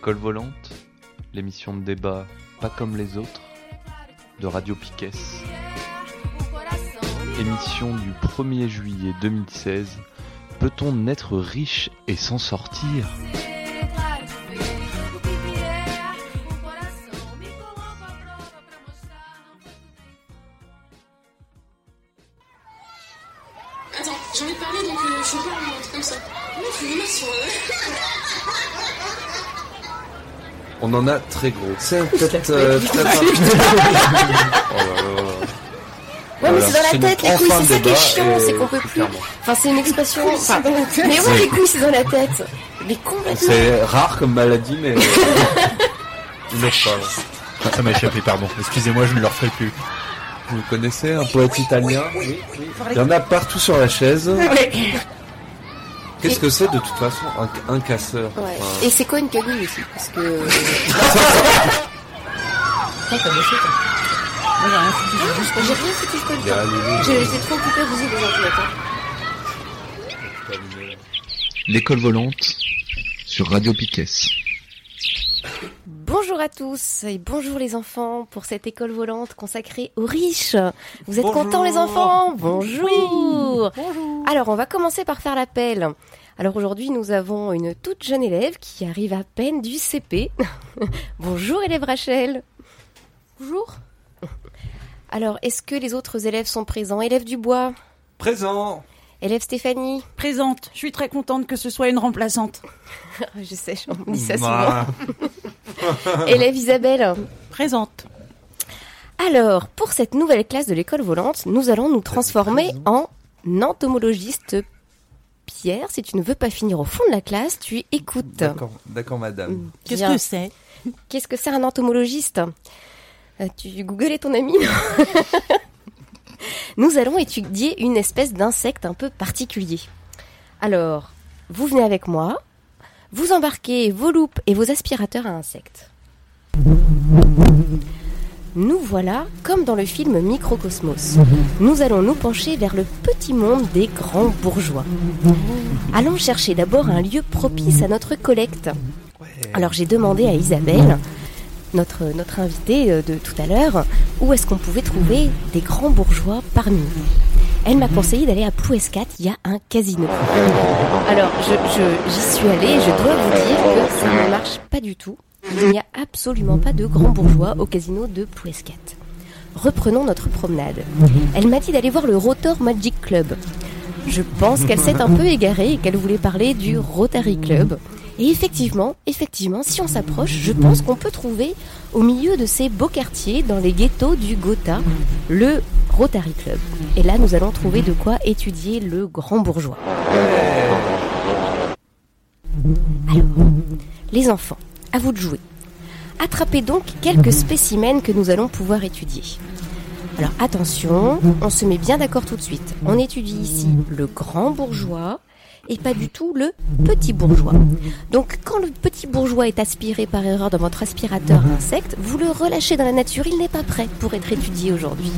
L'école volante, l'émission de débat pas comme les autres, de Radio Piquet. Émission du 1er juillet 2016. Peut-on naître riche et s'en sortir? On en a très gros. C'est peut-être euh, très rapide. Oh là là. Ouais, mais c'est dans la tête, les couilles, c'est ça qui est chiant, c'est qu'on peut plus. clairement. Enfin, c'est une expression. Enfin, mais ouais, les couilles, c'est dans la tête. Mais complètement. C'est rare comme maladie, mais. euh, Il n'est pas. Ah, ça m'a échappé, pardon. Excusez-moi, je ne le referai plus. Vous connaissez un poète italien? Oui, oui. Il y en a partout sur la chaise. Qu'est-ce que c'est de toute façon un, un casseur Ouais. Enfin, Et c'est quoi une cagoule aussi Parce que. Moi, j'ai rien foutu, j'ai juste J'ai rien foutu, je peux le J'étais trop à des ordinateurs. L'école volante sur Radio Piquet. Bonjour à tous et bonjour les enfants pour cette école volante consacrée aux riches. Vous êtes Bonjour. contents les enfants Bonjour Bonjour. Alors on va commencer par faire l'appel. Alors aujourd'hui nous avons une toute jeune élève qui arrive à peine du CP. bonjour élève Rachel. Bonjour. Alors est-ce que les autres élèves sont présents? Élève Dubois Présent Élève Stéphanie Présente. Je suis très contente que ce soit une remplaçante. Je sais, on dit ça souvent. Bah, Élève Isabelle Présente. Alors, pour cette nouvelle classe de l'école volante, nous allons nous transformer en entomologiste. Pierre, si tu ne veux pas finir au fond de la classe, tu écoutes. D'accord, d'accord, madame. Qu'est-ce Bien. que c'est? Qu'est-ce que c'est un entomologiste? Euh, Tu googlais ton ami Nous allons étudier une espèce d'insecte un peu particulier. Alors, vous venez avec moi, vous embarquez vos loupes et vos aspirateurs à insectes. Nous voilà comme dans le film Microcosmos. Nous allons nous pencher vers le petit monde des grands bourgeois. Allons chercher d'abord un lieu propice à notre collecte. Alors j'ai demandé à Isabelle, notre, notre invitée euh, de tout à l'heure, où est-ce qu'on pouvait trouver des grands bourgeois parmi nous. Elle m'a conseillé d'aller à Plouescat, il y a un casino. Alors je, je- j'y suis allée et je dois vous dire que ça ne marche pas du tout. Il n'y a absolument pas de grands bourgeois au casino de Plouescat. Reprenons notre promenade. Elle m'a dit d'aller voir le Rotor Magic Club. Je pense qu'elle s'est un peu égarée et qu'elle voulait parler du Rotary Club. Et effectivement, effectivement, si on s'approche, je pense qu'on peut trouver au milieu de ces beaux quartiers, dans les ghettos du Gotha, le Rotary Club. Et là, nous allons trouver de quoi étudier le grand bourgeois. Alors, les enfants, à vous de jouer. Attrapez donc quelques spécimens que nous allons pouvoir étudier. Alors attention, on se met bien d'accord tout de suite. On étudie ici le grand bourgeois et pas du tout le petit bourgeois. Donc quand le petit bourgeois est aspiré par erreur dans votre aspirateur à insectes, vous le relâchez dans la nature, il n'est pas prêt pour être étudié aujourd'hui.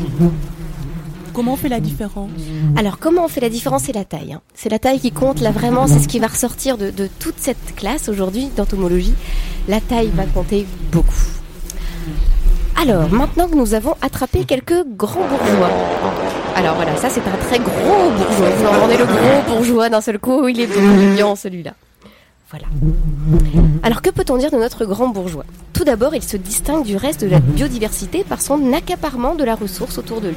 Comment on fait la différence Alors comment on fait la différence C'est la taille. hein. C'est la taille qui compte là vraiment, c'est ce qui va ressortir de, toute cette classe aujourd'hui d'entomologie. La taille va compter beaucoup. Alors maintenant que nous avons attrapé quelques grands bourgeois. Alors voilà, ça c'est un très gros bourgeois. Vous entendez le gros bourgeois d'un seul coup, il est bien celui-là. Voilà. Alors que peut-on dire de notre grand bourgeois? Tout d'abord, il se distingue du reste de la biodiversité par son accaparement de la ressource autour de lui.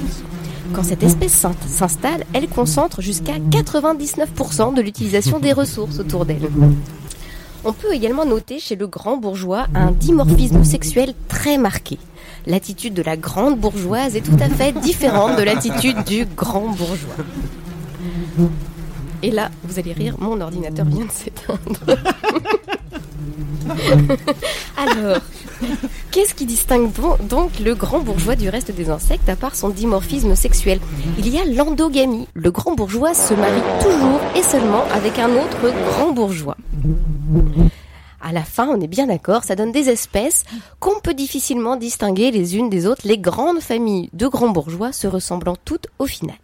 Quand cette espèce s'in- s'installe, elle concentre jusqu'à 99% de l'utilisation des ressources autour d'elle. On peut également noter chez le grand bourgeois un dimorphisme sexuel très marqué. L'attitude de la grande bourgeoise est tout à fait différente de l'attitude du grand bourgeois. Et là, vous allez rire, mon ordinateur vient de s'éteindre. Alors, qu'est-ce qui distingue don- donc le grand bourgeois du reste des insectes à part son dimorphisme sexuel? Il y a l'endogamie. Le grand bourgeois se marie toujours et seulement avec un autre grand bourgeois. À la fin, on est bien d'accord, ça donne des espèces qu'on peut difficilement distinguer les unes des autres, les grandes familles de grands bourgeois se ressemblant toutes au final.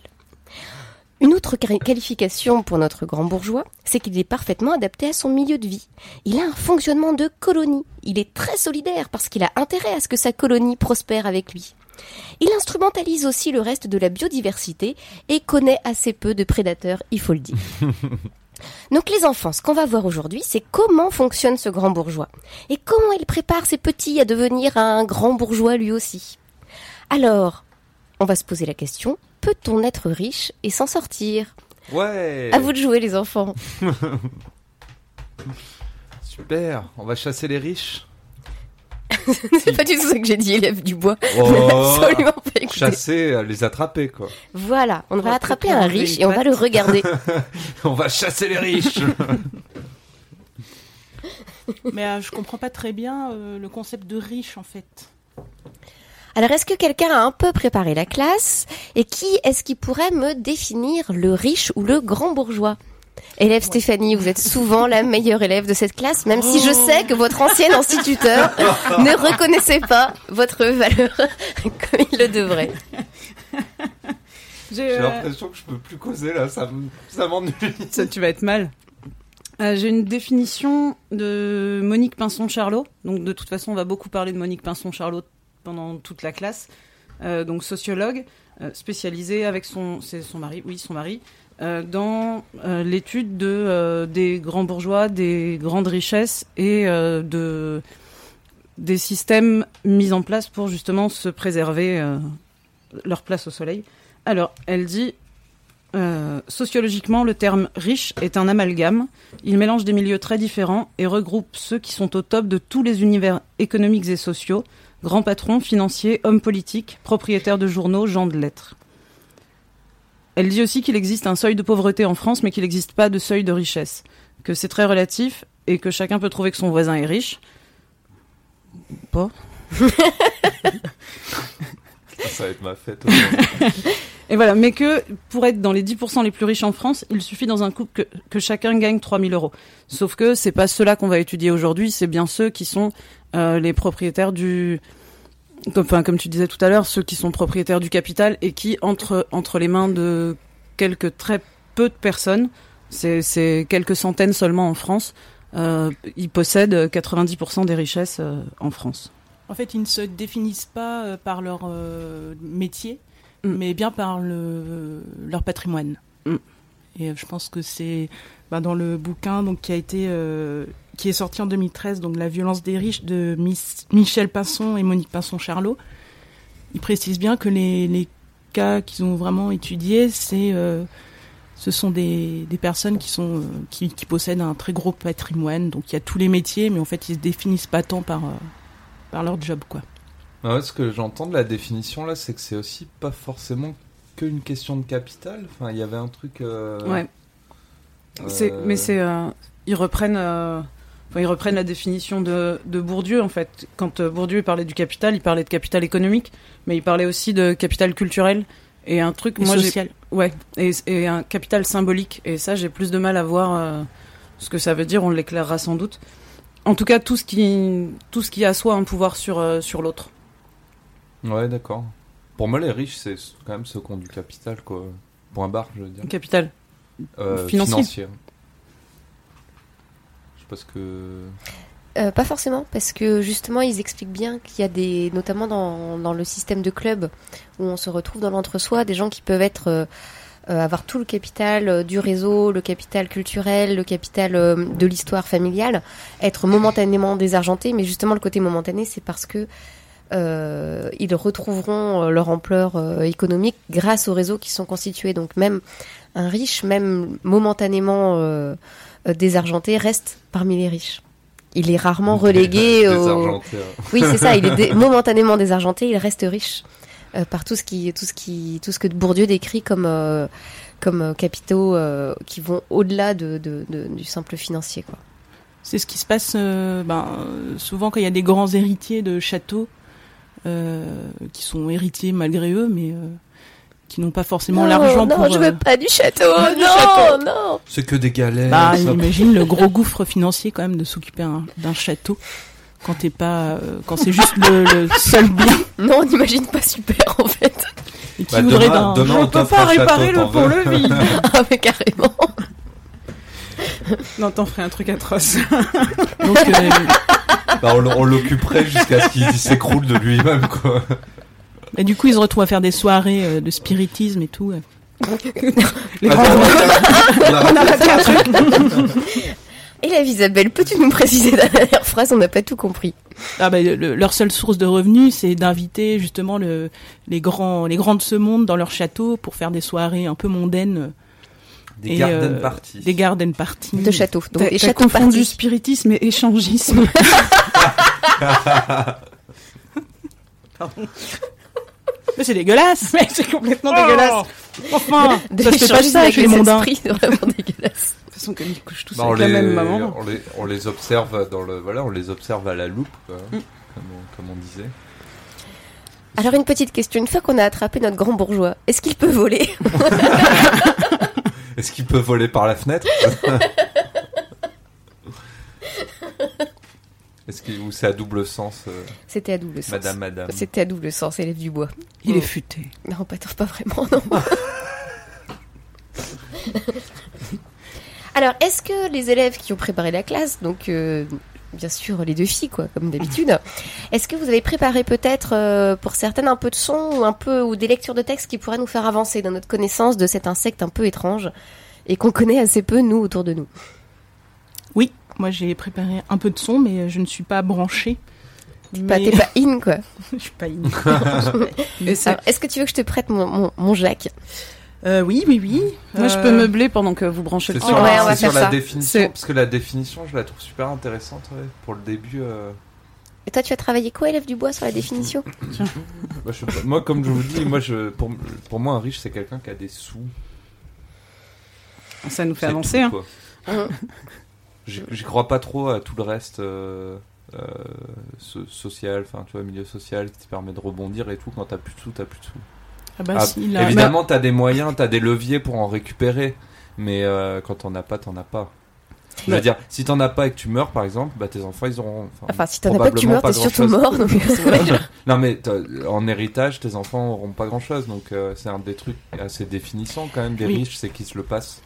Une autre quali- qualification pour notre grand bourgeois, c'est qu'il est parfaitement adapté à son milieu de vie. Il a un fonctionnement de colonie. Il est très solidaire parce qu'il a intérêt à ce que sa colonie prospère avec lui. Il instrumentalise aussi le reste de la biodiversité et connaît assez peu de prédateurs, il faut le dire. Donc les enfants, ce qu'on va voir aujourd'hui, c'est comment fonctionne ce grand bourgeois et comment il prépare ses petits à devenir un grand bourgeois lui aussi. Alors, on va se poser la question, peut-on être riche et s'en sortir? Ouais. À vous de jouer les enfants. Super. On va chasser les riches. C'est pas du tout ça que j'ai dit, élève du bois. Oh. Absolument pas écouté. Chasser, euh, les attraper quoi. Voilà, on va va attraper un riche et on va le regarder. On va chasser les riches. Mais euh, je comprends pas très bien euh, le concept de riche en fait. Alors, est-ce que quelqu'un a un peu préparé la classe Et qui est-ce qui pourrait me définir le riche ou le grand bourgeois? Élève Stéphanie, vous êtes souvent la meilleure élève de cette classe, même si je sais que votre ancien instituteur ne reconnaissait pas votre valeur comme il le devrait. J'ai, J'ai euh, l'impression que je peux plus causer là. Ça m'ennuie. ça, tu vas être mal. Euh, J'ai une définition de Monique Pinson-Charlot. Donc, de toute façon, on va beaucoup parler de Monique Pinson-Charlot pendant toute la classe. Euh, donc, sociologue, euh, spécialisée avec son, son mari, oui, son mari, euh, dans l'étude de des grands bourgeois, des grandes richesses et de des systèmes mis en place pour justement se préserver leur place au soleil. Alors, elle dit sociologiquement, le terme riche est un amalgame. Il mélange des milieux très différents et regroupe ceux qui sont au top de tous les univers économiques et sociaux, grands patrons, financiers, hommes politiques, propriétaires de journaux, gens de lettres. Elle dit aussi qu'il existe un seuil de pauvreté en France, mais qu'il n'existe pas de seuil de richesse, que c'est très relatif et que chacun peut trouver que son voisin est riche. Pas. Ça va être ma fête. Et voilà, mais que pour être dans les 10% les plus riches en France, il suffit dans un couple que, chacun gagne 3000 euros. Sauf que c'est pas ceux-là qu'on va étudier aujourd'hui, c'est bien ceux qui sont euh, les propriétaires du... Enfin, comme tu disais tout à l'heure, ceux qui sont propriétaires du capital et qui, entre, entre les mains de quelques très peu de personnes, c'est quelques centaines seulement en France, euh, ils possèdent 90% des richesses euh, en France. En fait, ils ne se définissent pas euh, par leur euh, métier, Mm. mais bien par le, leur patrimoine. Mm. Et euh, je pense que c'est bah, dans le bouquin donc qui a été euh, qui est sorti en 2013, donc La violence des riches de Miss- Michel Pinson et Monique Pinson-Charlot. Ils précisent bien que les, les cas qu'ils ont vraiment étudiés, c'est euh, ce sont des, des personnes qui sont qui, qui possèdent un très gros patrimoine. Donc il y a tous les métiers, mais en fait ils se définissent pas tant par euh, par leur job quoi. Ah ouais, ce que j'entends de la définition là, c'est que c'est aussi pas forcément qu'une question de capital. Enfin, il y avait un truc. euh, Ouais. C'est, euh, mais c'est, euh, ils reprennent, euh, enfin, ils reprennent la définition de, de Bourdieu en fait. Quand euh, Bourdieu parlait du capital, il parlait de capital économique, mais il parlait aussi de capital culturel et un truc, Et moi, social. ouais, et, et un capital symbolique. Et ça, j'ai plus de mal à voir euh, ce que ça veut dire. On l'éclairera sans doute. En tout cas, tout ce qui, tout ce qui assoit un pouvoir sur euh, sur l'autre. Ouais, d'accord. Pour moi, les riches, c'est quand même ceux qui ont du capital, quoi. Point barre, je veux dire. Capital. Euh, Financier. financier. Je sais pas ce que. Euh, pas forcément, parce que justement, ils expliquent bien qu'il y a des, notamment dans, dans le système de club, où on se retrouve dans l'entre-soi, des gens qui peuvent être, avoir tout le capital euh, du réseau, le capital culturel, le capital euh, de l'histoire familiale, être momentanément désargentés, mais justement, le côté momentané, c'est parce que euh, ils retrouveront euh, leur ampleur euh, économique grâce aux réseaux qui sont constitués. Donc même un riche, même momentanément euh, euh, désargenté, reste parmi les riches. Il est rarement relégué au... Désargenté, ouais. Oui, c'est ça. Il est dé- momentanément désargenté, il reste riche euh, par tout ce qui, tout ce qui, tout ce que Bourdieu décrit comme euh, comme euh, capitaux euh, qui vont au-delà de, de, de- du simple financier, quoi. C'est ce qui se passe euh, ben, souvent quand il y a des grands héritiers de châteaux euh, qui sont héritiers malgré eux, mais euh, qui n'ont pas forcément l'argent non, pour. je euh, veux pas du château. Du non, château. non. C'est que des galères. Bah, ça. imagine le gros gouffre financier quand même de s'occuper un- d'un château quand t'es pas, euh, quand c'est juste le, le seul bien. Non, on n'imagine pas super en fait. Et qui Bah, voudrait demain- demain, On on peut pas réparer le pont veux levis. Ah, mais carrément. non, t'en ferais un truc atroce. Donc, euh, Bah, on, on l'occuperait jusqu'à ce qu'il s'écroule de lui-même, quoi. et du coup, ils se retrouvent à faire des soirées euh, de spiritisme et tout. Les Attends, grands- on a- on a- Élève Isabelle, peux-tu nous préciser la dernière phrase? On n'a pas tout compris. Ah bah, le- leur seule source de revenus, c'est d'inviter justement le, les grands, les grands de ce monde dans leur château pour faire des soirées un peu mondaines, Des Et, garden euh, parties. des garden parties. De château. Donc, t'as châteaux confondu spiritisme et échangisme. Mais c'est dégueulasse. Mais c'est complètement Oh dégueulasse. Enfin, De ça se fait pas ça avec avec les mondains. c'est vraiment dégueulasse. Façon, comme ils couchent tous Bah, la les, même maman. on, les, on les observe dans le voilà, on les observe à la loupe, quoi, Mm. comme, on, comme on disait. Alors une petite question, une fois qu'on a attrapé notre grand bourgeois, est-ce qu'il peut voler Est-ce qu'il peut voler par la fenêtre Est-ce qu'il ou c'est à double sens, euh, C'était à double sens. Madame, Madame C'était à double sens, élève du bois. Il est Mm. futé. Non, pas, pas vraiment, non. Alors, est-ce que les élèves qui ont préparé la classe, donc euh, bien sûr les deux filles, quoi, comme d'habitude, est-ce que vous avez préparé peut-être euh, pour certaines un peu de son ou un peu ou des lectures de textes qui pourraient nous faire avancer dans notre connaissance de cet insecte un peu étrange et qu'on connaît assez peu nous autour de nous? Oui, moi j'ai préparé un peu de son, mais je ne suis pas branchée. Bah, Mais- T'es pas in, quoi. je suis pas in. Est-ce que tu veux que je te prête mon, mon, mon Jacques? Euh, oui, oui, oui. Moi, je Euh, peux meubler pendant que vous branchez le C'est sur, Ouais, la, on va c'est sur faire la ça. définition, parce que la définition, je la trouve super intéressante ouais, pour le début. euh, Et toi, tu as travaillé quoi, élève du bois, sur la définition? Moi, je comme je vous dis, moi, je, pour, pour moi, un riche, c'est quelqu'un qui a des sous. Ça nous fait avancer. tout, hein. Hein J'y crois pas trop à tout le reste euh, euh, so- social, enfin, tu vois, milieu social qui te permet de rebondir et tout. Quand t'as plus de sous, t'as plus de sous. Ah bah Ah, si, là, Évidemment, t'as des moyens, t'as des leviers pour en récupérer, mais euh, quand t'en as pas, t'en as pas. Je veux Ouais. dire, si t'en as pas et que tu meurs, par exemple, bah tes enfants, ils auront. Enfin, si t'en as pas que tu meurs, t'es surtout mort. Donc, vrai. Non, mais en héritage, tes enfants auront pas grand chose, donc euh, c'est un des trucs assez définissant quand même des Oui. riches, c'est qu'ils se le passent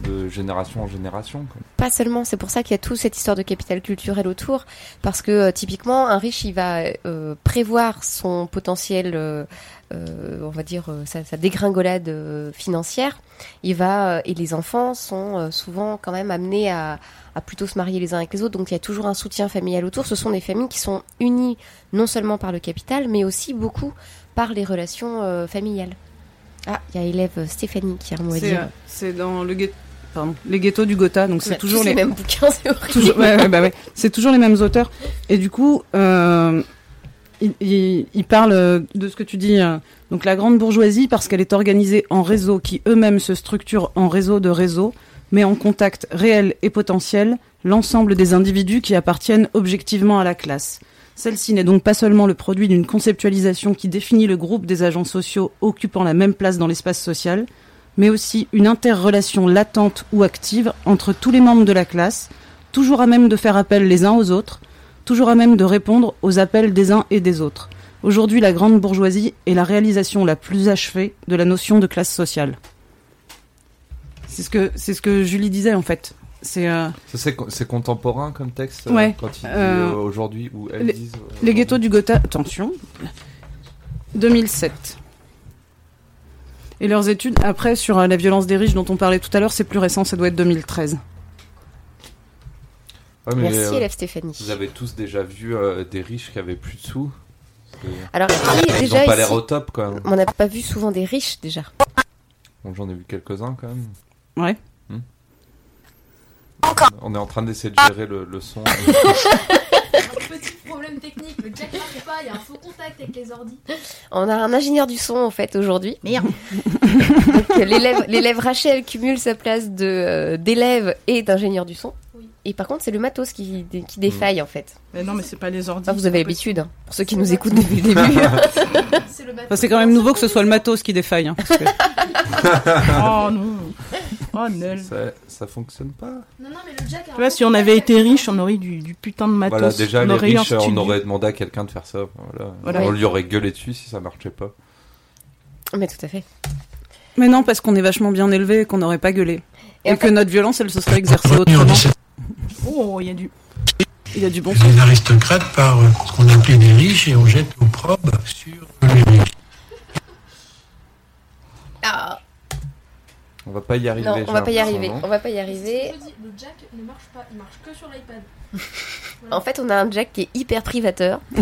de génération en génération. Pas seulement, c'est pour ça qu'il y a toute cette histoire de capital culturel autour, parce que euh, typiquement, un riche, il va euh, prévoir son potentiel, euh, on va dire, sa, dégringolade financière. Il va, et les enfants sont souvent quand même amenés à, à plutôt se marier les uns avec les autres, donc il y a toujours un soutien familial autour. Ce sont des familles qui sont unies non seulement par le capital, mais aussi beaucoup par les relations familiales. Ah, il y a élève Stéphanie qui a un mot à C'est dire. euh, c'est dans le ghetto. Pardon, les ghettos du Gotha, donc c'est toujours les, mêmes bouquins, c'est horrible. toujours, ouais, ouais, bah ouais. c'est toujours les mêmes auteurs. Et du coup, euh, il, il, il parle euh, de ce que tu dis. euh, donc la grande bourgeoisie, parce qu'elle est organisée en réseaux qui eux-mêmes se structurent en réseaux de réseaux, met en contact réel et potentiel l'ensemble des individus qui appartiennent objectivement à la classe. Celle-ci n'est donc pas seulement le produit d'une conceptualisation qui définit le groupe des agents sociaux occupant la même place dans l'espace social, mais aussi une interrelation latente ou active entre tous les membres de la classe, toujours à même de faire appel les uns aux autres, toujours à même de répondre aux appels des uns et des autres. Aujourd'hui, la grande bourgeoisie est la réalisation la plus achevée de la notion de classe sociale. C'est ce que, c'est ce que Julie disait en fait. C'est euh, c'est co- c'est contemporain comme texte euh, Ouais, quand il dit euh, aujourd'hui ou elles les- disent. les ghettos du Gotha. Attention. 2007. Et leurs études, après, sur la violence des riches dont on parlait tout à l'heure, c'est plus récent, ça doit être 2013. Ouais, mais, Merci, euh, élève Stéphanie. Vous avez tous déjà vu euh, des riches qui avaient plus de sous. Alors, qui, Ils déjà, ont pas l'air au top quand même. on n'a pas vu souvent des riches, déjà. Bon, J'en ai vu quelques-uns quand même. Ouais. On est en train d'essayer de gérer le, le son. Petit problème technique, le jack marche pas, il y a un faux contact avec les ordis. On a un ingénieur du son, en fait, aujourd'hui. Merde. Donc, euh, l'élève, l'élève Rachel cumule sa place de, euh, d'élève et d'ingénieur du son. Et par contre, c'est le matos qui, qui défaille, en fait. Mais non, mais c'est pas les ordi. Ah, vous avez l'habitude, hein, pour ceux qui nous écoutent depuis le début. C'est. Enfin, c'est quand même nouveau que ce soit le matos qui défaille. hein, parce que- possible. Oh non. Oh nul. ça, ça fonctionne pas. Non, non, mais le jack faux si on avait été riche, on aurait eu du, du putain de matos. Voilà, déjà on les riches, on aurait demandé à quelqu'un de faire ça. Voilà. Voilà. On lui aurait gueulé dessus si ça marchait pas. Mais tout à fait. Mais non, parce qu'on est vachement bien élevé et qu'on n'aurait pas gueulé. Et Et, en que notre violence, elle se serait exercée autrement. 17 Oh, il y a du. Il y a du bon sens. les aristocrates par euh, ce qu'on appelait des riches et on jette l'opprobre sur les riches. Ah, On va pas y arriver. non, on va pas y arriver. non On va pas y arriver. Le jack ne marche pas, il marche que sur l'iPad? En fait, on a un jack qui est hyper privateur. Il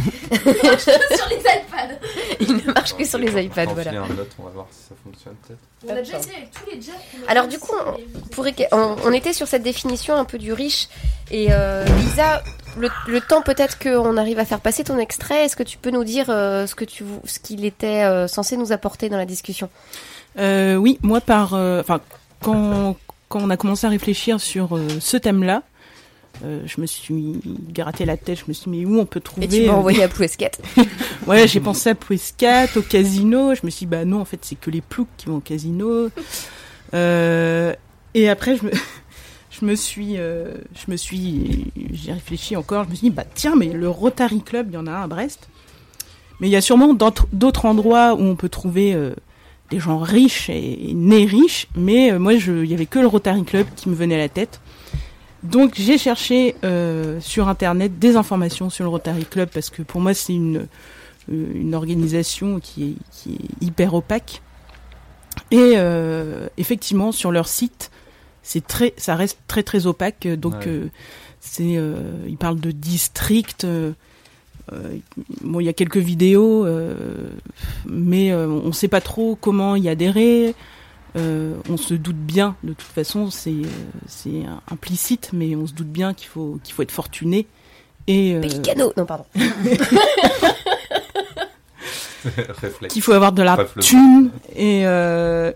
marche que sur les iPads. Il ne marche que sur les iPads, voilà. filer un autre, on va voir si ça fonctionne peut-être. On a déjà essayé avec tous les jacks. Alors, du coup, on- était sur cette définition un peu du riche. Et euh, Lisa, le, le temps peut-être qu'on arrive à faire passer ton extrait, est-ce que tu peux nous dire euh, ce que tu, ce qu'il était euh, censé nous apporter dans la discussion? Euh, oui, moi par, euh, enfin, quand quand on a commencé à réfléchir sur euh, ce thème-là, euh, je me suis gratté la tête. Je me suis dit mais où on peut trouver Et tu m'as euh, envoyé à Plouescat. Ouais, j'ai pensé à Pouescat, au casino. Je me suis dit, bah non, en fait, c'est que les ploucs qui vont au casino. Euh, et après, je me, je me suis, euh, je me suis, j'ai réfléchi encore. Je me suis dit, bah tiens, mais le Rotary Club, il y en a un à Brest. Mais il y a sûrement d'autres endroits où on peut trouver euh, des gens riches et, et nés riches. Mais euh, moi, il y avait que le Rotary Club qui me venait à la tête. Donc j'ai cherché euh, sur internet des informations sur le Rotary Club parce que pour moi c'est une euh, une organisation qui est, qui est hyper opaque. Et euh, effectivement, sur leur site, c'est très, ça reste très très opaque. Donc, Ouais. euh, c'est, euh, ils parlent de district. euh, bon, il y a quelques vidéos, euh, mais on ne sait pas trop comment y adhérer. Euh, on se doute bien, de toute façon, c'est euh, c'est implicite, mais on se doute bien qu'il faut qu'il faut être fortuné. Et euh, Pélicano Non, pardon. Qu'il faut avoir de la thune et euh,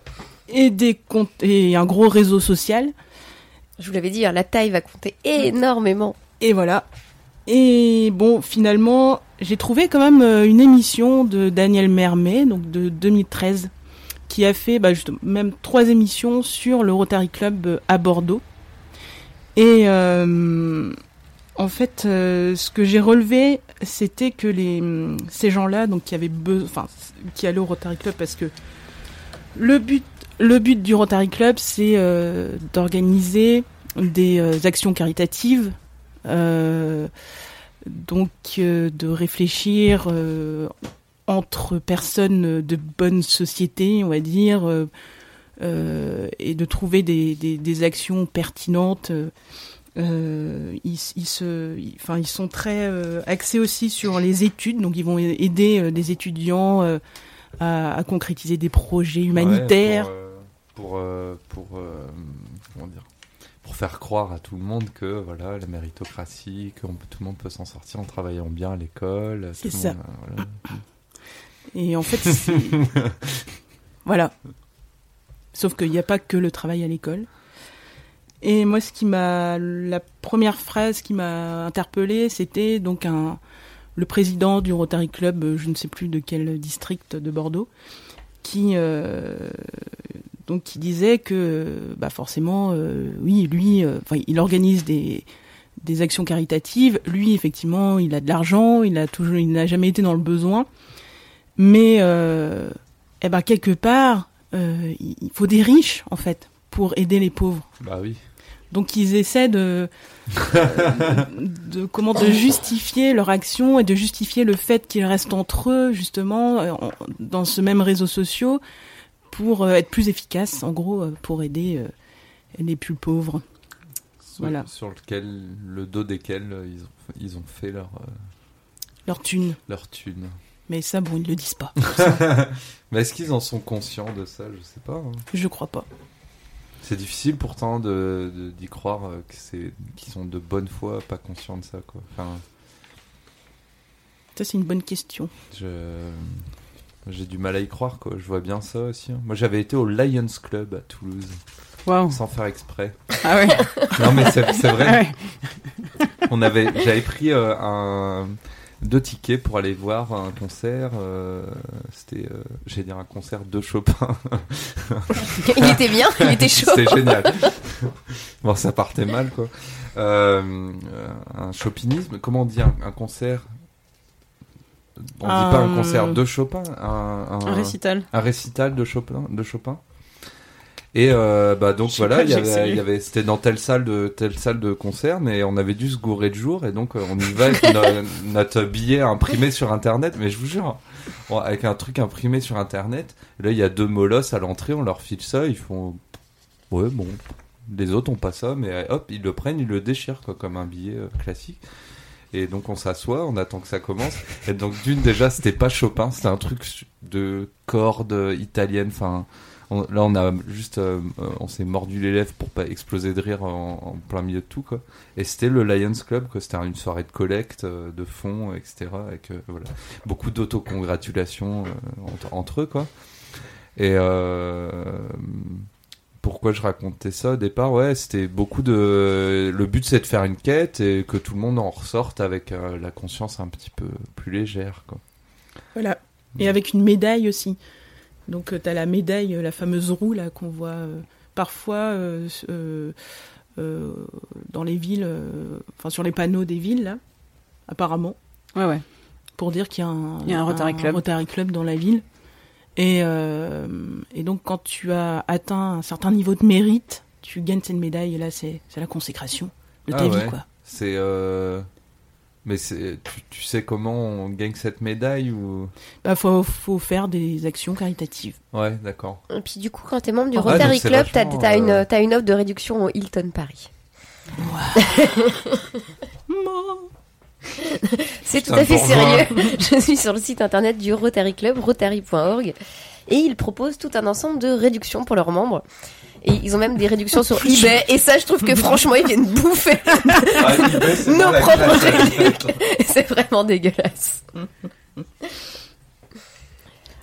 et des comptes et un gros réseau social Je vous l'avais dit, hein, la taille va compter énormément. et voilà et bon finalement j'ai trouvé quand même une émission de Daniel Mermet donc de 2013 qui a fait bah, justement, même trois émissions sur le Rotary Club euh, à Bordeaux. Et euh, en fait euh, ce que j'ai relevé c'était que les ces gens-là donc qui avaient qui allaient au Rotary Club parce que le but le but du Rotary Club c'est d'organiser des actions caritatives donc de réfléchir entre personnes de bonne société, on va dire, euh, euh, et de trouver des, des, des actions pertinentes. Euh, ils, ils, se, ils- enfin, ils sont très axés aussi sur les études, donc ils vont aider des étudiants à, à concrétiser des projets humanitaires. Ouais, pour, pour, pour, comment dire pour faire croire à tout le monde que voilà la méritocratie que on tout le monde peut s'en sortir en travaillant bien à l'école C'est ça. monde, voilà. Et en fait, c'est... voilà. Sauf qu'il n'y a pas que le travail à l'école. Et moi, ce qui m'a, la première phrase qui m'a interpellée, c'était donc un, le président du Rotary Club, euh, je ne sais plus de quel district de Bordeaux, qui, euh, donc, qui disait que, bah, forcément, euh, oui, lui, euh, il organise des, des actions caritatives. Lui, effectivement, il a de l'argent, il a toujours, il n'a jamais été dans le besoin. Mais, euh, eh ben, quelque part, euh, il faut des riches, en fait, pour aider les pauvres. bah oui Donc ils essaient de, de comment de justifier leur action et de justifier le fait qu'ils restent entre eux justement en- dans ce même réseau social pour euh, être plus efficaces, en gros, pour aider les plus pauvres. sur, Voilà. sur lequel le dos desquels ils ont, ils ont fait leur Leur thune. leur thune Mais ça, bon, ils le disent pas. mais est-ce qu'ils en sont conscients de ça? Je sais pas hein. Je crois pas. c'est difficile pourtant de de- d'y croire euh, que c'est qu'ils sont de bonne foi pas conscients de ça quoi enfin Ça, c'est une bonne question. Je... J'ai du mal à y croire, quoi. Je vois bien ça aussi. hein. Moi, j'avais été au Lions Club à Toulouse, Waouh. sans faire exprès. Ah ouais. Non, mais c'est c'est Ah vrai. ouais. On avait, j'avais pris euh, un deux tickets pour aller voir un concert. euh, C'était, euh, j'allais dire un concert de Chopin. il était bien, il était chaud. C'était génial. bon, ça partait mal, quoi. Euh, un chopinisme, comment dire, un concert on dit pas un Un- concert de Chopin, un, un, Un récital. un récital de Chopin, de Chopin? Et euh, bah donc voilà, il y avait, essayé. il y avait, c'était dans telle salle de telle salle de concert, mais on avait dû se gourer de jour et donc euh, on y va avec no- notre billet imprimé sur internet. Mais je vous jure, avec un truc imprimé sur internet, là il y a deux molosses à l'entrée, on leur file ça, ils font ouais bon, les autres ont pas ça, mais hop ils le prennent, ils le déchirent quoi, comme un billet euh, classique. Et donc on s'assoit, on attend que ça commence. Et donc d'une déjà c'était pas Chopin, c'était un truc de cordes italiennes. Enfin on- là on a juste, euh, on s'est mordu les lèvres pour pas exploser de rire en, en plein milieu de tout quoi. Et c'était le Lions Club, quoi. C'était une soirée de collecte, euh, de fonds, etc. Avec voilà beaucoup d'autocongratulations euh, entre, entre eux quoi. Et pourquoi je racontais ça au départ? Ouais, c'était beaucoup de. Le but c'est de faire une quête et que tout le monde en ressorte avec euh, la conscience un petit peu plus légère quoi. Voilà. Et avec une médaille aussi. Donc tu as la médaille, euh, la fameuse roue là qu'on voit euh, parfois euh, euh, euh, dans les villes, euh, enfin sur les panneaux des villes là, apparemment, Ouais, ouais. pour dire qu'il y a un, Il y a un Rotary Club. Rotary Club dans la ville. Et, euh, et donc quand tu as atteint un certain niveau de mérite, tu gagnes cette médaille et là c'est c'est la consécration de ta Ah vie ouais. quoi. C'est. Mais. Tu, tu sais comment on gagne cette médaille ou? Bah faut faut faire des actions caritatives. Ouais, d'accord. Et puis du coup, quand t'es membre du Ah, Rotary Club, t'as une, euh, une offre de réduction au Hilton Paris. C'est tout à fait sérieux. Je suis sur le site internet du Rotary Club, rotary.org, et ils proposent tout un ensemble de réductions pour leurs membres. Et ils ont même des réductions sur eBay, et ça, je trouve que franchement, ils viennent bouffer Ah, eBay, nos propres classe. réductions. C'est vraiment dégueulasse.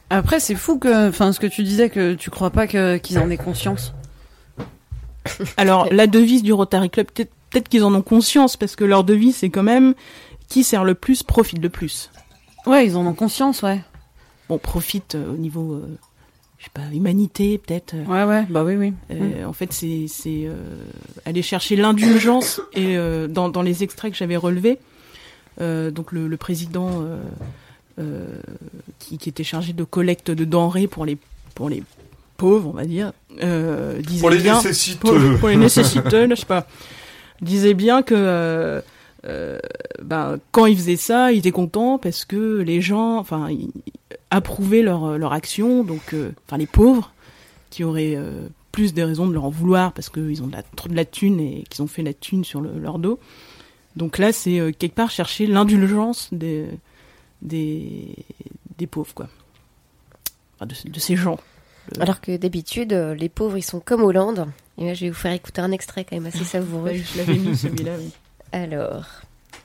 Après, c'est fou que, enfin, ce que tu disais, que tu crois pas que qu'ils en aient conscience. Alors, la devise du Rotary Club, peut-être peut-être qu'ils en ont conscience, parce que leur devise, c'est quand même qui sert le plus, profite le plus. Ouais, ils en ont conscience, ouais. Bon, profite euh, au niveau, euh, je sais pas, humanité, peut-être. euh, Ouais, ouais, bah oui, oui. euh, En fait, c'est c'est, euh, aller chercher l'indulgence. Et euh, dans, dans les extraits que j'avais relevés, euh, donc le, le président euh, euh, qui, qui était chargé de collecte de denrées pour les, pour les pauvres, on va dire, euh, disait Pour les bien... nécessiteux. pour, pour les nécessiteux, je sais pas, disait bien que euh, euh, ben, quand ils faisaient ça, ils étaient contents parce que les gens, enfin, approuvaient leur, leur action, donc, euh, enfin, les pauvres qui auraient euh, plus des raisons de leur en vouloir parce qu'ils ont de la, trop de la thune et qu'ils ont fait la thune sur le- leur dos. Donc là, c'est euh, quelque part chercher l'indulgence des, des, des pauvres, quoi. Enfin, de, de ces gens. Alors que d'habitude, euh, les pauvres, ils sont comme Hollande. Et là, je vais vous faire écouter un extrait quand même assez savoureux. Ouais, je l'avais mis celui-là. oui. Alors,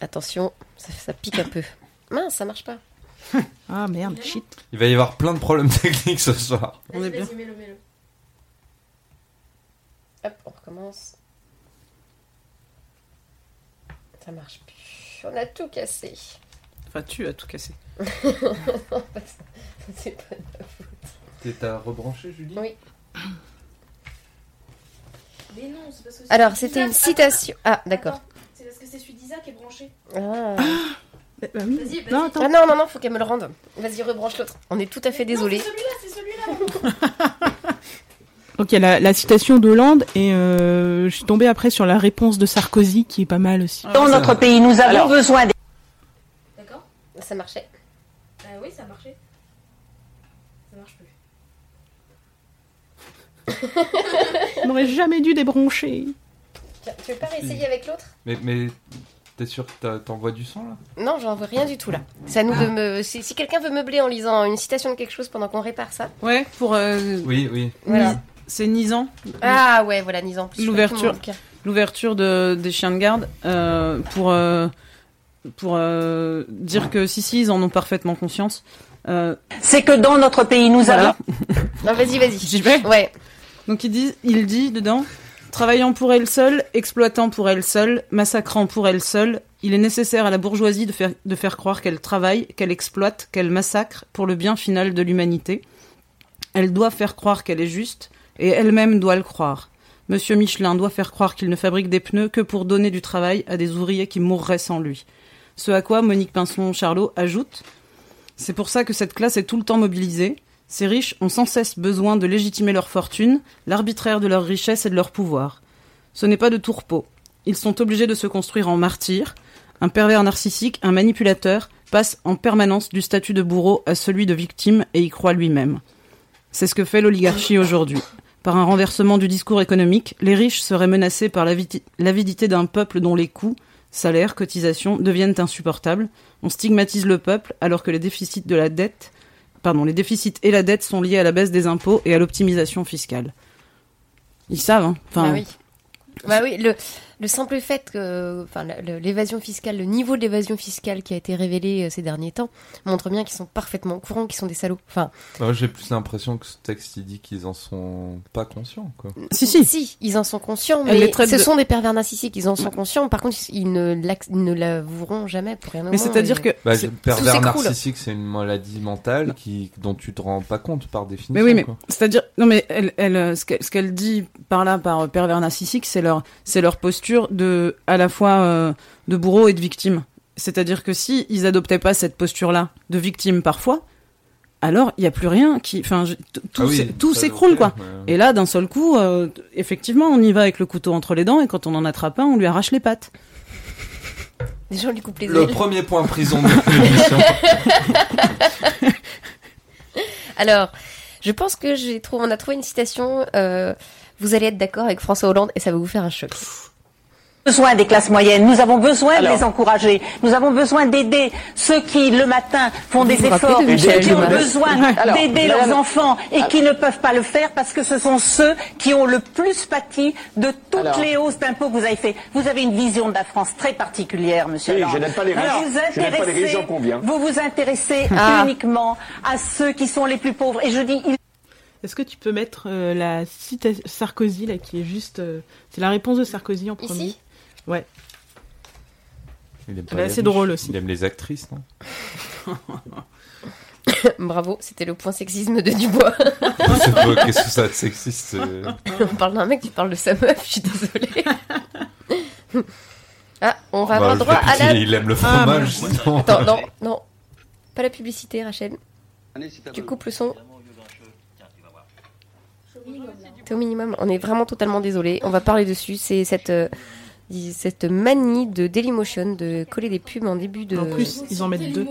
attention, ça, ça pique un peu. Mince, ça marche pas. Ah merde, shit. Il va y avoir plein de problèmes techniques ce soir. On est bien. mets-le, mets-le. Hop, on recommence. Ça marche plus. On a tout cassé. Enfin, tu as tout cassé. C'est pas- T'as rebranché, Julie? Oui. Mais non, c'est parce que. Alors, c'était une citation. Ah, d'accord. Attends, C'est parce que c'est celui d'Isaac qui est branché. Ah. Bah, bah oui. Vas-y, vas-y. Non, attends. Ah non, non, non, faut qu'elle me le rende. Vas-y, rebranche l'autre. On est tout à fait désolé. C'est celui-là, c'est celui-là. Donc il y a la, la citation d'Hollande et euh, je suis tombée après sur la réponse de Sarkozy qui est pas mal aussi. Dans notre pays, nous avons besoin D'accord Ça marchait. Euh, Oui, ça a marché. Ça marche plus. On n'aurait jamais dû débrancher. Tiens, tu veux pas réessayer avec l'autre? Mais, mais t'es sûr que t'envoies du son là? Non, j'en veux rien du tout là. À nous me. Si, si quelqu'un veut meubler en lisant une citation de quelque chose pendant qu'on répare ça. Ouais, pour euh, Oui, oui. Voilà. c'est Nisan, Ah ouais, voilà, Nisan. Je L'ouverture. l'ouverture de, des chiens de garde, euh, pour euh, pour euh, dire que si si ils en ont parfaitement conscience. Euh, C'est que dans notre pays, nous voilà. Non, vas-y, vas-y. J'y vais. Ouais. Donc il dit, il dit dedans, travaillant pour elle seule, exploitant pour elle seule, massacrant pour elle seule, il est nécessaire à la bourgeoisie de faire, croire qu'elle travaille, qu'elle exploite, qu'elle massacre pour le bien final de l'humanité. Elle doit faire croire qu'elle est juste, et elle-même doit le croire. Monsieur Michelin doit faire croire qu'il ne fabrique des pneus que pour donner du travail à des ouvriers qui mourraient sans lui. Ce à quoi Monique Pinson-Charlot ajoute C'est pour ça que cette classe est tout le temps mobilisée. Ces riches ont sans cesse besoin de légitimer leur fortune, l'arbitraire de leur richesse et de leur pouvoir. Ce n'est pas de tourpeau. Ils sont obligés de se construire en martyrs. Un pervers narcissique, un manipulateur, passe en permanence du statut de bourreau à celui de victime et y croit lui-même. C'est ce que fait l'oligarchie aujourd'hui. Par un renversement du discours économique, les riches seraient menacés par l'avi- l'avidité d'un peuple dont les coûts, salaires, cotisations deviennent insupportables. On stigmatise le peuple alors que les déficits de la dette, pardon, les déficits et la dette sont liés à la baisse des impôts et à l'optimisation fiscale. Ils savent, hein. Enfin, Bah oui. Bah oui, le simple fait que, enfin, l'évasion fiscale, le niveau de l'évasion fiscale qui a été révélé euh, ces derniers temps montre bien qu'ils sont parfaitement au courant, qu'ils sont des salauds. Enfin, j'ai plus l'impression que ce texte il dit qu'ils en sont pas conscients, quoi. si, si. si, ils en sont conscients, mais ce de- sont des pervers narcissiques, ils en sont conscients. Par contre, ils ne, l'ac- ils ne l'avoueront jamais pour rien au Mais c'est-à-dire Et- que. Bah, pervers narcissique, c'est une maladie mentale qui, dont tu te rends pas compte par définition. Mais oui, mais c'est-à-dire, non, mais elle, elle, euh, ce qu'elle ce qu'elle dit par là, par pervers narcissique, c'est leur, c'est leur posture de, à la fois euh, de bourreau et de victime. C'est-à-dire que si ils adoptaient pas cette posture-là de victime parfois, alors il y a plus rien qui, enfin, tout, Ah s'écroule quoi. ouais. Et là, d'un seul coup, euh, effectivement, on y va avec le couteau entre les dents et quand on en attrape un, on lui arrache les pattes. Les gens lui coupent les Le ailes. premier point prison de l'émission. Alors, je pense que j'ai trouvé, on a trouvé une citation. euh, vous allez être d'accord avec François Hollande et ça va vous faire un choc. Besoin des classes moyennes, nous avons besoin Alors. de les encourager, nous avons besoin d'aider ceux qui le matin font des efforts, de ceux qui ont besoin d'aider madame- leurs enfants et qui ne peuvent pas le faire parce que ce sont ceux qui ont le plus pâti de toutes Alors. les hausses d'impôts que vous avez fait. Vous avez une vision de la France très particulière, monsieur. Oui, je n'aime pas les riches. Vous Je n'aime pas les intéressez- riches, j'en conviens. Vous vous intéressez Ah. uniquement à ceux qui sont les plus pauvres. Et je dis, Est-ce que tu peux mettre euh, la citation Sarkozy là qui est juste euh, c'est la réponse de Sarkozy en premier? Ici Ouais. Il aime pas Elle est les assez riches. drôle aussi. Il aime les actrices, non Bravo, c'était le point sexisme de Dubois. C'est pas- Qu'est-ce que ça de sexiste euh, on parle d'un mec, tu parles de sa meuf, je suis désolée. ah, on va bah, avoir droit à la... Il aime le fromage, sinon. Attends, non, non. Pas la publicité, Rachel. Tu coupes le son. C'est au minimum. On est vraiment totalement désolé. On va parler dessus. C'est cette, euh, cette manie de Dailymotion de coller des pubs en début de. En plus, ils en mettent deux.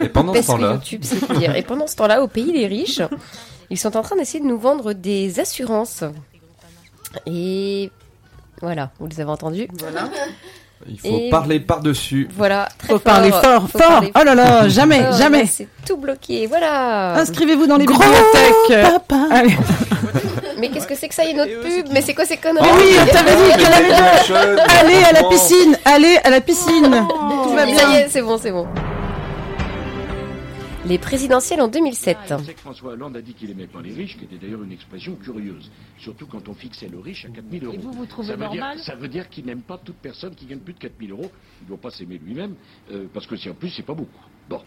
Et pendant ce Parce temps-là, YouTube, c'est pire. Et pendant ce temps-là, au pays des riches, ils sont en train d'essayer de nous vendre des assurances. Et voilà, vous les avez entendus. il faut Et- parler par-dessus. Voilà, très Faut fort. parler fort, Faut fort. parler Oh là là, jamais, fort. jamais. Là, C'est tout bloqué, voilà. Inscrivez-vous dans les Gros bibliothèques. Papa. Allez. Mais qu'est-ce que c'est que ça, il y a une autre pub Mais c'est quoi ces conneries Mais oui, on t'avait dit qu'elle avait Allez à la piscine, allez à la piscine. Tout va Ça y bien. est, c'est bon, c'est bon. Les présidentielles en 2007. Je sais que François Hollande a dit qu'il aimait pas les riches, qui était d'ailleurs une expression curieuse. Surtout quand on fixait le riche à 4000 euros. Et vous, vous trouvez ça veut normal dire, Ça veut dire qu'il n'aime pas toute personne qui gagne plus de 4000 euros. Il ne doit pas s'aimer lui-même, euh, parce que si en plus, c'est pas beaucoup. Bon.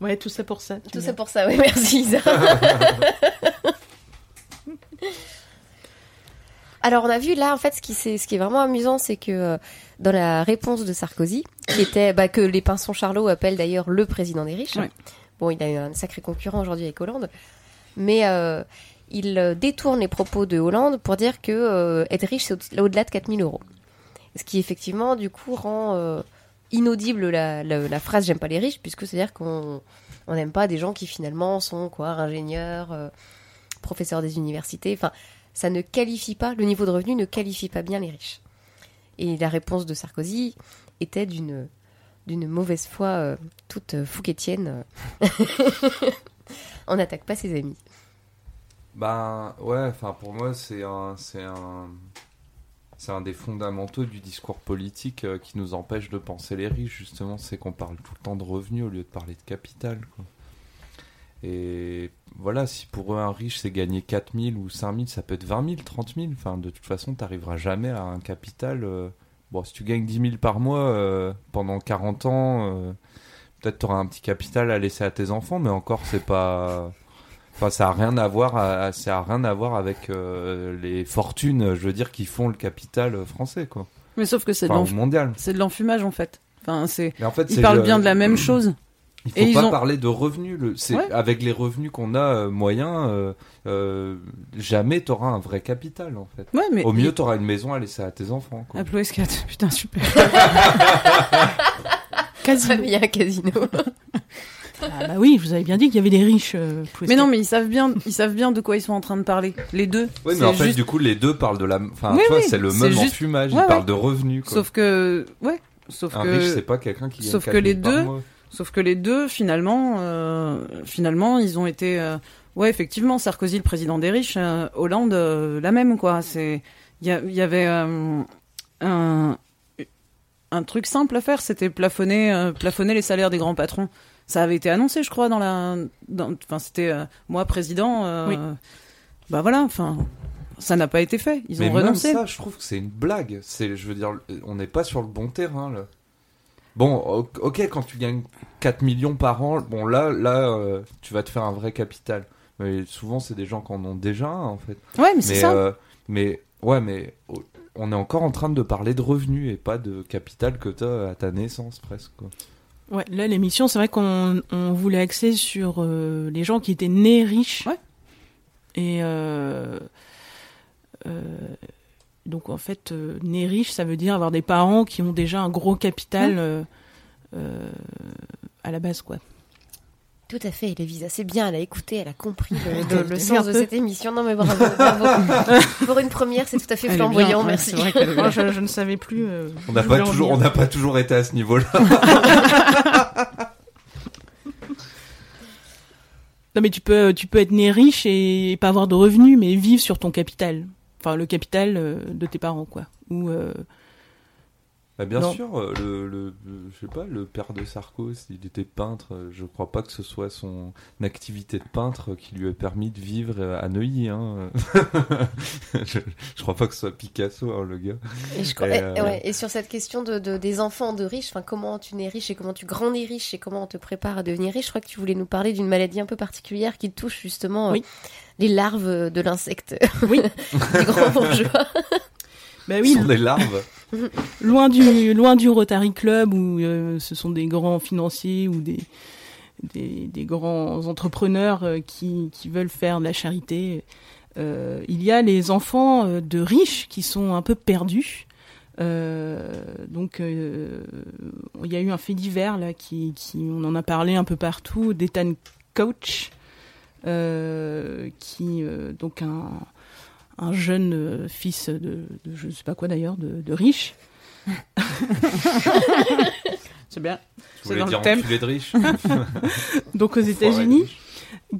Ouais, tout ça pour ça. Tout ça pour ça, oui, merci Isa. Alors on a vu là en fait ce qui, c'est- ce qui est vraiment amusant c'est que euh, dans la réponse de Sarkozy qui était bah, que les pinsons Charlot appellent d'ailleurs le président des riches. Ouais. Bon il a eu un sacré concurrent aujourd'hui avec Hollande mais euh, il euh, détourne les propos de Hollande pour dire que euh, être riche c'est au- au-delà de 4000 euros. Ce qui effectivement du coup rend inaudible la, la, phrase j'aime pas les riches puisque c'est à dire qu'on on n'aime pas des gens qui finalement sont quoi ingénieurs, euh, professeurs des universités. Enfin, ça ne qualifie pas le niveau de revenu ne qualifie pas bien les riches. Et la réponse de Sarkozy était d'une d'une mauvaise foi euh, toute euh, fouquetienne. on n'attaque pas ses amis. Ben ouais, enfin pour moi c'est un c'est un c'est un des fondamentaux du discours politique euh, qui nous empêche de penser les riches justement, c'est qu'on parle tout le temps de revenus au lieu de parler de capital. Et voilà, si pour eux un riche c'est gagner 4000 ou 5000, ça peut être 20 000, 30 000, enfin de toute façon t'arriveras jamais à un capital. euh, Bon, si tu gagnes 10 000 par mois euh, pendant 40 ans, peut-être tu auras un petit capital à laisser à tes enfants, mais encore c'est pas Enfin, ça a rien à voir, à- ça a rien à voir avec euh, les fortunes, je veux dire, qui font le capital français, quoi. Mais sauf que c'est de Enfin, mondial. c'est de l'enfumage en fait. Enfin, c'est. Mais en fait, Ils parlent le- bien de la même chose. Il faut Et ils pas ont- parler de revenus. Le, c'est Ouais. avec les revenus qu'on a euh, moyens, euh, euh, jamais t'auras un vrai capital en fait. Ouais, mais Au mieux, t'auras une maison à laisser à tes enfants. Quoi. S4, putain super. Casino. Ouais, mais il y a un casino. Ah bah oui, je vous avais bien dit qu'il y avait des riches. euh, plus Mais non, mais ils savent bien, ils savent bien de quoi ils sont en train de parler. Les deux. Oui, mais en fait, juste- du coup, les deux parlent de la. Enfin, Oui, c'est le même juste- enfumage. Ouais, ils parlent ouais. de revenus. Quoi. Sauf que, ouais, sauf un que. riche, c'est pas quelqu'un qui gagne Sauf que 4000 les deux, sauf que les deux, finalement, euh, finalement, ils ont été, euh, ouais, effectivement, Sarkozy, le président des riches, euh, Hollande, euh, la même, quoi. C'est, il y, avait euh, un, un truc simple à faire, c'était plafonner, euh, plafonner les salaires des grands patrons. Ça avait été annoncé, je crois, dans la, enfin, c'était euh, moi président. euh, Oui. Bah voilà, enfin, ça n'a pas été fait. Ils mais ont renoncé. Même ça, je trouve que c'est une blague. C'est, je veux dire, on n'est pas sur le bon terrain là. Bon, ok, quand tu gagnes 4 millions par an, bon là, là, euh, tu vas te faire un vrai capital. Mais souvent, c'est des gens qui en ont déjà un, en fait. Ouais, mais c'est ça. mais ouais, mais oh, on est encore en train de parler de revenus et pas de capital que tu as à ta naissance presque. Quoi. Ouais, là, l'émission, c'est vrai qu'on on voulait axer sur euh, les gens qui étaient nés riches. Ouais. Et euh, euh, donc, en fait, nés riches, ça veut dire avoir des parents qui ont déjà un gros capital à la base, quoi. Tout à fait, Lévisa, c'est bien, elle a écouté, elle a compris le, sens de cette émission. Non mais bravo, bravo. Pour une première, c'est tout à fait bien, flamboyant, ouais, merci. vrai. Moi, je, je ne savais plus. euh, On n'a pas toujours, on venir. n'a pas toujours été à ce niveau-là. Non, mais tu peux, tu peux être né riche et pas avoir de revenus, mais vivre sur ton capital. Enfin, le capital euh, de tes parents, quoi. Ou euh, Bah, bien Non. sûr, euh, le, le, le- je sais pas, le père de Sarko, il était peintre. euh, Je crois pas que ce soit son activité de peintre qui lui a permis de vivre euh, à Neuilly. Hein. je, je crois pas que ce soit Picasso, hein, le gars. Et, je crois- Et, et- euh, ouais, et sur cette question de, de- des enfants de riches, enfin comment tu nais riche et comment tu grandis riche et comment on te prépare à devenir riche, je crois que tu voulais nous parler d'une maladie un peu particulière qui touche justement euh, les larves de l'insecte Oui. du grand bourgeois. bah Ce oui, sont des larves. loin du loin du Rotary Club où euh, ce sont des grands financiers ou des des, des grands entrepreneurs euh, qui, qui veulent faire de la charité. Euh, il y a les enfants de riches qui sont un peu perdus. Donc il y a eu un fait divers là qui, qui on en a parlé un peu partout d'Ethan Coach qui donc un un jeune euh, fils de, de je sais pas quoi d'ailleurs de, de riche C'est bien. Je C'est voulais dans dire le thème. de riche. donc aux États-Unis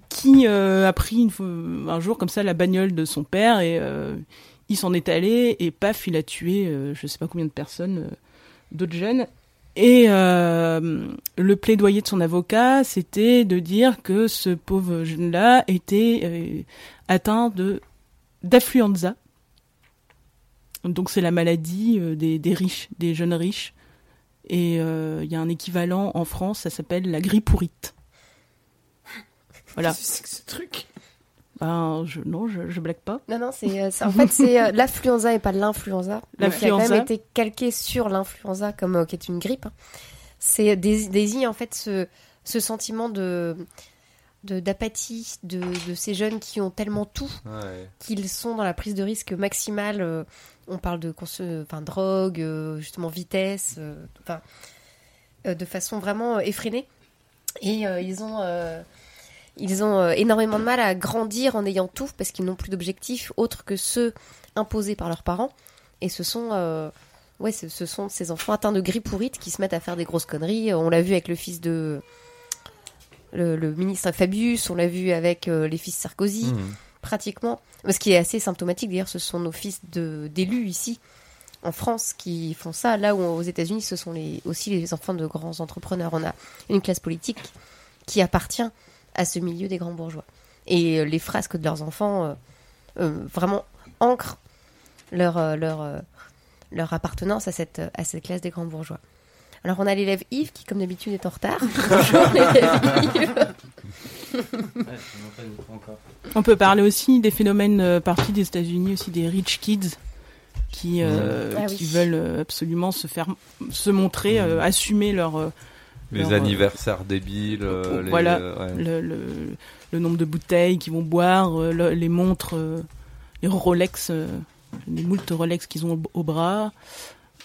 qui euh, a pris une fois- un jour comme ça la bagnole de son père et euh, il s'en est allé et paf il a tué euh, je sais pas combien de personnes euh, d'autres jeunes et euh, le plaidoyer de son avocat c'était de dire que ce pauvre jeune là était euh, atteint de d'affluenza donc c'est la maladie euh, des, des riches des jeunes riches et euh, il y a un équivalent en France ça s'appelle la grippe pourrite voilà. C'est que ce truc? Ben, je, non, je, je blague pas. Non, non, c'est, euh, c'est- en fait, c'est euh, l'affluenza et pas l'influenza. Il a quand L'influenza. même été calqué sur l'influenza, comme euh, qui est une grippe. hein. C'est dés- désigne en fait ce, ce sentiment de de- d'apathie de, de ces jeunes qui ont tellement tout Ouais. qu'ils sont dans la prise de risque maximale. euh, on parle de enfin, drogue, euh, justement vitesse, euh, enfin, de façon vraiment effrénée. Et ils ont, ils ont énormément de mal à grandir en ayant tout parce qu'ils n'ont plus d'objectifs autres que ceux imposés par leurs parents. Et ce sont, ouais, ce, ce sont ces enfants atteints de grippe pourrite qui se mettent à faire des grosses conneries. On l'a vu avec le fils de le, le ministre Fabius, on l'a vu avec euh, les fils Sarkozy Mhm. pratiquement. Ce qui est assez symptomatique, d'ailleurs, ce sont nos fils de- d'élus ici, en France, qui font ça. Là où aux États-Unis, ce sont les, aussi les enfants de grands entrepreneurs. On a une classe politique qui appartient à ce milieu des grands bourgeois. Et euh, les frasques de leurs enfants euh, euh, vraiment ancrent leur, leur, leur appartenance à cette, à cette classe des grands bourgeois. Alors on a l'élève Yves qui, comme d'habitude, est en retard. Bonjour l'élève Yves. On peut parler aussi des phénomènes euh, partis des États-Unis, aussi des rich kids, qui euh, Ah qui oui. veulent euh, absolument se faire se montrer, euh, assumer leur euh, Les anniversaires débiles. euh, les- voilà euh, ouais. le, le, le nombre de bouteilles qu'ils vont boire, euh, le- les montres, les Rolex, les moultes Rolex qu'ils ont au, au bras.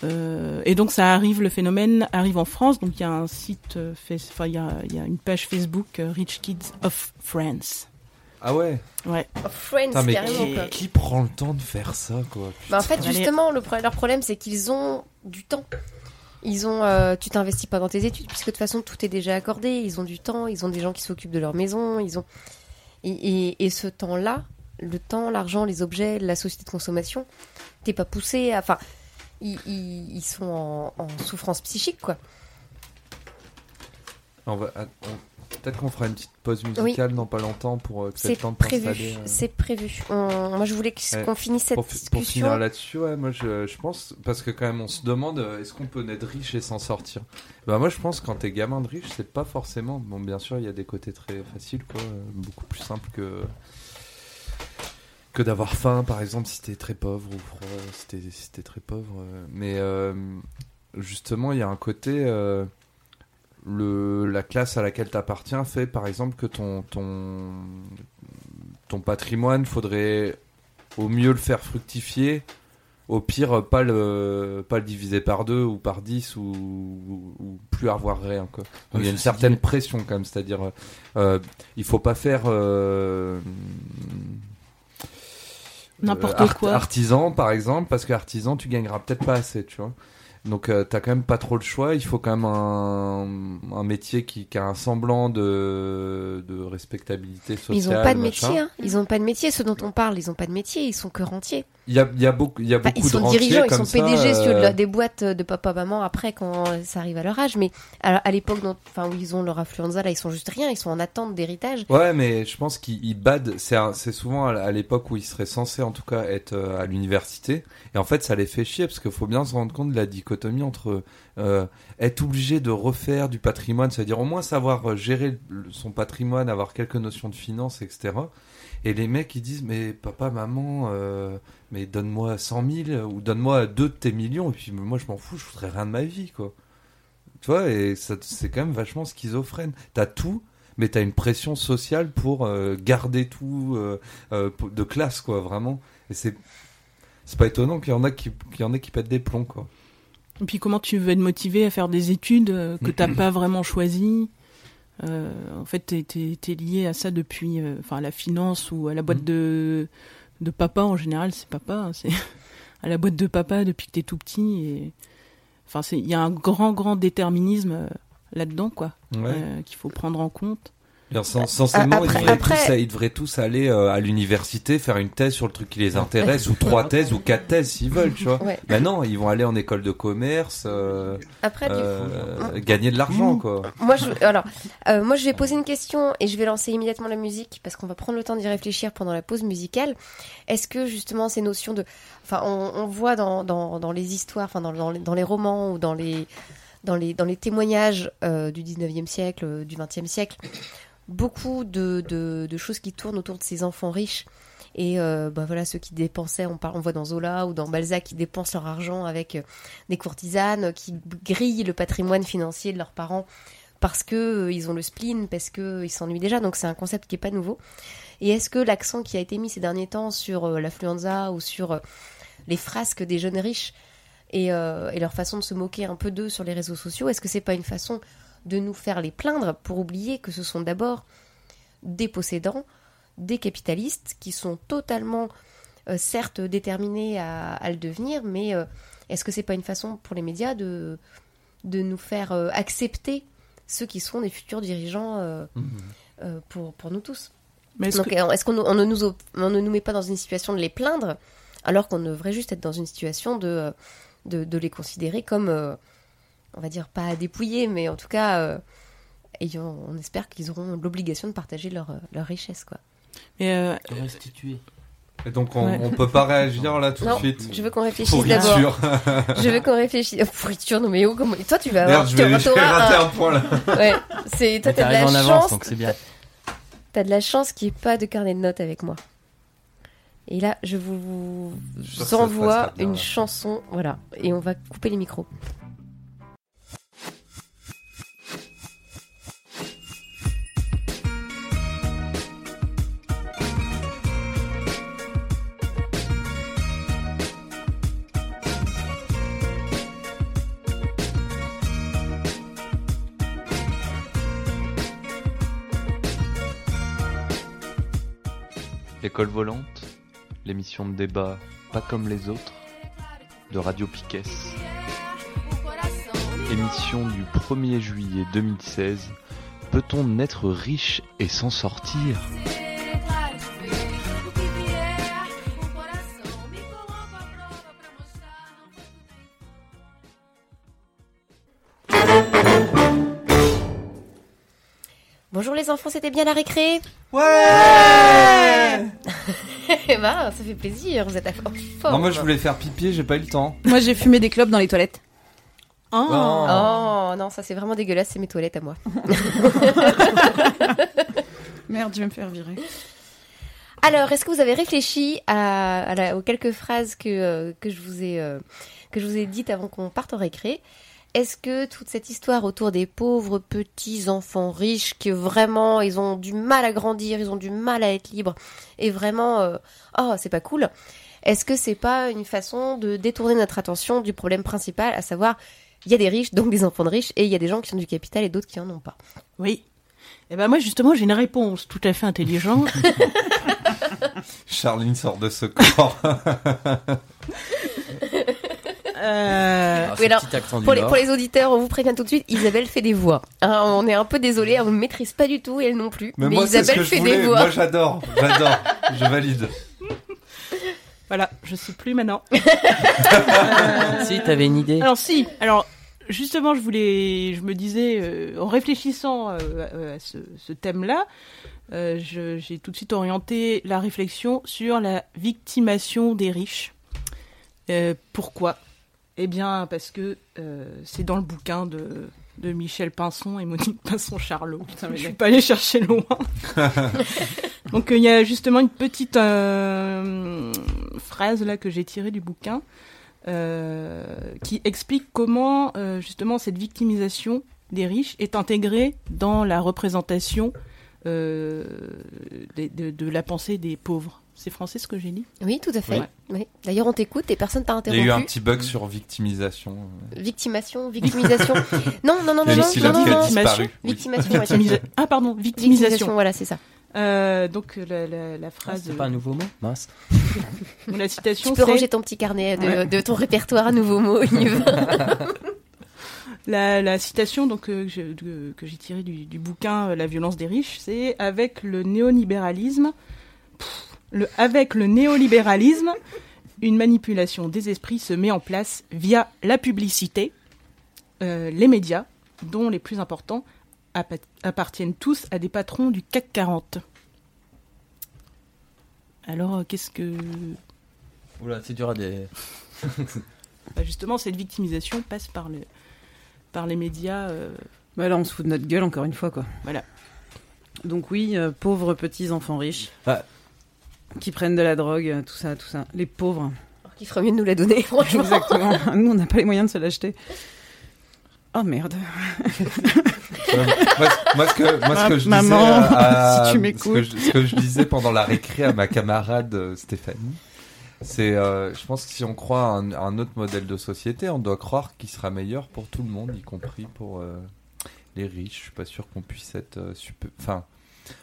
Euh, et donc ça arrive, le phénomène arrive en France. Donc il y a un site, euh, enfin il y a, il y a une page Facebook euh, Rich Kids of France. Ah ouais Ouais. Oh, Friends, Putain, mais carrément, qui, quoi. qui prend le temps de faire ça, quoi Bah, en fait, justement, le pro- leur problème, c'est qu'ils ont du temps. Ils ont, euh, tu t'investis pas dans tes études, puisque de toute façon, tout est déjà accordé. Ils ont du temps, ils ont des gens qui s'occupent de leur maison, ils ont. Et, et, et ce temps-là, le temps, l'argent, les objets, la société de consommation, t'es pas poussé à. Enfin, ils, ils, ils sont en, en souffrance psychique, quoi. On va- ah, Peut-être qu'on fera une petite pause musicale dans pas longtemps pour que t'aies le C'est temps de prévu. t'installer. euh. C'est prévu. On- Moi, je voulais Ouais. qu'on finisse cette pour, discussion. pour finir là-dessus, ouais, moi je, je pense, parce que quand même on se demande euh, est-ce qu'on peut naître riche et s'en sortir? Bah moi je pense quand t'es gamin de riche, c'est pas forcément. Bon, bien sûr, il y a des côtés très faciles, quoi, euh, beaucoup plus simples que que d'avoir faim, par exemple, si t'es très pauvre ou froid, si t'es si t'es très pauvre. euh. Mais euh, justement, il y a un côté. euh, le, la classe à laquelle t'appartiens fait par exemple que ton, ton, ton patrimoine, faudrait au mieux le faire fructifier, au pire pas le, pas le diviser par deux ou par dix ou, ou- ou plus avoir rien. Quoi. Il y a une certaine dit- pression quand même, c'est-à-dire euh, il faut pas faire... euh, N'importe euh, art- quoi. Artisan par exemple, parce que artisan tu gagneras peut-être pas assez, tu vois. Donc euh, t'as quand même pas trop le choix. Il faut quand même un, un métier qui, qui a un semblant de, de respectabilité sociale. Ils ont pas de machin. métier, hein. Ils ont pas de métier. Ceux dont on parle, ils ont pas de métier. Ils sont que rentiers. Il y a, il y a beaucoup, y a Enfin, beaucoup ils sont de rentiers dirigeants, ils sont PDG sur euh, des boîtes de papa-maman après quand ça arrive à leur âge. Mais à, à l'époque enfin, où ils ont leur affluenza, là, ils sont juste rien. Ils sont en attente d'héritage. Ouais, mais je pense qu'ils ils badent. C'est souvent à à l'époque où ils seraient censés, en tout cas, être euh, à l'université. Et en fait, ça les fait chier parce qu'il faut bien se rendre compte de la dichotomie entre euh, être obligé de refaire du patrimoine, c'est-à-dire au moins savoir euh, gérer son patrimoine, avoir quelques notions de finance, etc. Et les mecs, ils disent, mais papa, maman, euh, mais donne-moi 100 000 ou donne-moi deux de tes millions. Et puis moi, je m'en fous, je voudrais rien de ma vie, quoi. Tu vois, et c'est quand même vachement schizophrène. T'as tout, mais t'as une pression sociale pour euh, garder tout de classe, quoi, vraiment. Et c'est pas étonnant qu'il y en a qui qui pètent des plombs, quoi. Et puis comment tu veux être motivé à faire des études euh, que t'as pas vraiment choisies Euh, En fait, t'es t'es lié à ça depuis, euh, enfin à la finance ou à la boîte de de papa en général. C'est papa, hein, c'est à la boîte de papa depuis que t'es tout petit. Et enfin, c'est il y a un grand grand déterminisme là-dedans, quoi, Ouais. qu'il faut prendre en compte. Sens- censément, après- ils, devraient après- tous, ils devraient tous aller euh, à l'université faire une thèse sur le truc qui les intéresse, ou trois thèses, ou quatre thèses s'ils veulent, tu vois. Ouais. Ben non, ils vont aller en école de commerce, euh, Après, du euh, gagner de l'argent, quoi. Moi, je, alors, moi, je vais poser une question et je vais lancer immédiatement la musique parce qu'on va prendre le temps d'y réfléchir pendant la pause musicale. Est-ce que justement ces notions de, enfin, on, on voit dans, dans, dans les histoires, enfin, dans, dans, les, dans les romans ou dans les, dans les, dans les témoignages du 19e siècle, du 20e siècle, beaucoup de, de, choses qui tournent autour de ces enfants riches. Et euh, bah voilà, ceux qui dépensaient, on, parle, on voit dans Zola ou dans Balzac, qui dépensent leur argent avec euh, des courtisanes, qui grillent le patrimoine financier de leurs parents parce que euh, ils ont le spleen, parce que s'ennuient déjà. Donc c'est un concept qui est pas nouveau. Et est-ce que l'accent qui a été mis ces derniers temps sur l'affluenza ou sur les frasques des jeunes riches et, et leur façon de se moquer un peu d'eux sur les réseaux sociaux, est-ce que c'est pas une façon de nous faire les plaindre pour oublier que ce sont d'abord des possédants, des capitalistes qui sont totalement, euh, certes, déterminés à, à le devenir, mais euh, est-ce que c'est pas une façon pour les médias de, de nous faire euh, accepter ceux qui seront des futurs dirigeants euh, euh, pour, pour nous tous? Mais est-ce Donc, que- est-ce qu'on on ne, nous, op- on ne nous met pas dans une situation de les plaindre alors qu'on devrait juste être dans une situation de, de, de les considérer comme, euh, on va dire, pas à dépouiller, mais en tout cas, euh, ayant, on espère qu'ils auront l'obligation de partager leur, euh, leur richesse. Quoi. Et, euh, Restituer. Et donc, on, Ouais. on peut pas réagir là tout Non, de suite. je veux qu'on réfléchisse Pourriture. d'abord. je veux qu'on réfléchisse. Oh, pourriture, non mais oh, comment... Toi, tu vas Merde, avoir... je tu vais- je vais rater un point, là. Ouais, c'est... Toi, Mais t'as de la en chance. avance, donc c'est bien. T'as de la chance qu'il n'y ait pas de carnet de notes avec moi. Et là, je vous Je se envoie une chanson, voilà, et on va couper les micros. L'école volante, l'émission de débat pas comme les autres, de Radio Piquet. Émission du 1er juillet 2016. Peut-on naître riche et s'en sortir? Bonjour les enfants, c'était bien la récré Ouais Eh ben, ça fait plaisir, vous êtes à fort. Non, moi je voulais faire pipi, j'ai pas eu le temps. Moi, j'ai fumé des clopes dans les toilettes. Oh. Oh non, ça c'est vraiment dégueulasse, c'est mes toilettes à moi. Merde, je vais me faire virer. Alors, est-ce que vous avez réfléchi à, à la- aux quelques phrases que, euh, que, je vous ai, euh, que je vous ai dites avant qu'on parte en récré? Est-ce que toute cette histoire autour des pauvres petits enfants riches, que vraiment ils ont du mal à grandir, ils ont du mal à être libres, et vraiment, euh, oh, c'est pas cool Est-ce que c'est pas une façon de détourner notre attention du problème principal, à savoir, il y a des riches, donc des enfants de riches, et il y a des gens qui ont du capital et d'autres qui en ont pas? Oui. Et ben moi justement j'ai une réponse tout à fait intelligente. Charline sort de ce corps. Euh, Oui, alors, pour, les, pour les auditeurs, on vous prévient tout de suite, Isabelle fait des voix. Hein, on est un peu désolé, elle ne maîtrise pas du tout, et elle non plus. Mais, Mais, moi, c'est ce Isabelle que je fait voulais. des voix. Moi, j'adore. J'adore. je valide. voilà, je sais plus maintenant. Si, t'avais une idée. Alors si, alors justement, je voulais, je me disais, euh, en réfléchissant euh, euh, à ce, ce thème-là, euh, je- j'ai tout de suite orienté la réflexion sur la victimation des riches. Euh, pourquoi? Eh bien, parce que euh, c'est dans le bouquin de, de Michel Pinson et Monique Pinson-Charlot. Je suis pas allée chercher loin. Donc euh, il y a justement une petite euh, phrase là que j'ai tirée du bouquin qui explique comment justement cette victimisation des riches est intégrée dans la représentation de la pensée des pauvres. C'est français ce que j'ai dit Oui, tout à fait. Oui. D'ailleurs, on t'écoute et personne t'a Il y a eu un interrompu. petit bug sur victimisation. Victimation, victimisation. non, non, non, non, non, non, non. Oui. Victimation, Victimisa- Ah pardon, victimisation. Victimisation, voilà, c'est ça. Euh, donc la, la, la Ah, phrase, c'est pas un nouveau mot? Mince. la citation, Tu peux c'est ranger ton petit carnet de, Ouais. de ton répertoire à nouveaux mots. La, la citation donc euh, que je- de- que j'ai tirée du, du bouquin euh, La violence des riches, c'est avec le néolibéralisme, pff, le, avec le néolibéralisme, une manipulation des esprits se met en place via la publicité, euh, les médias, dont les plus importants appa- appartiennent tous à des patrons du CAC 40. Alors, euh, qu'est-ce que... Oula, c'est dur à des. Bah, justement, cette victimisation passe par, le, par les médias. euh, Bah là, on se fout de notre gueule encore une fois, quoi. Voilà. Donc oui, euh, pauvres petits enfants riches. Ah. Qui prennent de la drogue, euh, tout ça, tout ça. Les pauvres. Alors qu'il ferait mieux de nous la donner, franchement. Exactement. Nous, on n'a pas les moyens de se l'acheter. Oh merde. Euh, moi, moi, ce que, moi, ce que je Maman, disais à- à- si tu m'écoutes. Ce que je disais pendant la récré à ma camarade euh, Stéphanie, c'est, euh, je pense que si on croit à un, à un autre modèle de société, on doit croire qu'il sera meilleur pour tout le monde, y compris pour euh, les riches. Je suis pas sûr qu'on puisse être euh, super. Enfin,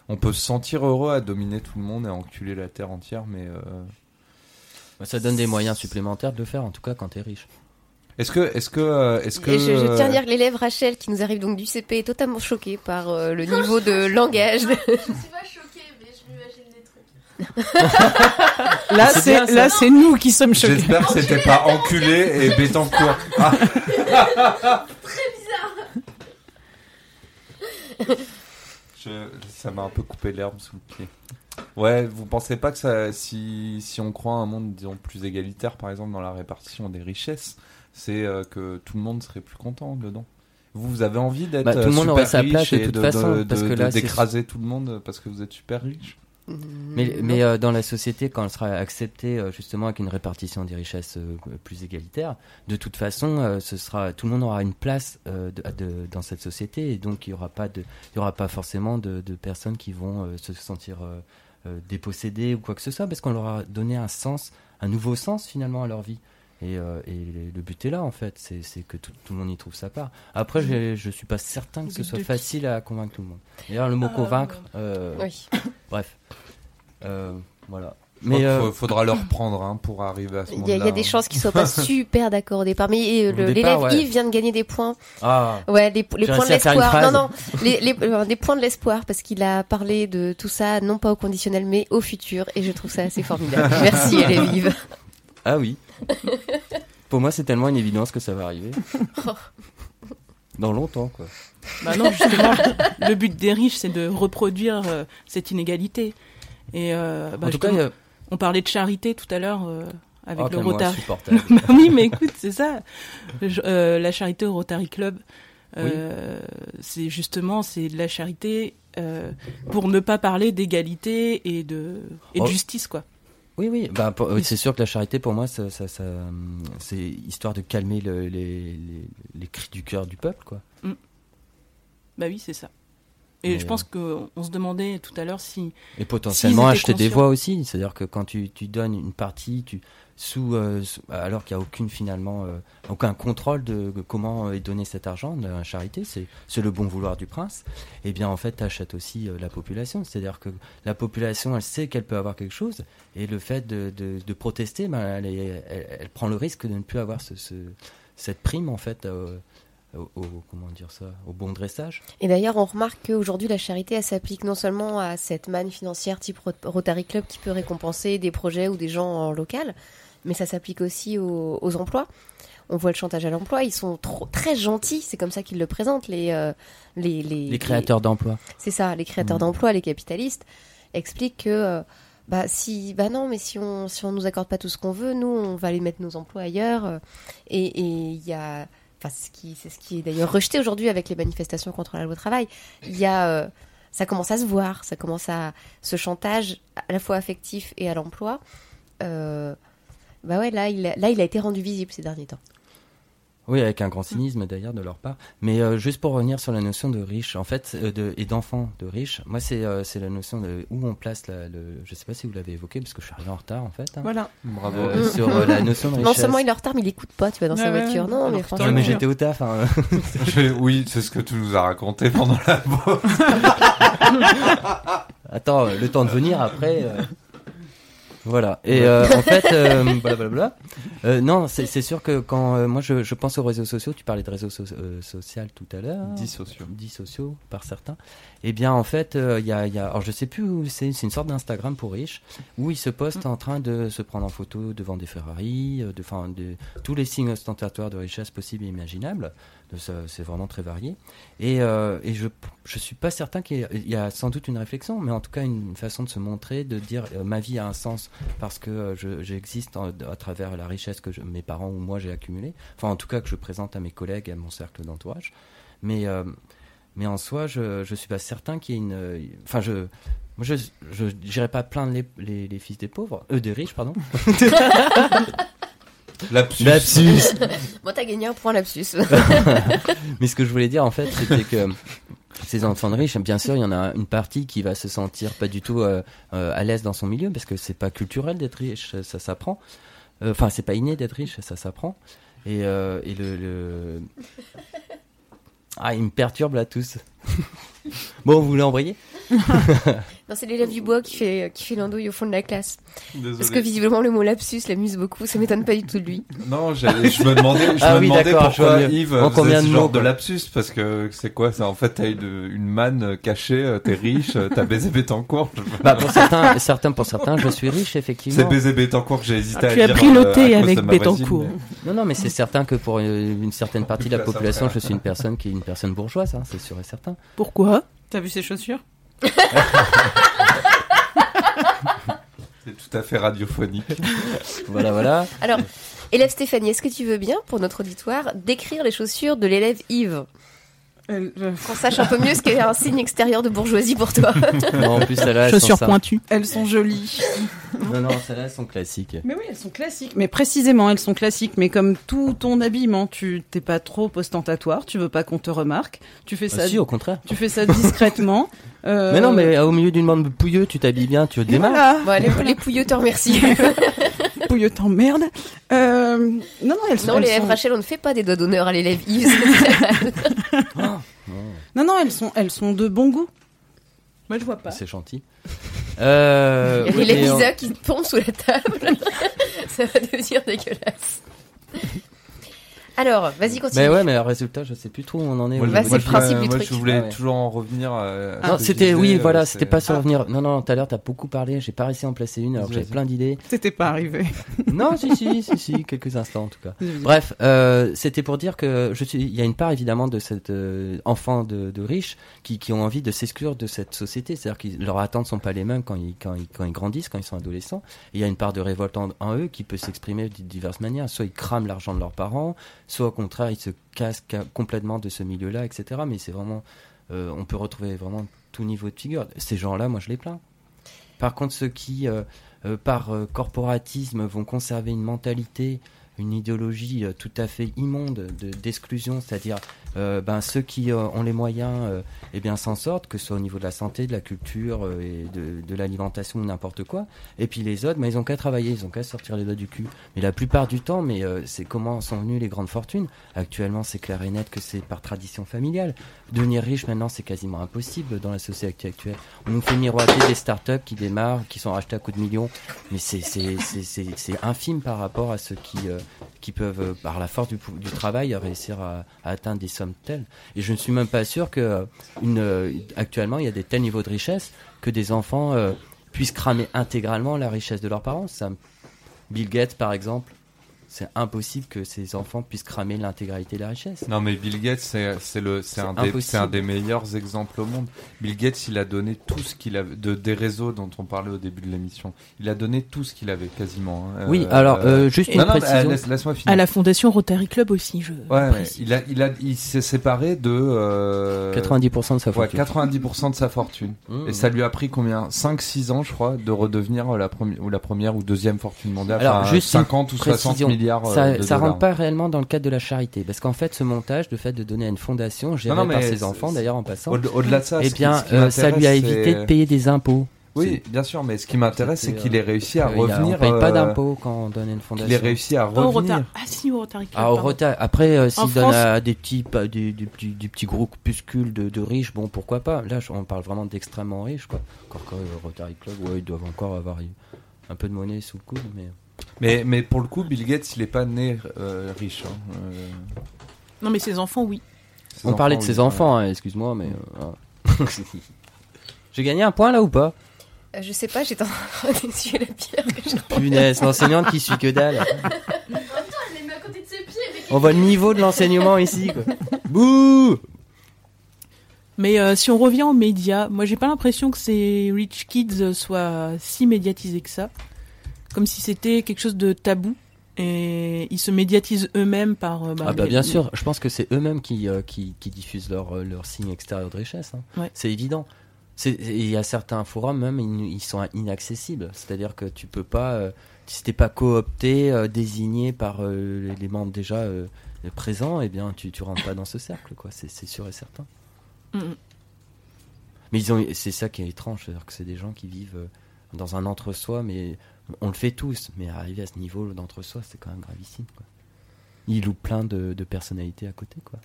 on peut se sentir heureux à dominer tout le monde et à enculer la terre entière, mais euh, Ça donne des moyens supplémentaires de le faire, en tout cas quand t'es riche. est-ce que, est-ce que, euh, est-ce que, je, je tiens à dire que l'élève Rachel, qui nous arrive donc du CP, est totalement choquée par euh, le niveau de langage. de- Je suis pas choquée, mais je m'imagine des trucs. C'est là, c'est nous qui sommes choqués. J'espère que c'était pas enculé et Bétancourt. Ah, Très bizarre. je- ça m'a un peu coupé l'herbe sous le pied. Ouais, vous pensez pas que ça, si, si on croit à un monde disons plus égalitaire, par exemple dans la répartition des richesses, c'est euh, que tout le monde serait plus content dedans? Vous, vous avez envie d'être Bah, tout le euh, monde super aurait sa riche place de et toute de- façon, de- parce de- que de- là, c'est- d'écraser tout le monde parce que vous êtes super riche? Mais, mais euh, dans la société, quand elle sera acceptée euh, justement avec une répartition des richesses euh, plus égalitaire, de toute façon, ce sera tout le monde aura une place de- de- dans cette société. Et donc il y aura pas de, il y aura pas forcément de, de personnes qui vont se sentir dépossédées ou quoi que ce soit parce qu'on leur a donné un sens, un nouveau sens finalement à leur vie. Et, euh, et le but est là en fait, c'est que tout, tout le monde y trouve sa part. Après, je suis pas certain que ce soit facile à convaincre tout le monde. D'ailleurs, le mot Euh, convaincre, euh, Oui. bref, Euh, voilà. Mais Mais euh, faudra leur prendre hein, pour arriver à ce Il y, moment-là. a- il y a des chances qu'ils soient pas super d'accord au départ. Mais l'élève ouais. Yves vient de gagner des points. ah, Ouais, les, points de l'espoir. Non, non, les, les, euh, des points de l'espoir parce qu'il a parlé de tout ça, non pas au conditionnel, mais au futur, et je trouve ça assez formidable. Merci, élève Yves. ah oui. Pour moi, c'est tellement une évidence que ça va arriver. Dans longtemps, quoi. Bah non, justement, le but des riches, c'est de reproduire euh, cette inégalité. Et euh, bah, en tout cas, a... on parlait de charité tout à l'heure euh, avec Oh, le Rotary. insupportable. Bah oui, mais écoute, c'est ça. Je- euh, la charité au Rotary Club, euh, c'est justement c'est de la charité euh, pour ne pas parler d'égalité et de et de Oh. justice, quoi. Oui, oui. Bah, pour- c'est sûr que la charité, pour moi, ça, ça, ça, hum, c'est histoire de calmer le- les, les, les cris du cœur du peuple, quoi. Bah oui, c'est ça. Et Mais, je pense que on se demandait tout à l'heure si Et potentiellement acheter des voix aussi. C'est-à-dire que quand tu, tu donnes une partie, tu, euh, alors qu'il n'y a aucune finalement euh, aucun contrôle de comment est donné cet argent de la charité, c'est le bon vouloir du prince. Et bien en fait, tu achètes aussi euh, la population. C'est-à-dire que la population, elle sait qu'elle peut avoir quelque chose, et le fait de, protester, ben, elle, prend le risque de ne plus avoir ce, ce- cette prime en fait. au, comment dire ça au bon dressage Et d'ailleurs, on remarque qu'aujourd'hui, la charité, elle s'applique non seulement à cette manne financière type Rot- Rotary Club qui peut récompenser des projets ou des gens en local, mais ça s'applique aussi aux, aux emplois. On voit le chantage à l'emploi, ils sont trop, très gentils, c'est comme ça qu'ils le présentent, les, euh, les, les, les créateurs d'emplois C'est ça, les créateurs Mm. d'emplois, les capitalistes, expliquent que, euh, bah, si, bah non, mais si on, si on nous accorde pas tout ce qu'on veut, nous, on va aller mettre nos emplois ailleurs. euh, Et et il y a, enfin, c'est ce qui, c'est ce qui est d'ailleurs rejeté aujourd'hui avec les manifestations contre la loi travail. Il y a, ça commence à se voir, ça commence à, ce chantage à la fois affectif et à l'emploi. Euh, bah ouais, là, il, a- là, il a été rendu visible ces derniers temps. Oui, avec un grand cynisme d'ailleurs de leur part. Mais euh, juste pour revenir sur la notion de riche, en fait, euh, de, et d'enfant de riche, moi c'est euh, c'est la notion de où on place la, le. Je sais pas si vous l'avez évoqué parce que je suis arrivé en retard en fait. hein. Voilà. Bravo. Euh, sur euh, la notion de richesse. Non seulement il est en retard, mais il écoute pas, tu vois, dans sa Ouais, voiture. ouais. Non, mais franchement. Ouais, mais j'étais au taf. hein. Je- oui, c'est ce que tu nous as raconté pendant la pause. Attends, le temps de venir après. Euh, Voilà. Et euh, en fait, euh, blablabla. Euh, non, c'est c'est sûr que quand euh, moi je, je pense aux réseaux sociaux, tu parlais de réseaux so- euh, sociaux tout à l'heure. Dits sociaux. Sociaux par certains. Eh bien, en fait, euh, il y, a, il y a, alors je sais plus où c'est, c'est une sorte d'Instagram pour riches où ils se postent en train de se prendre en photo devant des Ferrari, euh, de, enfin, de tous les signes ostentatoires de richesse possibles et imaginables. C'est vraiment très varié. Et, euh, et je je suis pas certain qu'il y, a sans doute une réflexion, mais en tout cas une façon de se montrer, de dire euh, ma vie a un sens parce que euh, je- j'existe à travers la richesse que mes parents ou moi j'ai accumulée. Enfin, en tout cas que je présente à mes collègues, à mon cercle d'entourage. Mais euh, mais en soi, je je suis pas certain qu'il y ait une. Enfin, je moi je dirais pas plaindre les, les, les fils des pauvres, eux des riches, pardon. Lapsus. Lapsus. Bon, t'as gagné un point lapsus. Mais ce que je voulais dire en fait, c'était que ces enfants de riches, bien sûr, il y en a une partie qui va se sentir pas du tout euh, euh, à l'aise dans son milieu parce que c'est pas culturel d'être riche, ça s'apprend. Euh, Enfin, c'est pas inné d'être riche, ça s'apprend. Et, euh, et le, le- Ah, il me perturbe là tous. Bon, vous voulez embrayer? Non, c'est l'élève du bois qui fait, qui fait l'andouille au fond de la classe. Désolé. Parce que visiblement, le mot lapsus l'amuse beaucoup. Ça m'étonne pas du tout de lui. Non, je me demandais, je Ah me oui, demandais pourquoi. Yves En combien ce de genre mots, de lapsus? Parce que c'est quoi ça? En fait, t'as une, une manne cachée, euh, t'es riche, euh, t'as baisé Bétancourt. Bah pour certains, certains pour certains, je suis riche C'est effectivement. baisé Bétancourt que j'ai hésité à Tu as dire. pris euh, le thé cause avec voisine, Bétancourt. mais- Non, non, mais c'est certain que pour une, une certaine partie de la population, je suis une personne qui est une personne bourgeoise, hein, c'est sûr et certain. Pourquoi T'as vu ses chaussures C'est tout à fait radiophonique. Voilà, voilà. Alors, élève Stéphanie, est-ce que tu veux bien, pour notre auditoire, décrire les chaussures de l'élève Yves? Elle- euh, Qu'on sache un peu mieux ce qu'est un signe extérieur de bourgeoisie pour toi. Non, en plus, celles-là, elles sont Chaussures ça. pointues. Elles sont jolies. Non, non, celles-là, elles sont classiques. Mais oui, elles sont classiques. Mais précisément, elles sont classiques. Mais comme tout ton habillement, tu t'es pas trop ostentatoire, tu veux pas qu'on te remarque. Tu fais ça. Ah, si, au contraire. Tu fais ça discrètement. Euh, Mais non, mais euh, au milieu d'une bande pouilleux, tu t'habilles bien, tu démarres. voilà. Bon, les, les pouilleux te remercient. Pouilleux t'emmerde. Euh, non, non, elles sont. non, elles les sont- Rachel, on ne fait pas des doigts d'honneur à l'élève Yves. Non, non, elles sont, elles sont de bon goût. Moi, je vois pas. C'est gentil. Euh, Il y a oui, l'élève mais on- qui tombe sous la table. Ça va devenir dégueulasse. Alors, vas-y, continue. Mais ouais, mais le résultat, je sais plus trop où on en est. Moi, Bah, c'est le principe du moi, truc. je voulais Ah ouais. toujours en revenir à. à Non, c'était oui, voilà, euh, c'était pas sur revenir. Non, non, tout à l'heure, t'as beaucoup parlé. J'ai pas réussi à en placer une, alors que j'avais plein d'idées. C'était pas arrivé. Non, si, si, si, si, quelques instants en tout cas. Bref, euh, c'était pour dire que je suis. Il y a une part évidemment de cet euh, enfant de, de riches qui, qui ont envie de s'exclure de cette société, c'est-à-dire que leurs attentes sont pas les mêmes quand ils, quand ils, quand ils grandissent, quand ils sont adolescents. Et il y a une part de révolte en, en eux qui peut s'exprimer de diverses manières. Soit ils crament l'argent de leurs parents, soit au contraire ils se cassent ca- complètement de ce milieu-là, etc. Mais c'est vraiment, euh, on peut retrouver vraiment tout niveau de figure. Ces gens-là, moi je les plains. Par contre, ceux qui, euh, euh, par corporatisme, vont conserver une mentalité, une idéologie euh, tout à fait immonde de- d'exclusion, c'est-à-dire euh, ben, ceux qui euh, ont les moyens eh bien s'en sortent, que ce soit au niveau de la santé, de la culture et de, de l'alimentation ou n'importe quoi. Et puis les autres, ben, ils ont qu'à travailler, ils ont qu'à sortir les doigts du cul. Mais la plupart du temps, mais c'est comment sont venues les grandes fortunes. Actuellement, c'est clair et net que c'est par tradition familiale. Devenir riche maintenant, c'est quasiment impossible dans la société actuelle. On nous fait miroiter des startups qui démarrent, qui sont rachetées à coups de millions, mais c'est infime par rapport à ceux qui qui peuvent euh, par la force du, travail réussir à, atteindre des sommes telles. Et je ne suis même pas sûr que euh, euh, actuellement il y a des tels niveaux de richesse que des enfants puissent cramer intégralement la richesse de leurs parents. Ça, Bill Gates par exemple, c'est impossible que ces enfants puissent cramer l'intégralité de la richesse. Non mais Bill Gates c'est c'est le c'est C'est un des impossible. c'est un des meilleurs exemples au monde. Bill Gates il a donné tout ce qu'il avait de des réseaux dont on parlait au début de l'émission. Il a donné tout ce qu'il avait quasiment. hein. Oui, alors, euh, juste non, une non, précision. euh, laisse- laisse-moi finir. À la fondation Rotary Club aussi, je Ouais, précise. il a il a il s'est séparé de euh, 90% de sa ouais, fortune. 90% de sa fortune. Mmh. Et ça lui a pris combien? 5 6 ans je crois de redevenir la première ou la première ou deuxième fortune mondiale. Alors, Enfin, juste 50 une ou 60 précision. Milliards euh, ça, de ça dollars. rentre pas réellement dans le cadre de la charité, parce qu'en fait, ce montage, le fait de donner à une fondation gérée Non, non, par ses enfants, d'ailleurs en passant, au- au-delà de ça, eh ce qui- bien, ce qui euh, ça lui a évité de payer des impôts. Oui, bien sûr, mais ce qui m'intéresse, c'est qu'il ait réussi à euh, il revenir. on paye pas euh, d'impôts quand on donne à une fondation. Qu'il ait réussi à au revenir. Ah si, au Rotary Club. Ah, au retard. Après, euh, s'il donne France- à des petits, des, des petits, des petits groupuscules de, de riches, bon, pourquoi pas. Là, on parle vraiment d'extrêmement riches, quoi. Encore que euh, Rotary Club, ouais, ils doivent encore avoir un peu de monnaie sous le coude, mais. Mais, mais pour le coup, Bill Gates, il est pas né euh, riche. hein. Euh, Non, mais ses enfants, oui. ses on parlait de ses oui, enfants, hein, excuse-moi, mais. euh. J'ai gagné un point là ou pas? Euh, Je sais pas, j'étais en train d'essuyer la pierre que j'ai Punaise, l'enseignante qui suit que dalle. En même temps, elle les met à côté de ses pieds. mais On voit le niveau de l'enseignement ici, quoi. Bouh Mais euh, si on revient aux médias, moi j'ai pas l'impression que ces rich kids soient si médiatisés que ça. Comme si c'était quelque chose de tabou. Et ils se médiatisent eux-mêmes par. euh, Ah bah les- bien sûr, je pense que c'est eux-mêmes qui, euh, qui, qui diffusent leur, euh, leur signe extérieur de richesse. hein. Ouais. C'est évident. Il y a certains forums même, ils, ils sont inaccessibles. C'est-à-dire que tu peux pas, euh, si t'es pas coopté, euh, désigné par les, les membres déjà présents, eh bien tu, tu rentres pas dans ce cercle, quoi. C'est sûr et certain. Mais ils ont, c'est ça qui est étrange, c'est-à-dire que c'est des gens qui vivent dans un entre-soi, mais on le fait tous, mais arriver à ce niveau d'entre-soi, c'est quand même gravissime, quoi. Ils louent plein de, de personnalités à côté, quoi.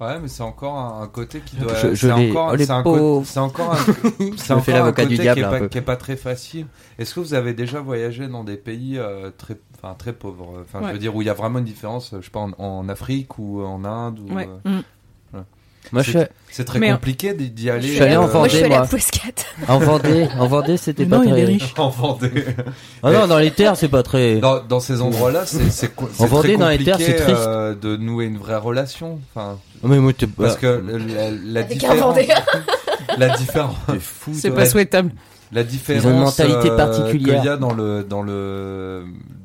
Ouais, mais c'est encore un, un côté qui doit. Je- je c'est encore, oh, c'est encore un, c'est encore un côté du diable qui est, un pas, peu. qui est pas très facile. Est-ce que vous avez déjà voyagé dans des pays euh, très, enfin très pauvres? Enfin, je veux dire où il y a vraiment une différence. Je sais pas en, en Afrique ou en Inde. Ou, Ouais. euh, Mm. Moi, C'est- je C'est très Mais- compliqué d'y d'y aller. Je suis allé en euh, Moi, je suis Vendée, allée à. En Vendée, en Vendée, c'était Mais pas non, il très. est riche. en Vendée. Ah non, dans les terres, c'est pas très. Dans, dans ces endroits-là, c'est c'est c'est Vendée, très dans les compliqué terres, c'est triste. euh, de nouer une vraie relation. Enfin, Oh, mais moi, t'es parce que la, la Avec un différence, la différence. C'est pas souhaitable. la différence Ils ont une mentalité euh, particulière. qu'il y a dans le dans le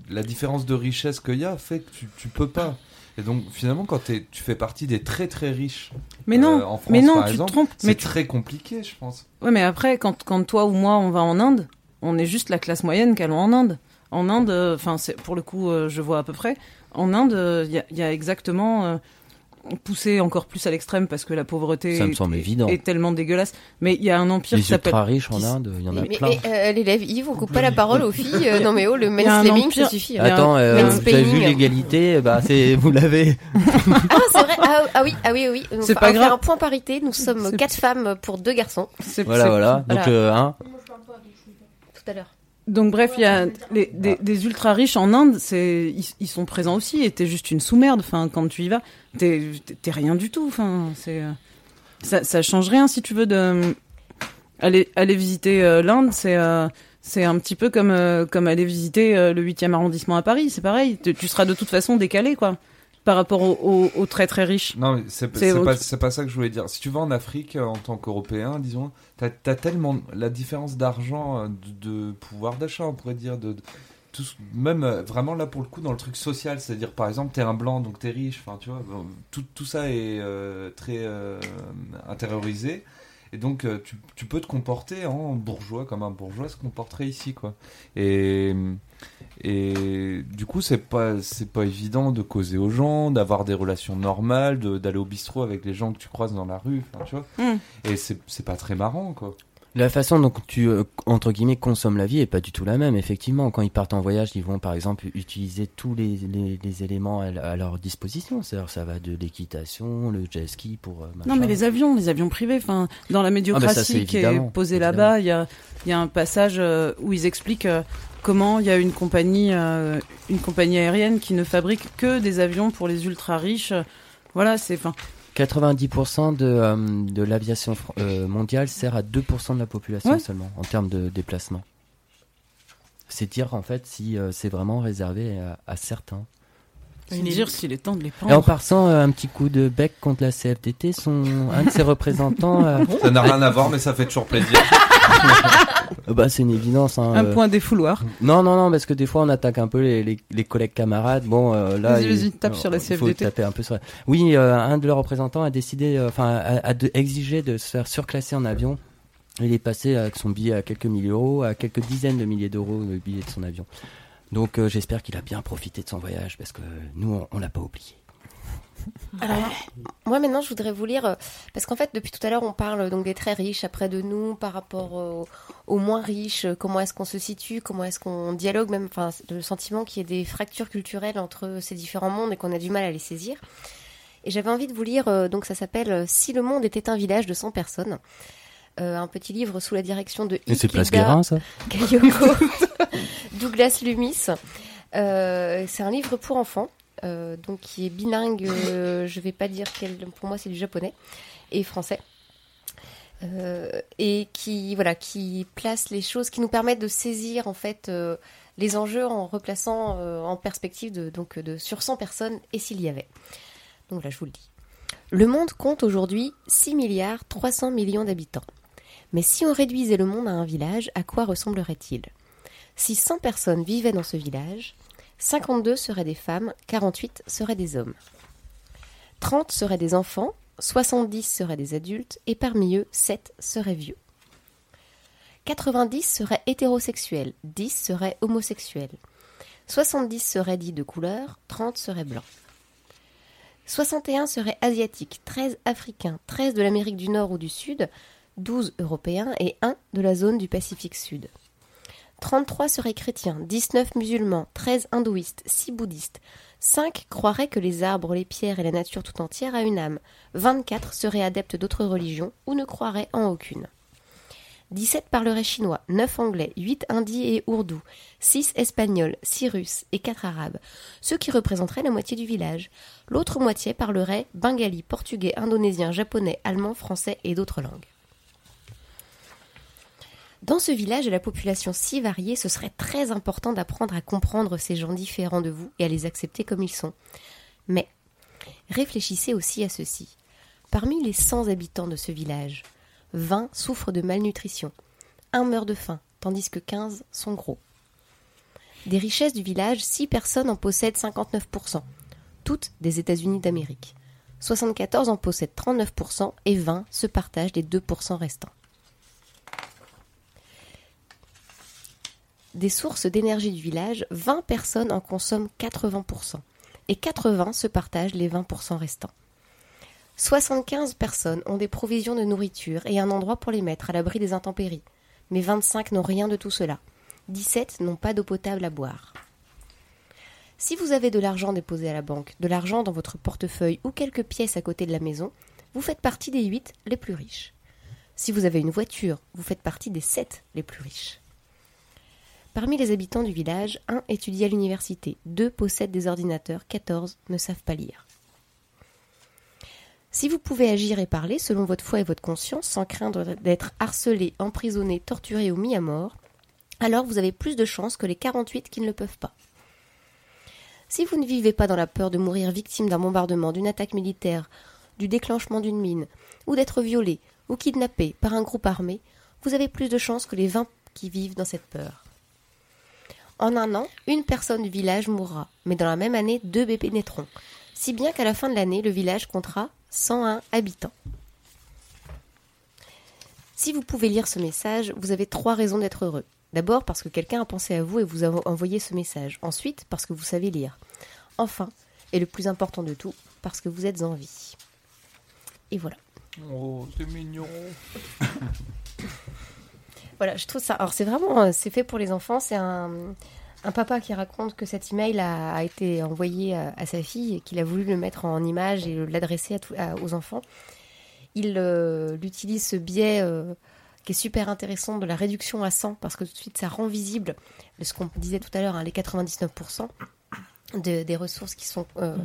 la différence de richesse qu'il y a fait que tu tu peux pas Et donc finalement, quand tu fais partie des très très riches, Mais non, euh, en France mais non, par tu te exemple, trompes. c'est très compliqué, je pense. Ouais, mais après, quand, quand toi ou moi, on va en Inde, on est juste la classe moyenne qu'allons en Inde. En Inde, euh, enfin, pour le coup, euh, je vois à peu près. En Inde, il y, a, y a exactement poussé encore plus à l'extrême parce que la pauvreté Ça me est, semble est- évident. est tellement dégueulasse. Mais il y a un empire Les qui s'appelle. ultra riches en Inde, il y en a Mais, plein. mais, euh, l'élève Yves, on coupe pas la parole aux filles. euh, non mais oh, le empire- ça suffit. hein. Attends, euh, vous avez Mansplaining. vu l'égalité Bah, c'est vous l'avez. Ah, c'est vrai. Ah, ah oui, ah oui, oui. C'est on pas va grave. faire un point parité. Nous sommes quatre femmes pour deux garçons. Voilà, voilà. Donc, Voilà. euh, hein, Tout à l'heure. Donc bref, il y a les, des, des ultra riches en Inde, c'est ils, ils sont présents aussi. Et t'es juste une sous-merde. Enfin, quand tu y vas, t'es rien du tout. Enfin, c'est euh, ça, ça change rien si tu veux de aller aller visiter euh, l'Inde. C'est euh, c'est un petit peu comme euh, comme aller visiter euh, le 8e arrondissement à Paris. C'est pareil. Tu, tu seras de toute façon décalé quoi par rapport aux, aux- aux très très riches. Non, mais c'est pas, pas ça que je voulais dire. Si tu vas en Afrique euh, en tant qu'Européen, disons, t'as as tellement la différence d'argent, euh, de, de pouvoir d'achat, on pourrait dire, de, de- tout, même euh, vraiment là pour le coup dans le truc social, c'est-à-dire par exemple t'es un blanc donc t'es riche, enfin tu vois, tout, tout ça est euh, très euh, intériorisé. Et donc, tu, tu peux te comporter en bourgeois comme un bourgeois se comporterait ici, quoi. Et, et du coup, c'est pas, c'est pas évident de causer aux gens, d'avoir des relations normales, de- d'aller au bistrot avec les gens que tu croises dans la rue, tu vois. Hmm. Et c'est c'est pas très marrant, quoi. La façon dont tu, euh, entre guillemets, consommes la vie est pas du tout la même. Effectivement, quand ils partent en voyage, ils vont par exemple utiliser tous les, les, les éléments à, à leur disposition. C'est-à-dire, ça va de l'équitation, le jet ski pour. euh, Non, mais les avions, les avions privés, enfin, dans la Ah, médiocratie bah ça, c'est qui est posée là-bas, il y a, il y a un passage euh, où ils expliquent comment il y a une compagnie, euh, une compagnie aérienne qui ne fabrique que des avions pour les ultra riches. Voilà, c'est, enfin, 90% de, euh, de l'aviation euh, mondiale sert à 2% de la population Ouais. seulement en termes de déplacement. C'est dire en fait si c'est vraiment réservé à, à certains. C'est dire s'il est temps de les Et en prendre. passant euh, un petit coup de bec contre la CFDT, son, un de ses représentants. euh, Ça n'a rien à voir, mais ça fait toujours plaisir. euh, bah, c'est une évidence. hein, Un euh. point défouloir. Non, non, non, parce que des fois on attaque un peu les, les, les collègues camarades. Bon, euh, là, Vas-y, il- vas-y, tape sur la il faut CFDT. taper un peu sur. Oui, euh, un de leurs représentants a décidé, euh, enfin, a, a de- exigé de se faire surclasser en avion. Il est passé avec son billet à quelques milliers d'euros, à quelques dizaines de milliers d'euros le billet de son avion. Donc euh, j'espère qu'il a bien profité de son voyage parce que nous on, on l'a pas oublié. Alors, moi maintenant, je voudrais vous lire, euh, parce qu'en fait, depuis tout à l'heure, on parle donc des très riches après de nous par rapport aux, moins riches, euh, comment est-ce qu'on se situe, comment est-ce qu'on dialogue, même, enfin, le sentiment qu'il y ait des fractures culturelles entre ces différents mondes et qu'on a du mal à les saisir. Et j'avais envie de vous lire, donc ça s'appelle Si le monde était un village de 100 personnes. Euh, un petit livre sous la direction de Et c'est Place Ikeda Guérin ça Kayoko, Douglas Lumis. Euh, c'est un livre pour enfants, euh, donc qui est bilingue. je vais pas dire quel. Pour moi, c'est du japonais et français. Et qui voilà qui place les choses qui nous permettent de saisir en fait les enjeux en replaçant en perspective de donc de sur 100 personnes et s'il y avait. Donc là je vous le dis. Le monde compte aujourd'hui 6 milliards 300 millions d'habitants. Mais si on réduisait le monde à un village, à quoi ressemblerait-il? Si 100 personnes vivaient dans ce village, 52 seraient des femmes, 48 seraient des hommes. 30 seraient des enfants, 70 seraient des adultes, et parmi eux, 7 seraient vieux. 90 seraient hétérosexuels, 10 seraient homosexuels. 70 seraient dits de couleur, 30 seraient blancs. 61 seraient asiatiques, 13 africains, 13 de l'Amérique du Nord ou du Sud, 12 européens et 1 de la zone du Pacifique Sud. 33 seraient chrétiens, 19 musulmans, 13 hindouistes, 6 bouddhistes. 5 croiraient que les arbres, les pierres et la nature tout entière a une âme. 24 seraient adeptes d'autres religions ou ne croiraient en aucune. 17 parleraient chinois, 9 anglais, 8 hindis et ourdou, 6 espagnols, 6 russes et 4 arabes, ce qui représenterait la moitié du village. L'autre moitié parlerait bengali, portugais, indonésien, japonais, allemand, français et d'autres langues. Dans ce village à la population si variée, ce serait très important d'apprendre à comprendre ces gens différents de vous et à les accepter comme ils sont. Mais réfléchissez aussi à ceci. Parmi les 100 habitants de ce village, 20 souffrent de malnutrition, un meurt de faim, tandis que 15 sont gros. Des richesses du village, 6 personnes en possèdent 59%. toutes des États-Unis d'Amérique. 74 en possèdent 39% et 20 se partagent les 2% restants. Des sources d'énergie du village, 20 personnes en consomment 80% et 80 se partagent les 20% restants. 75 personnes ont des provisions de nourriture et un endroit pour les mettre à l'abri des intempéries, mais 25 n'ont rien de tout cela. 17 n'ont pas d'eau potable à boire. Si vous avez de l'argent déposé à la banque, de l'argent dans votre portefeuille ou quelques pièces à côté de la maison, vous faites partie des 8 les plus riches. Si vous avez une voiture, vous faites partie des 7 les plus riches. Parmi les habitants du village, un étudie à l'université, deux possèdent des ordinateurs, 14 ne savent pas lire. Si vous pouvez agir et parler selon votre foi et votre conscience sans craindre d'être harcelé, emprisonné, torturé ou mis à mort, alors vous avez plus de chances que les 48 qui ne le peuvent pas. Si vous ne vivez pas dans la peur de mourir victime d'un bombardement, d'une attaque militaire, du déclenchement d'une mine, ou d'être violé ou kidnappé par un groupe armé, vous avez plus de chances que les 20 qui vivent dans cette peur. En un an, une personne du village mourra, mais dans la même année, deux bébés naîtront, si bien qu'à la fin de l'année, le village comptera 101 habitants. Si vous pouvez lire ce message, vous avez trois raisons d'être heureux. D'abord parce que quelqu'un a pensé à vous et vous a envoyé ce message. Ensuite parce que vous savez lire. Enfin, et le plus important de tout, parce que vous êtes en vie. Et voilà. Oh, c'est mignon. Voilà, je trouve ça. Alors c'est vraiment, euh, c'est fait pour les enfants. C'est un, un papa qui raconte que cet email a, a été envoyé à, à sa fille et qu'il a voulu le mettre en image et l'adresser aux enfants. Il euh, utilise ce biais euh, qui est super intéressant de la réduction à 100 parce que tout de suite ça rend visible ce qu'on disait tout à l'heure, hein, les 99% de- des ressources qui sont euh,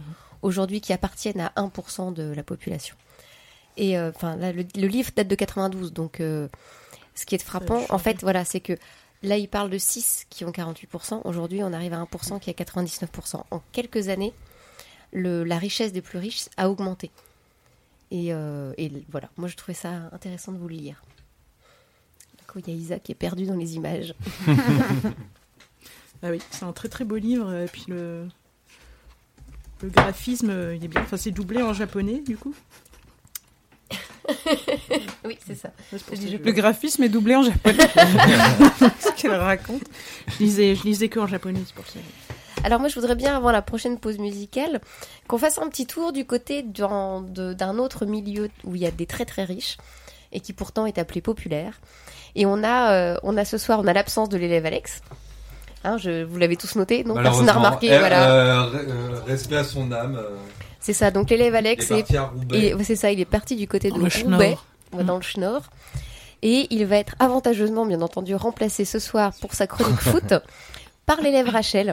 aujourd'hui qui appartiennent à 1% de la population. Et euh, là, le, le livre date de 92, donc euh, ce qui est frappant, en fait, voilà, c'est que là, il parle de 6 qui ont 48%. Aujourd'hui, on arrive à 1% qui a 99%. En quelques années, le, la richesse des plus riches a augmenté. Et, euh, et voilà, moi, je trouvais ça intéressant de vous le lire. Il y a Isa qui est perdue dans les images. Ah oui, c'est un très très beau livre. Et puis le, le graphisme, euh, il est bien. Enfin, c'est doublé en japonais, du coup. Oui, c'est ça. Je Le graphisme est doublé en japonais. Ce qu'elle raconte. Je lisais, je lisais que en japonais, c'est pour ça. Alors moi, je voudrais bien, avant la prochaine pause musicale, qu'on fasse un petit tour du côté d'un autre milieu où il y a des très très riches et qui pourtant est appelé populaire. Et on a, euh, on a ce soir, on a l'absence de l'élève Alex. Hein, je, vous l'avez tous noté, non Personne n'a remarqué, Eh, voilà. euh, euh, respect à son âme. euh, C'est ça, donc l'élève Alex Il est parti à Roubaix. il est- ouais, c'est ça, il est parti du côté de le Roubaix, dans le Schnorr. Et il va être avantageusement, bien entendu, remplacé ce soir pour sa chronique foot par l'élève Rachel,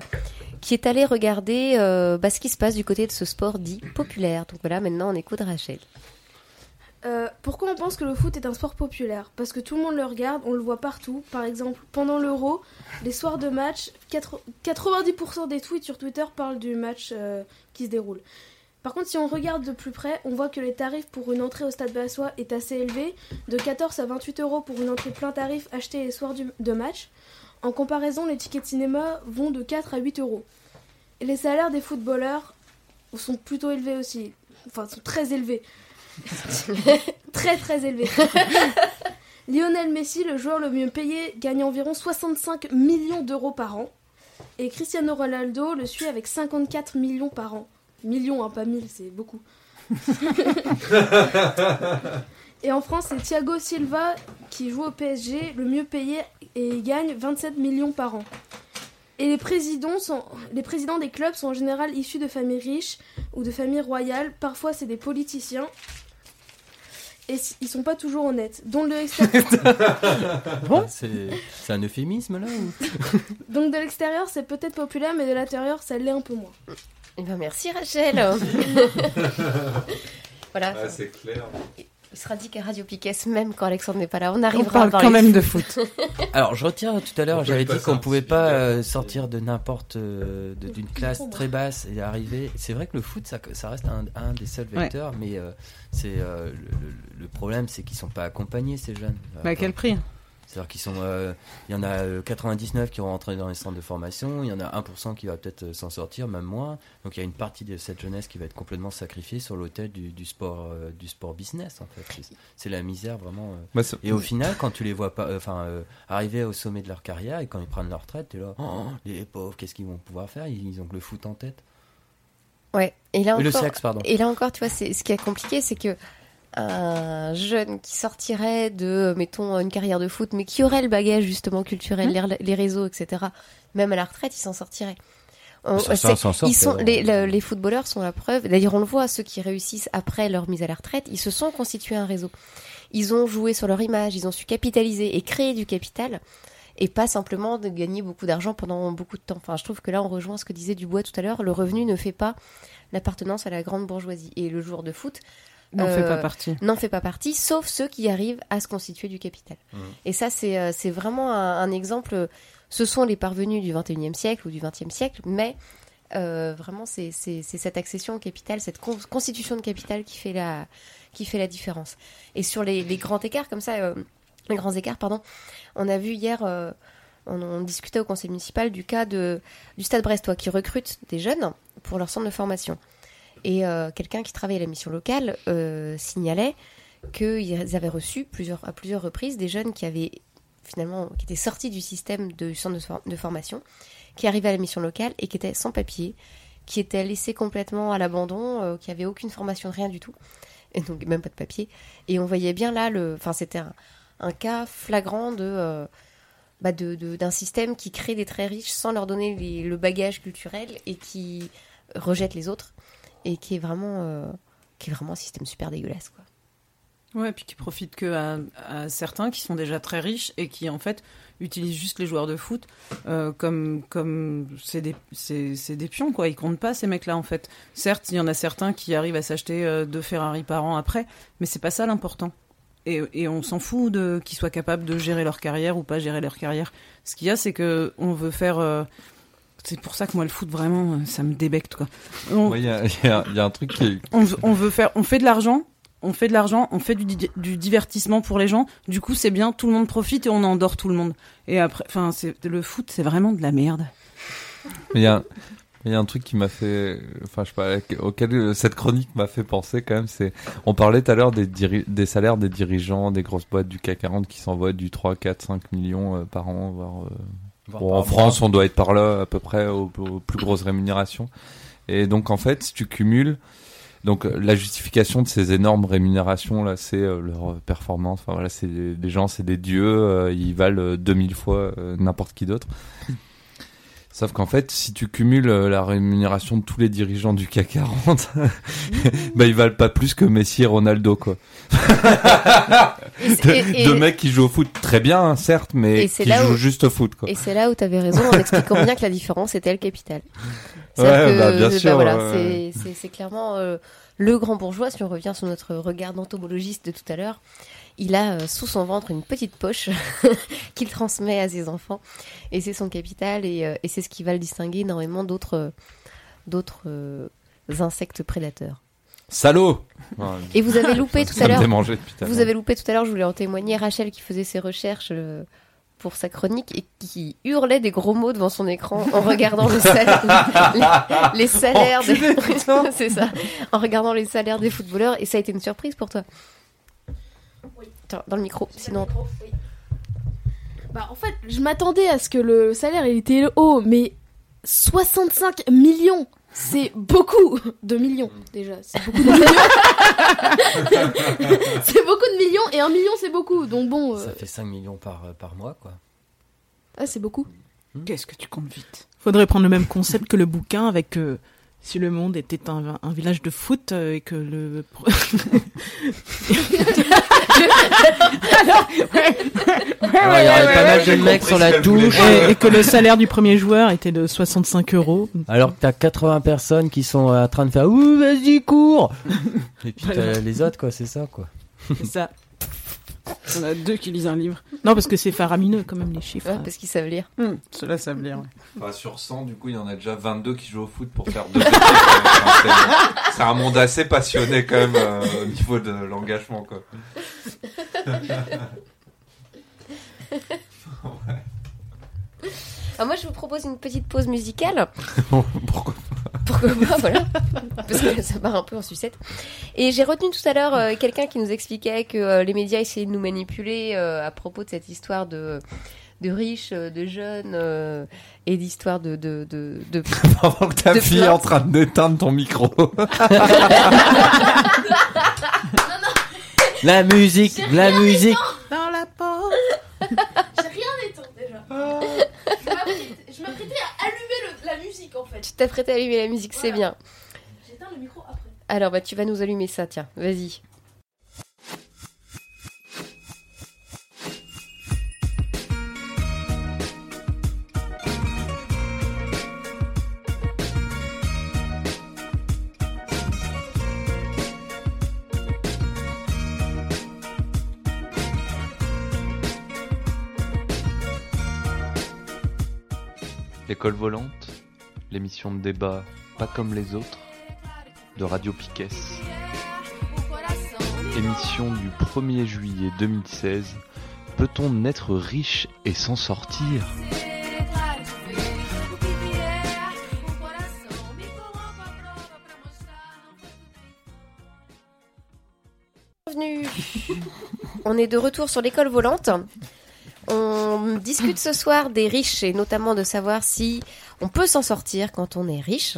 qui est allée regarder euh, bah, ce qui se passe du côté de ce sport dit populaire. Donc voilà, maintenant on écoute Rachel. Euh, pourquoi on pense que le foot est un sport populaire? Parce que tout le monde le regarde, on le voit partout. Par exemple, pendant l'Euro, les soirs de match, 80 90% des tweets sur Twitter parlent du match euh, qui se déroule. Par contre, si on regarde de plus près, on voit que les tarifs pour une entrée au stade Bassois est assez élevé, de 14 à 28 euros pour une entrée plein tarif achetée les soirs du- de match. En comparaison, les tickets de cinéma vont de 4 à 8 euros. Et les salaires des footballeurs sont plutôt élevés aussi. Enfin, sont très élevés. très très élevés. Lionel Messi, le joueur le mieux payé, gagne environ 65 millions d'euros par an. Et Cristiano Ronaldo le suit avec 54 millions par an. Millions, hein, pas mille, c'est beaucoup. Et en France, c'est Thiago Silva qui joue au PSG, le mieux payé, et il gagne 27 millions par an. Et les présidents, sont, les présidents des clubs sont en général issus de familles riches ou de familles royales. Parfois, c'est des politiciens. Et ils sont pas toujours honnêtes. Donc de l'extérieur, Bon C'est c'est un euphémisme là ou... donc de l'extérieur, c'est peut-être populaire, mais de l'intérieur, ça l'est un peu moins. Eh ben merci Rachel. voilà. Ouais, c'est clair. Il sera dit qu'à Radio Piquet, même quand Alexandre n'est pas là, on On arrivera parle à parler quand même de foot. Alors, je retire tout à On l'heure, j'avais dit qu'on un pouvait pas euh, sortir de n'importe euh, d'une classe très basse et arriver. C'est vrai que le foot, ça, ça reste un, un des seuls Ouais. vecteurs, mais euh, c'est euh, le, le- problème, c'est qu'ils sont pas accompagnés ces jeunes. Bah, à quel prix C'est-à-dire qu'ils sont, euh, il y en a euh, 99 qui vont rentrer dans les centres de formation, il y en a 1% qui va peut-être euh, s'en sortir, même moins. Donc il y a une partie de cette jeunesse qui va être complètement sacrifiée sur l'autel du, du sport, euh, du sport business en fait. C'est- la misère vraiment. euh. C'est- et au final, quand tu les vois pas, euh, enfin, euh, arriver au sommet de leur carrière et quand ils prennent leur retraite, t'es là, oh, les pauvres, qu'est-ce qu'ils vont pouvoir faire? Ils ils ont que le foot en tête. Ouais. Et là Et le encore, sexe, pardon. Et là encore, tu vois, c'est ce qui est compliqué, c'est que un jeune qui sortirait de, mettons, une carrière de foot, mais qui aurait le bagage justement culturel, les, les réseaux, etc. Même à la retraite, il s'en sortirait. On- Ça, ça, c'est- s'en sort, ils sont, les, le- les footballeurs sont la preuve. D'ailleurs, on le voit, ceux qui réussissent après leur mise à la retraite, ils se sont constitués un réseau. Ils ont joué sur leur image, ils ont su capitaliser et créer du capital, et pas simplement de gagner beaucoup d'argent pendant beaucoup de temps. Enfin, je trouve que là, on rejoint ce que disait Dubois tout à l'heure. Le revenu ne fait pas l'appartenance à la grande bourgeoisie. Et le joueur de foot N'en fait pas partie. N'en fait pas partie, sauf ceux qui arrivent à se constituer du capital. Mmh. Et ça, c'est euh, c'est vraiment un, un exemple. Ce sont les parvenus du 21e siècle ou du 20e siècle, mais euh, vraiment, c'est c'est- c'est cette accession au capital, cette con- constitution de capital qui fait la, qui fait la différence. Et sur les, les grands écarts, comme ça, euh, les grands écarts, pardon, on a vu hier, euh, on, on discutait au conseil municipal du cas de, du Stade Brestois qui recrute des jeunes pour leur centre de formation. Et euh, quelqu'un qui travaillait à la mission locale euh, signalait qu'ils avaient reçu à plusieurs reprises des jeunes qui avaient finalement qui étaient sortis du système de centre de, for- de formation, qui arrivaient à la mission locale et qui étaient sans papier, qui étaient laissés complètement à l'abandon, euh, qui avaient aucune formation, rien du tout, et donc même pas de papier. Et on voyait bien là, enfin c'était un, cas flagrant de bah, de- de- d'un système qui crée des très riches sans leur donner le bagage culturel et qui rejette les autres et qui est vraiment euh, qui est vraiment un système super dégueulasse quoi. Ouais, puis qui profitent que à, certains qui sont déjà très riches et qui en fait utilisent juste les joueurs de foot euh, comme comme c'est des c'est des pions quoi. Ils comptent pas ces mecs-là en fait. Certes, il y en a certains qui arrivent à s'acheter euh, deux Ferrari par an après, mais c'est pas ça l'important. Et, et on s'en fout de qu'ils soient capables de gérer leur carrière ou pas gérer leur carrière. Ce qu'il y a, c'est que on veut faire. C'est pour ça que moi le foot vraiment, euh, ça me débecte quoi. On- il y, a- il y a il y a un truc qui est- on, veut- on veut faire, on fait de l'argent, on fait de l'argent, on fait du, di- du divertissement pour les gens. Du coup, c'est bien, tout le monde profite et on endort tout le monde. Et après, enfin, le foot, c'est vraiment de la merde. Il y a, il y a un truc qui m'a fait, enfin, je sais pas, auquel euh, cette chronique m'a fait penser quand même, c'est, on parlait tout à l'heure des, des salaires des dirigeants des grosses boîtes du CAC 40 qui s'envoient du 3, 4, 5 millions euh, par an, Voire bon, en. France, on doit être par là à peu près aux, aux plus grosses rémunérations. Et donc, en fait, si tu cumules, donc euh, la justification de ces énormes rémunérations là, c'est euh, leur performance. Enfin voilà, c'est des, gens, c'est des dieux, euh, ils valent euh, 2000 fois n'importe qui d'autre. Sauf qu'en fait, si tu cumules euh, la rémunération de tous les dirigeants du CAC 40, bah ils valent pas plus que Messi et Ronaldo quoi. Et c'est- et- et- Deux mecs qui jouent au foot très bien, hein, certes, mais qui jouent où- juste au foot quoi. Et c'est là où tu avais raison en expliquant bien que la différence était le capital. Ouais, bah, que, bien bah, sûr, voilà, c'est clairement euh, le grand bourgeois, si on revient sur notre regard d'entomologiste de tout à l'heure, il a euh, sous son ventre une petite poche qu'il transmet à ses enfants. Et c'est son capital et, euh, et c'est ce qui va le distinguer énormément d'autres d'autres euh, insectes prédateurs. Salaud Et vous avez loupé tout à l'heure. Vous avez loupé tout à l'heure, je voulais en témoigner, Rachel qui faisait ses recherches euh, pour sa chronique et qui hurlait des gros mots devant son écran en regardant le salaire, les, les salaires des c'est ça, en regardant les salaires des footballeurs et ça a été une surprise pour toi. Dans le micro, sinon. Bah, en fait, je m'attendais à ce que le salaire il était haut, mais 65 millions, c'est beaucoup de millions déjà. C'est beaucoup de millions. c'est beaucoup de millions et un million c'est beaucoup. Donc bon, euh, Ça fait 5 millions par, euh, par mois, quoi. ah, c'est beaucoup. Qu'est-ce que tu comptes vite? Faudrait prendre le même concept que le bouquin avec euh, si le monde était un, un village de foot euh, et que le Alors, il y aurait pas mal de mecs sur la touche. et, et que le salaire du premier joueur était de 65 euros. Alors que t'as 80 personnes qui sont en train de faire Ouh, vas-y, cours Et puis t'as les autres, quoi, c'est ça, quoi. C'est ça. On a deux qui lisent un livre. Non, parce que c'est faramineux quand même les chiffres. Ouais, parce qu'ils savent lire. Hum, Ceux-là savent lire. ouais. Enfin, sur 100, du coup, il y en a déjà 22 qui jouent au foot pour faire deux c'est- un monde assez passionné quand même euh, au niveau de l'engagement. quoi. Alors moi, je vous propose une petite pause musicale. Pourquoi Pourquoi pas, voilà. Parce que ça part un peu en sucette. Et j'ai retenu tout à l'heure euh, quelqu'un qui nous expliquait que euh, les médias essayaient de nous manipuler euh, à propos de cette histoire de de riches, de jeunes euh, et d'histoire de de de, de... Pendant que ta de fille est en train d'éteindre ton micro. La musique, la musique. Dans la pause. J'ai rien éteint déjà. Je m'apprêtais- Je m'apprêtais à allumer musique en fait. Tu t'apprêtes à allumer la musique, c'est bien. J'éteins le micro après. Alors bah tu vas nous allumer ça, tiens, vas-y. L'école volante, l'émission de débat pas comme les autres, de Radio Piquet. Émission du 1er juillet 2016. Peut-on naître riche et s'en sortir? Bienvenue. On est de retour sur l'école volante. On discute ce soir des riches et notamment de savoir si on peut s'en sortir quand on est riche.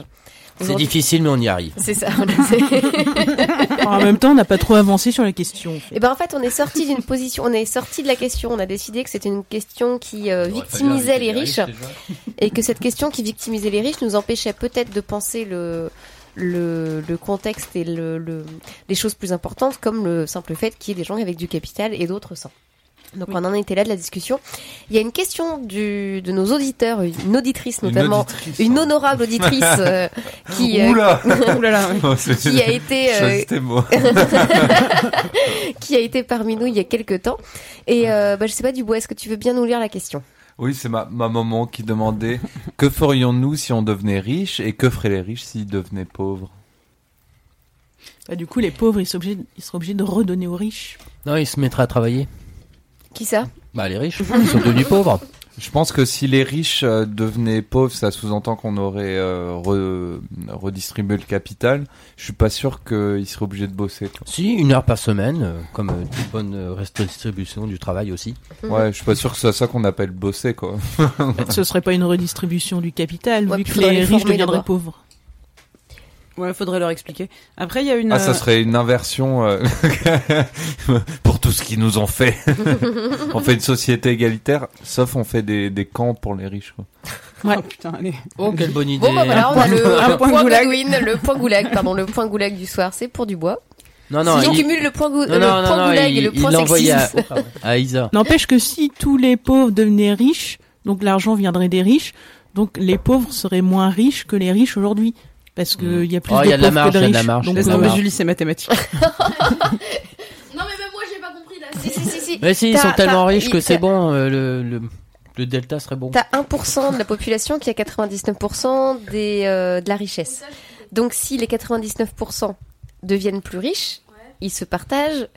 C'est difficile, mais on y arrive. C'est ça. on en même temps, on n'a pas trop avancé sur la question. Et ben en fait, on est sorti d'une position, on est sorti de la question. On a décidé que c'était une question qui euh, victimisait les riches et que cette question qui victimisait les riches nous empêchait peut-être de penser le le, le contexte et le, le- les choses plus importantes comme le simple fait qu'il y ait des gens avec du capital et d'autres sans. Donc on en était là de la discussion. Il y a une question du, de nos auditeurs, une auditrice Une notamment, auditrice, une hein. honorable auditrice euh, qui, euh, Oula. Oh, c'est- qui a été euh, qui a été parmi nous il y a quelques temps. Et euh, bah, je sais pas Dubois, est-ce que tu veux bien nous lire la question? Oui, c'est ma, ma maman qui demandait que ferions-nous si on devenait riche et que feraient les riches s'ils devenaient pauvres? Bah, du coup, les pauvres, ils, sont obligés, ils seront obligés de redonner aux riches. Non, il se mettra à travailler. Qui ça Bah, les riches, ils sont devenus pauvres. Je pense que si les riches euh, devenaient pauvres, ça sous-entend qu'on aurait euh, re- redistribué le capital. Je suis pas sûr qu'ils seraient obligés de bosser. quoi. Si, une heure par semaine, euh, comme euh, toute bonne euh, redistribution du travail aussi. Ouais, je suis pas sûr que c'est ça qu'on appelle bosser, quoi. Ce serait pas une redistribution du capital, Ouais, vu puis que faudrait les les riches former deviendraient d'abord. pauvres. Ouais, faudrait leur expliquer. Après, il y a une. Ah, ça euh, serait une inversion euh, pour tout ce qu'ils nous ont fait. on fait une société égalitaire, sauf on fait des, des camps pour les riches. Quoi. Oh putain, allez. Oh, quelle bonne idée. Bon bah voilà, on a le, point point goulag. Le point goulag, pardon, le point goulag du soir, c'est pour Dubois. Non, non, si on il- cumule le point, gou- Non, le point non, goulag il- et le point envoyé à- sexisme. à Isa. N'empêche que si tous les pauvres devenaient riches, donc l'argent viendrait des riches, donc les pauvres seraient moins riches que les riches aujourd'hui. Parce qu'il y a plus Oh, de il y a de la marge, que de il y a de la marge, Donc, il Non, mais marge. Julie, c'est mathématique. Non mais même moi j'ai pas compris là. si, si, si, si. Mais si, ils sont tellement riches que il- c'est bon, euh, le, le, le delta serait bon. T'as 1% de la population qui a 99% des, euh, de la richesse. Donc si les 99% deviennent plus riches, ils se partagent.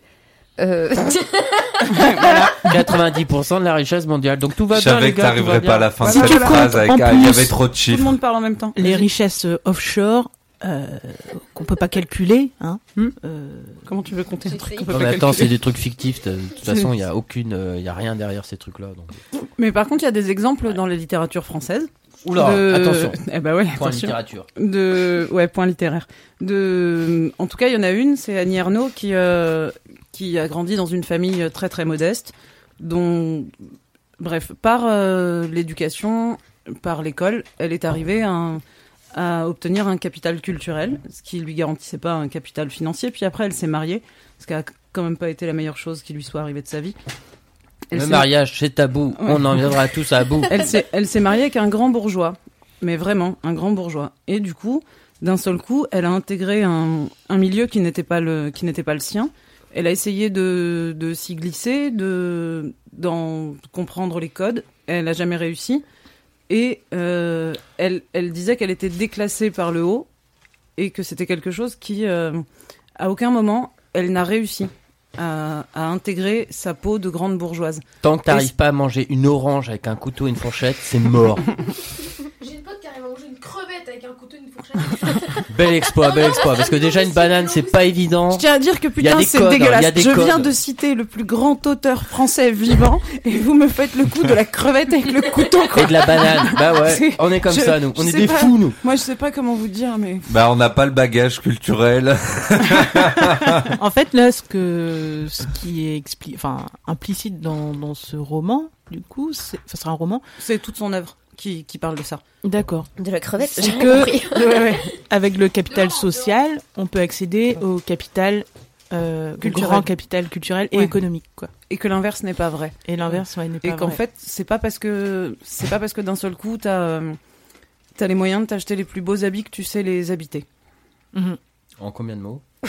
Euh, 90% de la richesse mondiale. Donc tout va Je bien, savais les que tout t'arriverais bien. pas à la fin de Si cette phrase avec ah, il y plus- avait trop de Tout chiffres. le monde parle en même temps. les richesses euh, offshore, euh, qu'on peut pas calculer, hein. Hmm. euh, Comment tu veux compter un truc qu'on peut Non, pas mais attends, c'est des trucs fictifs. De toute façon, il y a aucune, euh, il y a rien derrière ces trucs-là. Donc. Mais par contre, il y a des exemples dans la littérature française. Oula, de- attention. Eh ben ouais, Point attention. littérature. De ouais, point littéraire. De en tout cas, il y en a une, c'est Annie Ernaux qui euh, qui a grandi dans une famille très très modeste dont bref, par euh, l'éducation, par l'école, elle est arrivée à, un- à obtenir un capital culturel, ce qui lui garantissait pas un capital financier. Puis après, elle s'est mariée, ce qui a quand même pas été la meilleure chose qui lui soit arrivée de sa vie. Elle Le mariage, c'est tabou. Ouais. On en viendra tous à bout. elle s'est, elle s'est mariée avec un grand bourgeois, mais vraiment un grand bourgeois. Et du coup, d'un seul coup, elle a intégré un, un milieu qui n'était pas le, qui n'était pas le sien. Elle a essayé de, de s'y glisser, de, d'en comprendre les codes. Elle a jamais réussi. Et euh, elle, elle disait qu'elle était déclassée par le haut et que c'était quelque chose qui, euh, à aucun moment, elle n'a réussi. à, à intégrer sa peau de grande bourgeoise. Tant que t'arrives pas à manger une orange avec un couteau et une fourchette, c'est mort. J'ai une pote qui arrive à manger une crevette avec un couteau et une fourchette. bel exploit, bel exploit. Parce que déjà une banane, c'est pas évident. Je tiens à dire que putain, c'est hein, dégueulasse. Je codes. viens de citer le plus grand auteur français vivant et vous me faites le coup de la crevette avec le couteau. quoi. Et de la banane. Bah ouais, C'est- on est comme je- ça, nous. On est des pas. fous, nous. Moi, je sais pas comment vous dire, mais Bah, on n'a pas le bagage culturel. En fait, là, ce que ce qui est expli- enfin implicite dans, dans ce roman, du coup, c'est, ça sera un roman. c'est toute son œuvre qui, qui parle de ça. D'accord. De la crevette, C'est que compris. ouais, ouais. avec le capital social, on peut accéder au capital euh, Culturel. grand capital culturel et Ouais. économique, quoi. Et que l'inverse n'est pas vrai. Et l'inverse, ouais, n'est pas Et qu'en fait, c'est pas parce que c'est pas parce que d'un seul coup t'as euh, t'as les moyens de t'acheter les plus beaux habits que tu sais les habiter. Mhm. En combien de mots?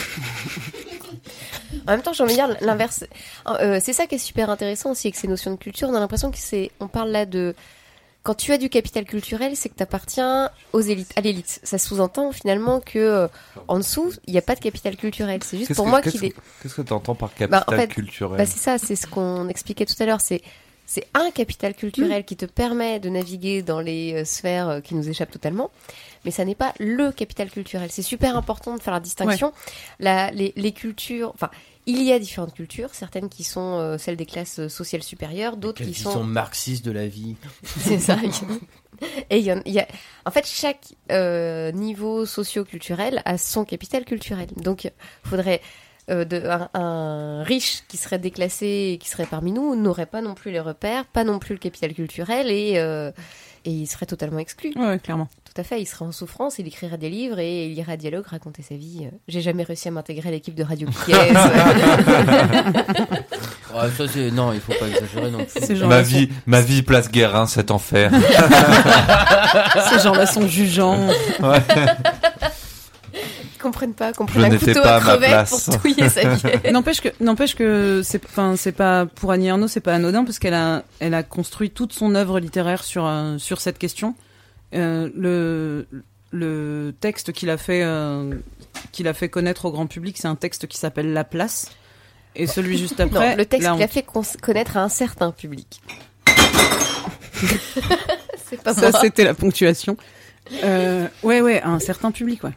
En même temps, j'ai envie de dire l'inverse. Euh, c'est ça qui est super intéressant aussi avec ces notions de culture. On a l'impression que c'est, on parle là de quand tu as du capital culturel, c'est que tu appartiens aux élites, à l'élite. Ça sous-entend finalement que euh, en dessous, il n'y a pas de capital culturel. C'est juste pour que- moi qu'il est. que- Qu'est-ce que tu entends par capital Bah, en fait, culturel Bah, c'est ça, c'est ce qu'on expliquait tout à l'heure. C'est c'est un capital culturel qui te permet de naviguer dans les euh, sphères euh, qui nous échappent totalement, mais ça n'est pas le capital culturel. C'est super important de faire la distinction. La, les, les cultures, enfin, il y a différentes cultures, certaines qui sont euh, celles des classes euh, sociales supérieures, d'autres qui sont marxiste de la vie. c'est ça. Et il y, en- il y a, en fait, chaque euh, niveau socio-culturel a son capital culturel. Donc, il faudrait euh, de, un, un riche qui serait déclassé et qui serait parmi nous n'aurait pas non plus les repères, pas non plus le capital culturel et euh, et il serait totalement exclu. Ouais, clairement. Tout à fait, il serait en souffrance, il écrirait des livres et il irait à dialogue raconter sa vie. J'ai jamais réussi à m'intégrer à l'équipe de Radio ça, c'est... Non, il faut pas exagérer non plus. Ma vie, ma vie place Guérin, cet enfer. Ces gens-là sont jugeants. Ouais. Ils comprennent pas, Je comprennent un n'étais couteau pas à à ma place. pour touiller sa vie. N'empêche que, n'empêche que c'est, enfin, c'est pas pour Annie Ernaux, c'est pas anodin parce qu'elle a, elle a construit toute son œuvre littéraire sur euh, sur cette question. Euh, le le texte qu'il a fait euh, qu'il a fait connaître au grand public, c'est un texte qui s'appelle La Place. Et celui juste après, non, le texte qu'il a fait connaître à un certain public. c'est pas Ça, c'était la ponctuation. Euh, ouais, ouais, à un certain public, ouais.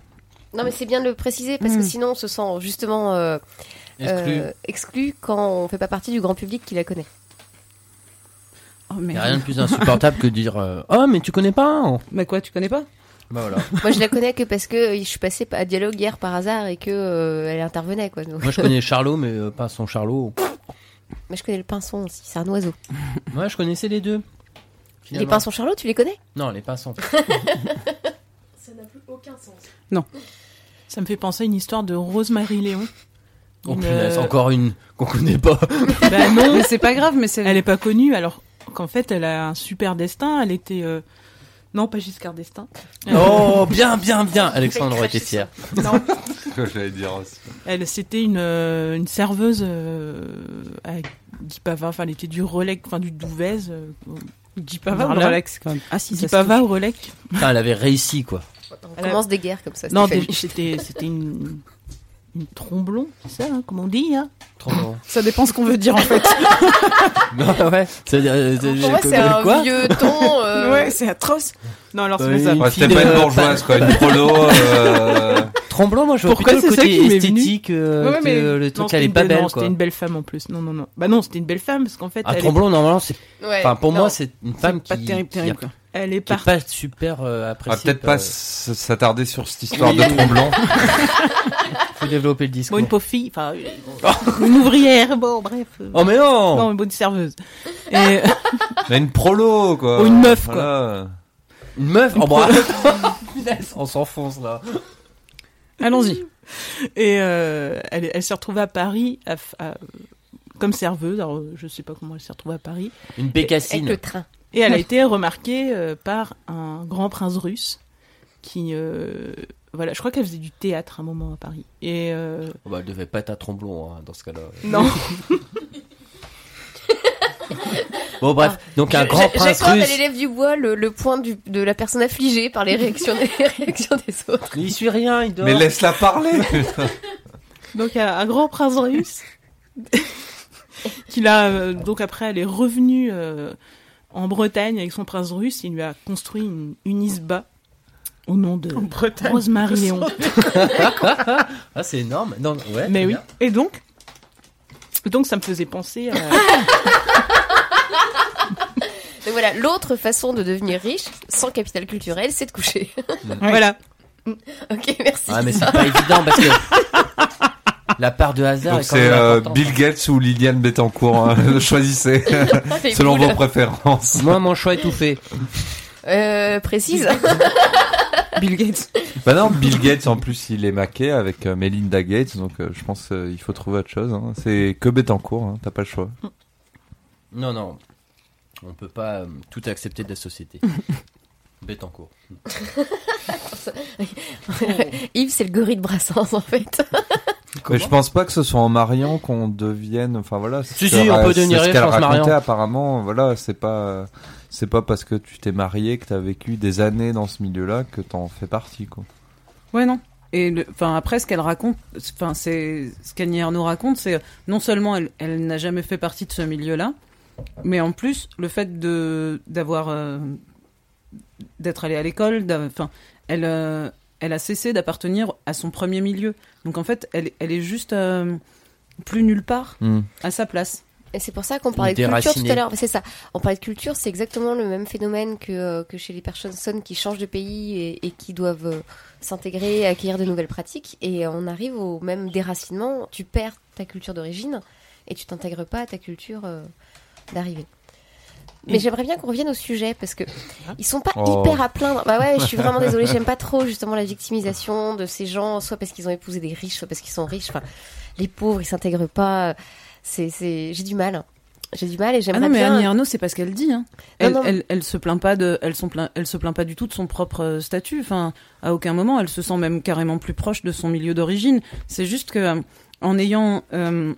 Non, mais c'est bien de le préciser parce que Mm. sinon on se sent justement euh, Exclu. euh, exclu quand on fait pas partie du grand public qui la connaît. Oh, Il mais... y a rien de plus insupportable que de dire euh, Oh, mais tu connais pas hein Mais quoi, tu connais pas? Bah voilà. Moi, je la connais que parce que je suis passée à Dialogue hier par hasard et que euh, elle intervenait quoi. Donc- Moi, je connais Charlot, mais euh, pas son Charlot. Mais je connais le pinson aussi, c'est un oiseau. Moi, je connaissais les deux. Les pinsons Charlot, tu les connais? Non, les pinsons. Ça n'a plus aucun sens. Ça me fait penser à une histoire de Rosemary Léon. Oh Une, punaise, euh, encore une qu'on connaît pas. Bah non, Mais c'est pas grave, mais c'est. elle est pas connue alors qu'en fait elle a un super destin. Elle était euh, non pas Giscard d'Estaing. Oh, bien, bien, bien. Alexandre aurait été fier. Non, Ce que j'allais dire aussi. elle c'était une euh, une serveuse euh, à. Enfin elle était du relais, enfin du Douvez. Euh, Dis pas va Voilà. ou Rolex quand même. Ah si, touche. au relais. Putain, elle avait réussi, quoi. On Elle a- commence des guerres comme ça. Non, c'était une une tromblon, c'est ça, hein, comme on dit. Hein Trop bon. Ça dépend ce qu'on veut dire en fait. non, ouais. C'est, euh, c'est- Pour moi, c'est un quoi vieux ton. euh, ouais, c'est atroce. non, alors c'est pas ça. Ouais, c'était pas une bourgeoise, quoi. Une prolo. euh, Tremblant, moi, je vois Pourquoi plutôt le c'est ça côté qui m'est venu esthétique euh, Ouais, mais le truc, est une pas belle-. C'était une belle femme en plus. Non, non, non. Bah non, c'était une belle femme parce qu'en fait, Ah, elle, est, Tromblon, normalement, c'est. ouais, Enfin, pour moi, c'est une femme Pas qui. terrible, a- terrible quoi. elle est qui est pas super euh, On va appréciée. peut-être par- pas s'attarder sur cette histoire de tromblon. Faut développer le Bon, discours. une pauvre fille, enfin, euh, une ouvrière, bon, bref. Oh, mais non, Non, une bonne serveuse. Et, Mais une prolo, quoi. Ou une meuf, quoi. Voilà. Une meuf Oh, bah. On s'enfonce, là. Allons-y. et euh, elle, elle s'est retrouvée à Paris à f- à- comme serveuse. Alors, euh, je sais pas comment elle s'est retrouvée à Paris. Une Avec bécassine. le train. Et elle a été remarquée euh, par un grand prince russe qui, euh, voilà, je crois qu'elle faisait du théâtre à un moment à Paris. Et euh, Oh, bah, elle devait pas être à Tromblon, hein, dans ce cas-là. non, Bon, bref. Donc, un Je- grand je- prince J'accorde à russe. l'élève du bois le, le point du- de la personne affligée par les réactions des, les réactions des autres. Mais il suit rien, il dort. Mais laisse-la parler. donc un, un grand prince russe qu'il a euh, donc après elle est revenue euh, en Bretagne avec son prince russe. Il lui a construit une, une isba au nom de Rosemary Léon. ah, c'est énorme. Non, ouais. Mais oui. bien. Et donc, donc ça me faisait penser à. Donc voilà, l'autre façon de devenir riche sans capital culturel, c'est de coucher. Voilà. ok, merci. Ah, mais c'est pas évident parce que la part de hasard Donc c'est euh. Bill Gates ou Liliane Bettencourt. hein. Choisissez selon vos préférences. Moi, mon choix est tout fait. Euh, précise. Bill Gates. Bah non, Bill Gates en plus il est maqué avec euh, Melinda Gates, donc euh, je pense qu'il faut trouver autre chose. hein. C'est que Bettencourt, hein, t'as pas le choix. Non, non. On peut pas euh, tout accepter de la société. Bête en cours. Yves, c'est le gorille de Brassens en fait. Mais je pense pas que ce soit en mariant qu'on devienne. Enfin voilà. c'est Si, ce si, que- on peut c'est devenir ce riche qu'elle racontait. Apparemment, voilà, c'est pas. C'est pas parce que tu t'es marié que t'as vécu des années dans ce milieu-là que t'en fais partie, quoi. Ouais, non. Et enfin après ce qu'elle raconte, enfin c'est ce qu'Annie Ernaux raconte, c'est non seulement elle, elle n'a jamais fait partie de ce milieu-là, mais en plus le fait de d'avoir euh, d'être allée à l'école, enfin elle euh, elle a cessé d'appartenir à son premier milieu. Donc en fait elle elle est juste euh, plus nulle part Hmm. à sa place. Et c'est pour ça qu'on parlait de culture tout à l'heure. C'est ça. On parlait de culture, c'est exactement le même phénomène que, euh, que chez les personnes qui changent de pays et, et qui doivent euh, s'intégrer, acquérir de nouvelles pratiques. Et on arrive au même déracinement. Tu perds ta culture d'origine et tu t'intègres pas à ta culture euh, d'arrivée. Mais j'aimerais bien qu'on revienne au sujet parce que ils sont pas Oh. hyper à plaindre. Bah ouais, je suis vraiment désolée, j'aime pas trop justement la victimisation de ces gens, soit parce qu'ils ont épousé des riches, soit parce qu'ils sont riches. Enfin, les pauvres, ils s'intègrent pas. C'est, c'est, j'ai du mal. J'ai du mal et Ah j'aimerais non mais bien. Annie Ernaux c'est pas ce qu'elle dit. Hein. Elle, non. elle, elle se plaint pas de, elle, sont plaint- elle se plaint pas du tout de son propre euh, statut. Enfin, à aucun moment, elle se sent même carrément plus proche de son milieu d'origine. C'est juste que euh, en ayant euh,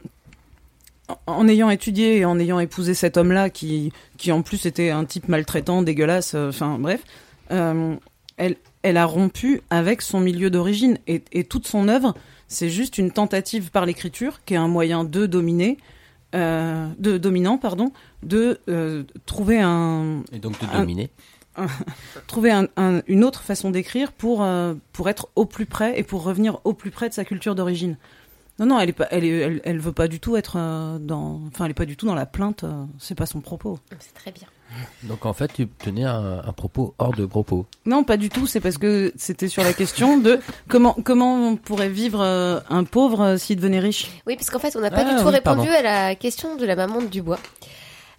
en- ayant étudié et en ayant épousé cet homme-là qui qui en plus était un type maltraitant, dégueulasse. euh, Enfin bref, euh, elle elle a rompu avec son milieu d'origine et, et toute son œuvre, c'est juste une tentative par l'écriture qui est un moyen de dominer. euh, de dominant pardon de euh, trouver un Et donc de un- dominer. un- trouver un- un- une autre façon d'écrire pour euh, pour être au plus près et pour revenir au plus près de sa culture d'origine. Non non, elle est pas elle est, elle, elle veut pas du tout être euh, dans enfin elle est pas du tout dans la plainte, euh, c'est pas son propos. C'est très bien. Donc en fait, tu tenais un, un propos hors de propos. Non, pas du tout, c'est parce que c'était sur la question de comment comment on pourrait vivre euh, un pauvre euh, s'il devenait riche. Oui, parce qu'en fait, on n'a pas Ah, du tout oui, répondu pardon. à la question de la maman de Dubois.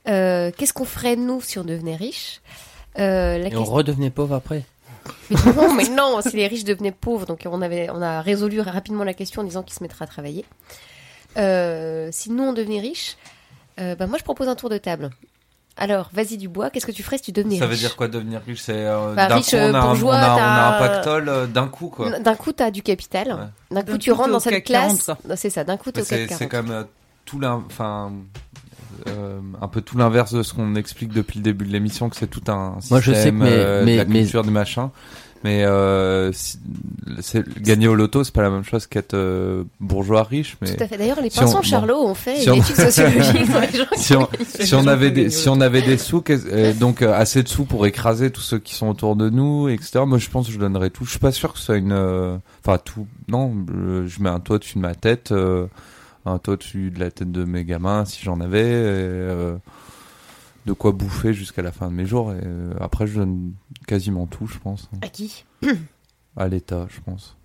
Euh, qu'est-ce qu'on ferait nous si on devenait riche? Euh, la Et on redevenait pauvre après. non, mais non, si les riches devenaient pauvres, donc on avait, on a résolu rapidement la question en disant qu'ils se mettraient à travailler. Euh, si nous on devenait riches, euh, bah moi je propose un tour de table. Alors, vas-y Dubois, qu'est-ce que tu ferais si tu devenais Ça riche veut dire quoi devenir riche C'est euh, Bah, d'un riche, coup on a, un, bourgeois, on a- on a un pactole euh, d'un coup quoi. D'un coup, t'as du capital. D'un coup, tu rentres dans cette classe. 40, ça. Non, C'est ça, d'un coup, t'es au CAC C'est 40. c'est quand même euh, tout enfin euh, un peu tout l'inverse de ce qu'on explique depuis le début de l'émission que c'est tout un système Moi, je sais que mes- euh, de mes- la mes- culture du machin. Mais euh, gagner au loto, c'est pas la même chose qu'être euh, bourgeois riche. Mais Tout à fait. D'ailleurs, les si on-. Charlot ont fait Si une on- étude sociologique sur les gens qui si on, gagnent. si on avait des si on avait des sous euh, donc euh, assez de sous pour écraser tous ceux qui sont autour de nous etc moi je pense que je donnerais tout je suis pas sûr que ce soit une enfin tout non je mets un toit dessus de ma tête un toit dessus de la tête de mes gamins si j'en avais et, de quoi bouffer jusqu'à la fin de mes jours et euh, après je donne quasiment tout je pense À qui à l'État je pense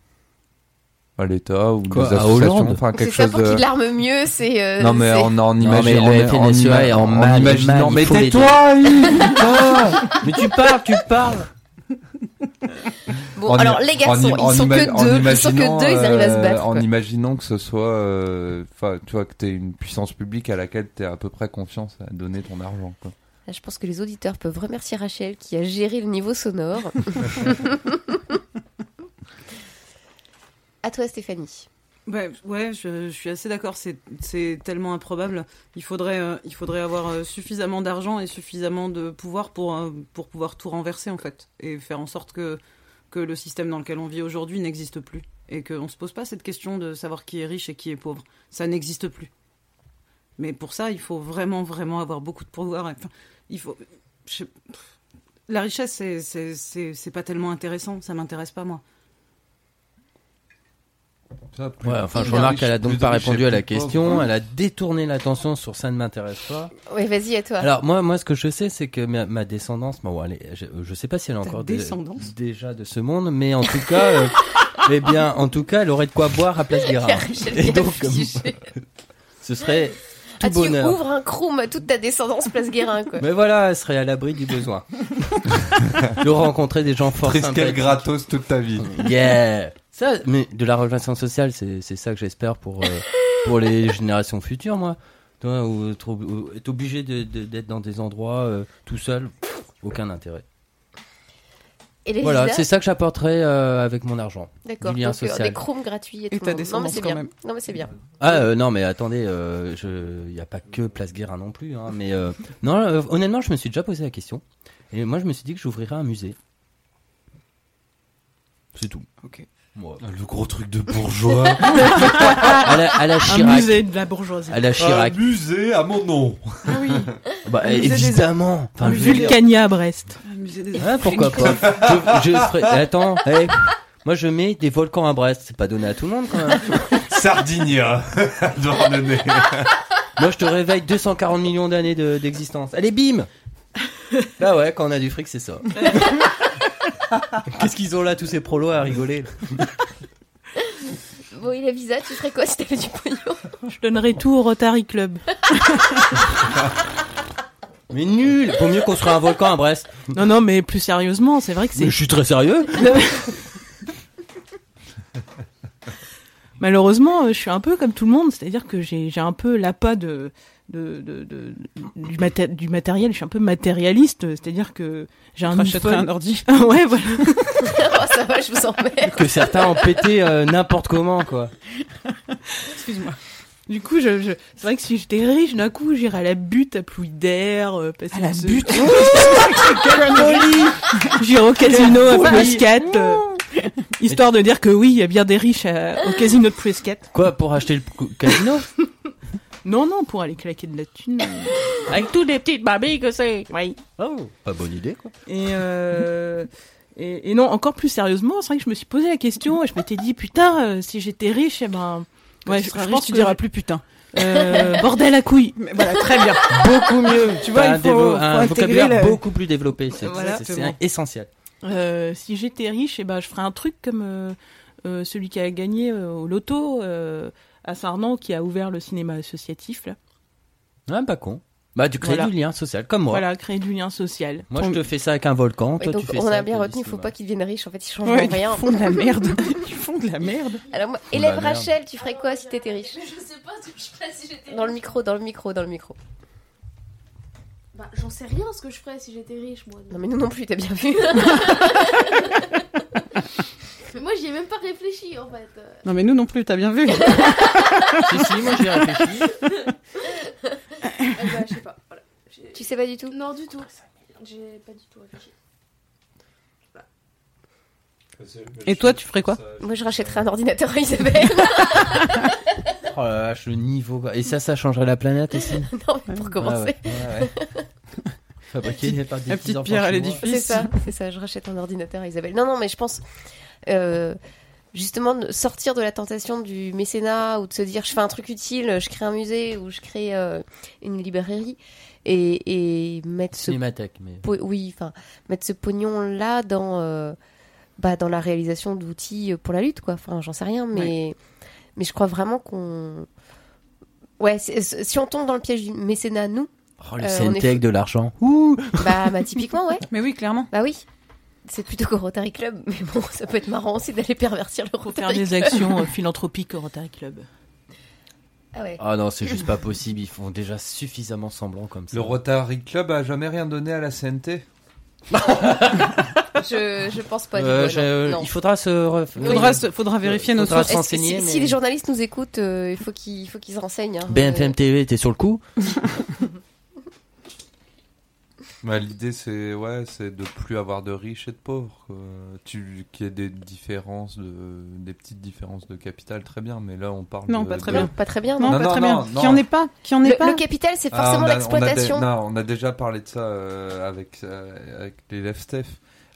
à l'État ou Quoi, des à associations Hollande enfin C'est quelque ça chose pour de qu'il l'arme mieux, c'est. euh, non mais c'est- en, en imaginant en- en FNSEA ima- est en en mal, imaginant mais il faut l'aider. tais-toi Yves, putain Mais tu parles, tu parles. Bon, En alors les garçons, en ils sont que deux, ils sont imaginant, que deux, ils arrivent à se euh, battre. En quoi. imaginant que ce soit, euh, tu vois, que t'es une puissance publique à laquelle t'es à peu près confiance à donner ton argent, quoi. Je pense que les auditeurs peuvent remercier Rachel qui a géré le niveau sonore. à toi, Stéphanie. Ouais, ouais, je, suis assez d'accord. C'est, tellement improbable. Il faudrait, euh, il faudrait avoir euh, suffisamment d'argent et suffisamment de pouvoir pour euh, pour pouvoir tout renverser en fait et faire en sorte que que le système dans lequel on vit aujourd'hui n'existe plus et qu'on se pose pas cette question de savoir qui est riche et qui est pauvre. Ça n'existe plus. Mais pour ça, il faut vraiment, vraiment avoir beaucoup de pouvoir. Il faut. La richesse, c'est pas tellement intéressant. Ça m'intéresse pas, moi. Ouais, enfin, je remarque qu'elle a donc pas répondu à la pauvre. question. Elle a détourné l'attention sur ça ne m'intéresse pas. Oui, vas-y, à toi. Alors moi, moi, ce que je sais, c'est que ma, ma descendance, bon, elle est- je, je sais pas si elle est Ta encore descendance déjà de ce monde, mais en tout cas, euh, eh bien, en tout cas, elle aurait de quoi boire à Place Guérin. Et a donc, ce serait tout Ah, tu bonheur. ouvres un croum à toute ta descendance place Guérin, quoi. Mais voilà, elle serait à l'abri du besoin. de rencontrer des gens forts Triskel gratos toute ta vie. Yeah. Ça, mais de la relation sociale, c'est c'est ça que j'espère pour euh, pour les générations futures, moi. Toi, ou être, ob- ou être obligé de- de- d'être dans des endroits euh, tout seul, aucun intérêt. Et les Voilà, visas c'est ça que j'apporterai euh, avec mon argent. D'accord, Du lien donc, euh, social. des crooms gratuits et, Et tout. ta non, mais descendance, c'est quand bien. même. Non, mais c'est bien. Ah euh, non, mais attendez, euh, je, il y a pas que Place Guérin non plus, hein, mais euh, non, euh, honnêtement, je me suis déjà posé la question. Et moi, je me suis dit que j'ouvrirais un musée. C'est tout. Ok. Moi. Le gros truc de bourgeois. à la, à la Un Chirac. musée de la bourgeoisie. À la Chirac. Un musée à mon nom. Ah oui. Bah, Un musée des- évidemment. Enfin, Vulcania à Brest. Un musée des Ouais, pourquoi pas. je, je ferai... Attends, hey, moi je mets des volcans à Brest. C'est pas donné à tout le monde quand même. Sardinia. Moi je te réveille 240 millions d'années de- d'existence. Allez, bim Bah ouais, quand on a du fric, c'est ça. Qu'est-ce qu'ils ont là, tous ces prolos à rigoler Bon, et la visa, tu ferais quoi si t'avais du pognon Je donnerai tout au Rotary Club. Mais nul Vaut mieux construire un volcan à Brest. Non, non, mais plus sérieusement, c'est vrai que c'est. Mais je suis très sérieux Malheureusement, euh, je suis un peu comme tout le monde, c'est-à-dire que j'ai j'ai un peu l'appât de, de, de, de- du, maté- du matériel, je suis un peu matérialiste, c'est-à-dire que j'ai un Rachèterais un ordi. Ah ouais, voilà. Oh, ça va, je vous emmerde. Que certains ont pété euh, n'importe comment, quoi. Excuse-moi. Du coup, je, je- c'est vrai que si j'étais riche, d'un coup, j'irais à la butte à Plouidère, euh, passer À la ce- butte Quelle folie J'irai au casino à Prescat, euh, histoire de dire que oui, il y a bien des riches à- au casino de Prescat. Quoi, pour acheter le casino? Non, non, pour aller claquer de la thune. euh, Avec toutes les petites babilles que c'est. Oui. Oh, pas bonne idée, quoi. Et, euh, et, et non, encore plus sérieusement, c'est vrai que je me suis posé la question et je m'étais dit, putain, euh, si j'étais riche, eh ben. Ouais, je, tu je pense tu que diras je- plus putain. Euh, bordel à couilles. Mais voilà, très bien. Beaucoup mieux. Tu vois, T'as il un, faut- dévo- faut un intégrer vocabulaire le- beaucoup plus développé. C'est Voilà, c'est- c'est exactement. essentiel. Euh, si j'étais riche, eh ben, je ferais un truc comme euh, euh, celui qui a gagné euh, au loto euh, à Sarnan, qui a ouvert le cinéma associatif. Là. Ouais, pas con. Bah, tu crées Voilà. du lien social, comme moi. Voilà, créer du lien social. Moi, je te fais ça avec un volcan. Ouais, Toi, donc, tu fais on ça a bien retenu, il faut cinéma. pas qu'ils deviennent riches. En fait, ils changent Ouais, rien. ils font de la merde. Ils font de la merde. Alors, moi, élève merde. Rachel, tu ferais quoi si t'étais riche Je sais pas ce que je ferais si j'étais Dans le micro, dans le micro, dans le micro. Bah, j'en sais rien ce que je ferais si j'étais riche, moi. Non, mais nous non plus, t'as bien vu. Mais moi, j'y ai même pas réfléchi, en fait. Non, mais nous non plus, t'as bien vu. si, si, moi, j'y ai réfléchi. eh bah, je sais pas. Voilà. J'ai- tu sais pas du tout Non, du tout. J'ai pas du tout réfléchi. Et toi, tu ferais quoi Moi, je rachèterais un ordinateur à Isabelle. Oh la vache, le niveau. quoi. Et ça, ça changerait la planète aussi. non, mais pour commencer. Ah ouais, ouais, ouais. Par des la petits petite enfants pierre à chinois. l'édifice. C'est ça, c'est ça. Je rachète un ordinateur à Isabelle. Non, non, mais je pense euh, justement de sortir de la tentation du mécénat ou de se dire je fais un truc utile, je crée un musée ou je crée euh, une librairie et, et mettre ce mais. po- oui, enfin mettre ce pognon là dans euh, bah, dans la réalisation d'outils pour la lutte, quoi. Enfin, j'en sais rien, mais mais je crois vraiment qu'on ouais, c'est- c'est- si on tombe dans le piège du mécénat, nous, Oh, le Euh, on est CNT avec de l'argent. Ouh bah, bah typiquement, ouais. Mais oui, clairement. Bah oui. C'est plutôt qu'au Rotary Club, mais bon, ça peut être marrant aussi d'aller pervertir le Rotary faire des Club. actions euh, philanthropiques au Rotary Club. Ah ouais. Ah non, c'est juste pas possible. Ils font déjà suffisamment semblant comme ça. Le Rotary Club a jamais rien donné à la CNT. Je, je pense pas. du Euh, coup, je- non. Il faudra se. ref- faudra, se- faudra vérifier nos sources. si, mais- si les journalistes nous écoutent, euh, il faut qu'ils il faut qu'ils se renseignent. hein. BFM TV, t'es sur le coup? Bah, L'idée, c'est ouais, c'est de plus avoir de riches et de pauvres. quoi. Tu qu'il y ait des différences, de, des petites différences de capital, très bien. Mais là, on parle. Non, de- pas très de- bien. Pas très bien, Non, non, pas non, très non, bien. Qui en est pas Qui en est le, pas le capital, c'est Ah, forcément on on l'exploitation. Non, on a déjà parlé de ça euh, avec euh, avec l'élève Steph.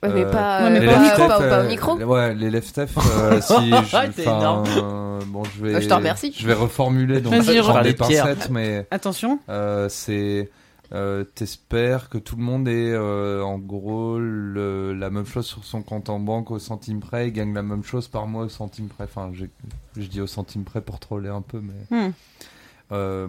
Ouais, mais Euh, pas, Ouais, mais euh, pas pas, au au micro, pas, pas au euh, micro. Ouais, l'élève Steph. euh, si je, euh, bon, je vais. Euh, je te remercie. Je vais reformuler donc je prends des pincettes, mais Attention. euh, c'est. Euh, T'espères que tout le monde ait euh, en gros la même chose sur son compte en banque au centime près et gagne la même chose par mois au centime près. Enfin, je dis au centime près pour troller un peu, mais Hmm. Euh,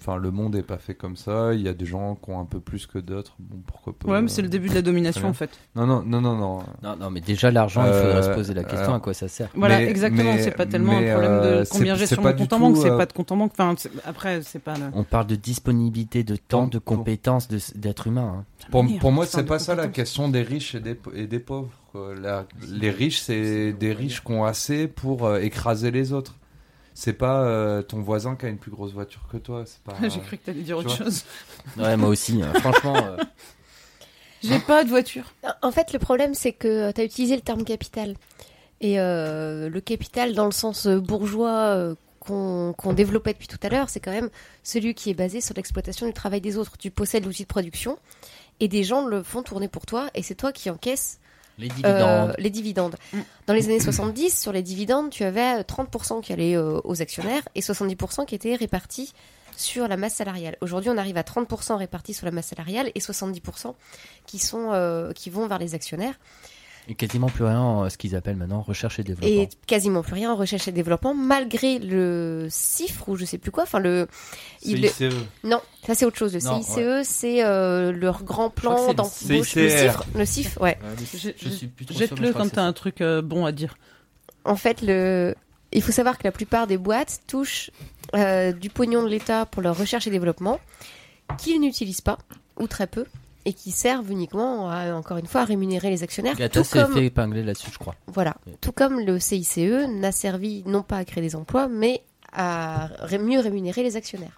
enfin, le monde est pas fait comme ça. Il y a des gens qui ont un peu plus que d'autres. Bon, pourquoi pas Ouais, mais c'est le début de la domination en fait. Non, non, non, non, non. Non, non, mais déjà l'argent, il faudrait se Euh, poser la question alors- à quoi ça sert. Voilà, Mais- exactement. C'est pas tellement mais, un problème de euh, combien c'est- j'ai sur pas mon compte en banque. C'est euh, pas de compte en banque. Enfin, après, c'est pas. Le... On parle de disponibilité de temps, de compétences de- d'être humain. hein. Pour, pour moi, c'est pas ça la question des riches et des, et des pauvres. La- les riches, c'est des riches qui ont assez pour euh, écraser les autres. C'est pas euh, ton voisin qui a une plus grosse voiture que toi. C'est pas. J'ai cru que t'allais dire autre chose. Ouais, moi aussi. hein. Franchement, euh, J'ai pas de voiture. En fait, le problème, c'est que tu as utilisé le terme capital. Et euh, le capital, dans le sens euh, bourgeois euh, qu'on qu'on développait depuis tout à l'heure, c'est quand même celui qui est basé sur l'exploitation du travail des autres. Tu possèdes l'outil de production et des gens le font tourner pour toi et c'est toi qui encaisses les euh, dividendes. les dividendes. Mm. Dans les années 70, sur les dividendes, tu avais 30% qui allaient euh, aux actionnaires et 70% qui étaient répartis sur la masse salariale. Aujourd'hui, on arrive à 30% répartis sur la masse salariale et 70% qui, sont, euh, qui vont vers les actionnaires. Et quasiment plus rien en ce qu'ils appellent maintenant recherche et développement. Et quasiment plus rien en recherche et développement, malgré le CIFRE ou je sais plus quoi. Enfin, le. CICE. Non, ça c'est autre chose. Le Non, CICE, c'est euh, leur grand plan le d'embauche. Le CICR. CIFRE, le CIFRE, ouais. Je suis je Jette-le quand t'as un truc euh, bon à dire. En fait, le... il faut savoir que la plupart des boîtes touchent euh, du pognon de l'État pour leur recherche et développement, qu'ils n'utilisent pas, ou très peu, et qui servent uniquement, à, encore une fois, à rémunérer les actionnaires. Gata tout s'est comme... fait épingler là-dessus, je crois. Voilà. Tout comme le CICE n'a servi non pas à créer des emplois, mais à ré- mieux rémunérer les actionnaires.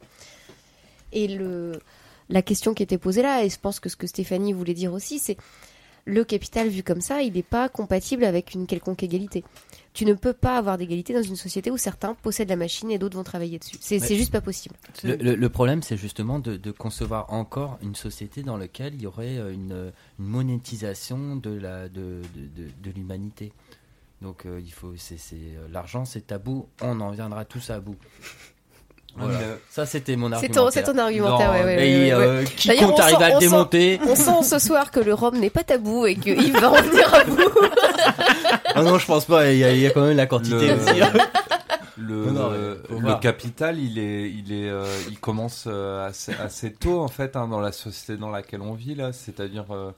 Et le, la question qui était posée là, et je pense que ce que Stéphanie voulait dire aussi, c'est le capital vu comme ça, il n'est pas compatible avec une quelconque égalité. Tu ne peux pas avoir d'égalité dans une société où certains possèdent la machine et d'autres vont travailler dessus. C'est juste pas possible. Le, le- le problème, c'est justement de, de concevoir encore une société dans laquelle il y aurait euh, une, une monétisation de l'humanité. Donc euh, il faut, c'est, c'est, euh, l'argent, c'est tabou. On en viendra tous à bout. Voilà. Euh, Ça, c'était mon argumentaire. ton, c'est ton argumentaire, Non, ouais, ouais, ouais, Et ouais, euh, D'ailleurs, quiconque on arrive sent- à on le sent- démonter. On sent ce soir que le rhum n'est pas tabou et qu'il va en venir à bout. Ah non, je pense pas. Il y a, il y a quand même la quantité Le- aussi. hein. Le, Non, capital, il est, il est, euh, il commence euh, assez, assez tôt en fait hein, dans la société dans laquelle on vit là. C'est-à-dire, euh,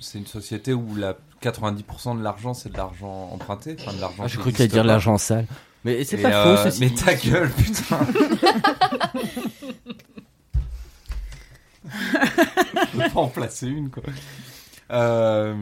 c'est une société où la 90% de l'argent c'est de l'argent emprunté, enfin de l'argent. Ah, J'ai qui cru dire l'argent sale. Mais c'est pas euh, faux, ceci Mais ta gueule, putain. Je peux pas en placer une, quoi. Euh,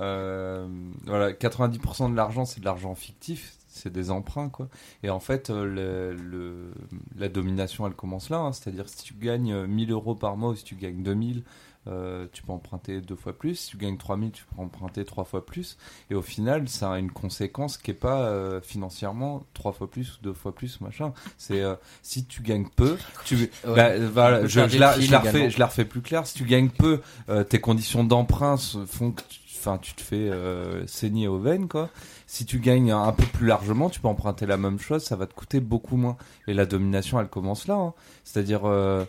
euh, voilà, 90% de l'argent, c'est de l'argent fictif, c'est des emprunts, quoi. Et en fait, euh, le, le- la domination, elle commence là. hein. C'est-à-dire, si tu gagnes euh, 1000 euros par mois ou si tu gagnes 2000, euh, tu peux emprunter deux fois plus. Si tu gagnes 3000, tu peux emprunter trois fois plus. Et au final, ça a une conséquence qui est pas euh, financièrement trois fois plus ou deux fois plus, machin. C'est euh, si tu gagnes peu, tu Ouais. bah, voilà, je, la, je la refais, également. je la refais plus clair. Si tu gagnes peu, euh, tes conditions d'emprunt font que tu, enfin, tu te fais euh, saigner aux veines, quoi. Si tu gagnes un peu plus largement, tu peux emprunter la même chose, ça va te coûter beaucoup moins. Et la domination, elle commence là. hein. C'est-à-dire euh,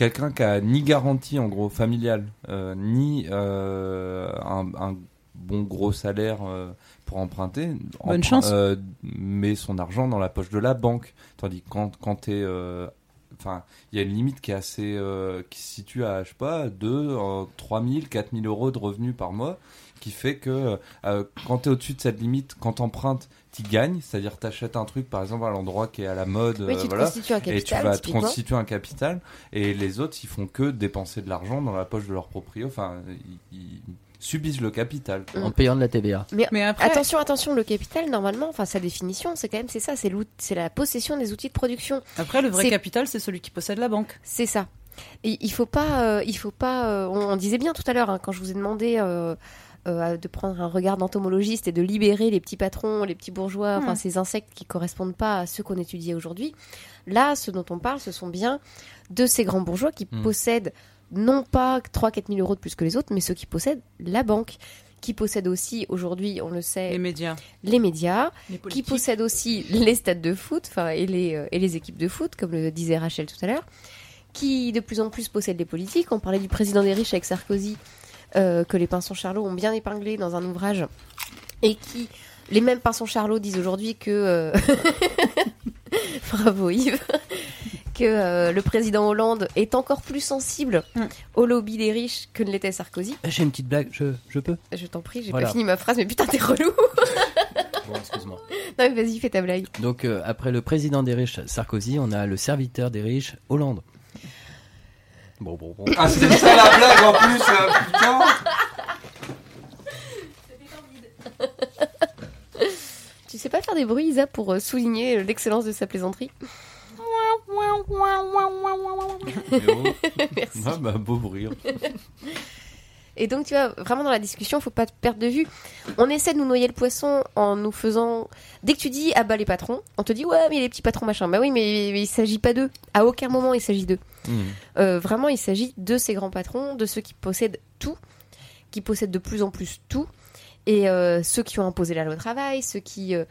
quelqu'un qui a ni garantie en gros familiale, euh, ni euh, un, un bon gros salaire euh, pour emprunter, Bonne chance. met son argent dans la poche de la banque. Tandis que quand, quand t'es euh, Enfin, il y a une limite qui est assez, qui se situe à, je sais pas, 2, euh, 3 000, 4 000 euros de revenus par mois, qui fait que euh, quand tu es au-dessus de cette limite, quand t'empruntes, tu gagnes, c'est-à-dire t'achètes un truc, par exemple, à l'endroit qui est à la mode, Oui, euh, tu voilà, un et tu capital, vas te constituer un capital, et les autres, ils font que dépenser de l'argent dans la poche de leur proprio, enfin, ils, ils subissent le capital. En payant de la TVA. Mais, Mais après- attention, attention, le capital, normalement, enfin sa définition, c'est quand même c'est ça, c'est l'out- c'est la possession des outils de production. Après, le vrai C'est- capital, c'est celui qui possède la banque. C'est ça. Et il faut pas, euh, il faut pas. euh, on, on disait bien tout à l'heure hein, quand je vous ai demandé euh, euh, de prendre un regard d'entomologiste et de libérer les petits patrons, les petits bourgeois, enfin Hmm. ces insectes qui correspondent pas à ceux qu'on étudie aujourd'hui. Là, ce dont on parle, ce sont bien de ces grands bourgeois qui Hmm. possèdent non pas 3-4 000 euros de plus que les autres, mais ceux qui possèdent la banque, qui possèdent aussi aujourd'hui, on le sait, Les médias. les médias, Les qui possèdent aussi les stades de foot, enfin et les euh, et les équipes de foot, comme le disait Rachel tout à l'heure, qui de plus en plus possèdent les politiques. On parlait du président des riches avec Sarkozy, que les Pinsons Charlot ont bien épinglé dans un ouvrage, et qui les mêmes Pinsons Charlot disent aujourd'hui que euh, bravo Yves. Que euh, le président Hollande est encore plus sensible Mm. au lobby des riches que ne l'était Sarkozy. Eh, J'ai une petite blague, je, je peux Je t'en prie, j'ai Voilà. pas fini ma phrase, mais putain, t'es relou. Bon, excuse-moi. non, mais vas-y, fais ta blague. Donc, euh, après le président des riches, Sarkozy, on a le serviteur des riches, Hollande. Bon, bon, bon. Ah, c'était ça la blague en plus, euh, putain Tu sais pas faire des bruits, Isa, pour euh, souligner l'excellence de sa plaisanterie? Mais. Merci. Ah, bah, beau bruit. Et donc, tu vois, vraiment dans la discussion, faut pas te perdre de vue. On essaie de nous noyer le poisson en nous faisant. Dès que tu dis, ah bah les patrons, on te dit, ouais, mais les petits patrons, machin. Bah oui, mais, mais il s'agit pas d'eux. À aucun moment il s'agit d'eux. Mmh. Euh, vraiment, il s'agit de ces grands patrons, de ceux qui possèdent tout, qui possèdent de plus en plus tout, et euh, ceux qui ont imposé la loi travail, ceux qui, euh,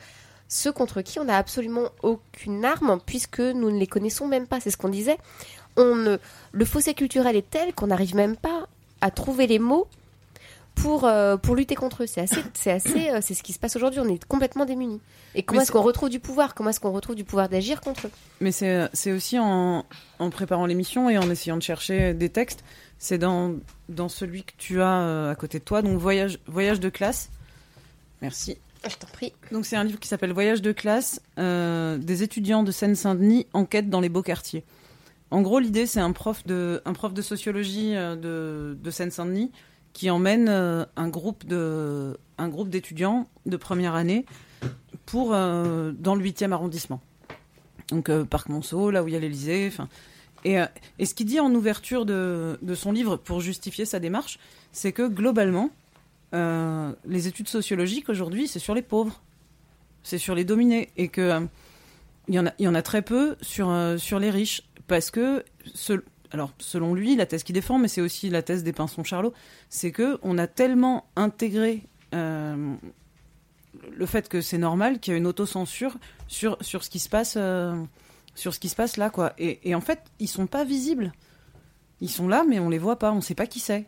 ceux contre qui on n'a absolument aucune arme, puisque nous ne les connaissons même pas. C'est ce qu'on disait. On ne, le fossé culturel est tel qu'on n'arrive même pas à trouver les mots pour euh, pour lutter contre eux. C'est assez, c'est assez, euh, c'est ce qui se passe aujourd'hui. On est complètement démunis. Et comment est-ce qu'on retrouve du pouvoir? Comment est-ce qu'on retrouve du pouvoir d'agir contre eux? Mais c'est c'est aussi en, en préparant l'émission et en essayant de chercher des textes. C'est dans, dans celui que tu as euh, à côté de toi, donc Voyage, voyage de classe. Merci. Je t'en prie. Donc c'est un livre qui s'appelle Voyage de classe, des étudiants de Seine-Saint-Denis enquête dans les beaux quartiers. En gros, l'idée, c'est un prof de, sociologie euh, de, de Seine-Saint-Denis qui emmène euh, un groupe d'étudiants de première année pour euh, dans le 8e arrondissement. Donc Parc Monceau, là où il y a l'Élysée. Enfin, et, et ce qu'il dit en ouverture de, son livre pour justifier sa démarche, c'est que globalement, les études sociologiques aujourd'hui, c'est sur les pauvres, c'est sur les dominés, et que il y en a, très peu sur les riches, parce que ce- alors selon lui, la thèse qu'il défend, mais c'est aussi la thèse des Pinsons Charlot, c'est que on a tellement intégré euh, le fait que c'est normal qu'il y a une autocensure sur sur ce qui se passe euh, sur ce qui se passe là quoi. Et, et en fait, ils sont pas visibles. Ils sont là, mais on les voit pas. On sait pas qui c'est.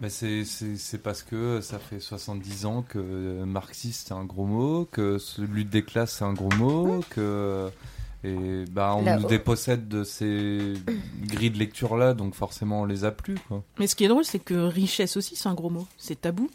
Mais c'est- c'est c'est parce que ça fait 70 ans que marxiste c'est un gros mot, que lutte des classes c'est un gros mot, que et bah on Là- nous dépossède de ces grilles de lecture là, donc forcément on les a plus quoi. Mais ce qui est drôle, c'est que richesse aussi, c'est un gros mot. C'est tabou.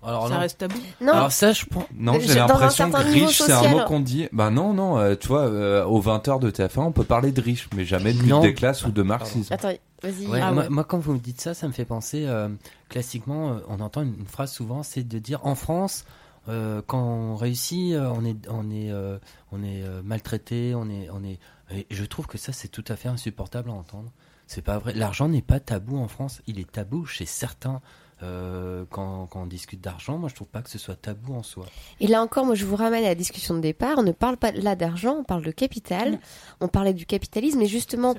Alors, ça non. reste tabou. Non. Alors ça, je prends... Non, j'ai l'impression que riche c'est un mot qu'on dit. Bah non non, euh, tu vois, euh, aux 20h de TF1 on peut parler de riche, mais jamais de lutte des classes ou de marxisme. Attends, vas-y. Ouais, Ah moi, ouais. moi, quand vous me dites ça, ça me fait penser, euh, classiquement, euh, on entend une, une phrase souvent, c'est de dire en France, euh, quand on réussit, euh, on est, on est, euh, on est maltraité, on est, on est. Et je trouve que ça, c'est tout à fait insupportable à entendre. C'est pas vrai. L'argent n'est pas tabou en France. Il est tabou chez certains. Euh, quand, quand on discute d'argent, moi je trouve pas que ce soit tabou en soi. Et là encore, moi, je vous ramène à la discussion de départ. On ne parle pas là d'argent, on parle de capital. Mm. On parlait du capitalisme, et justement,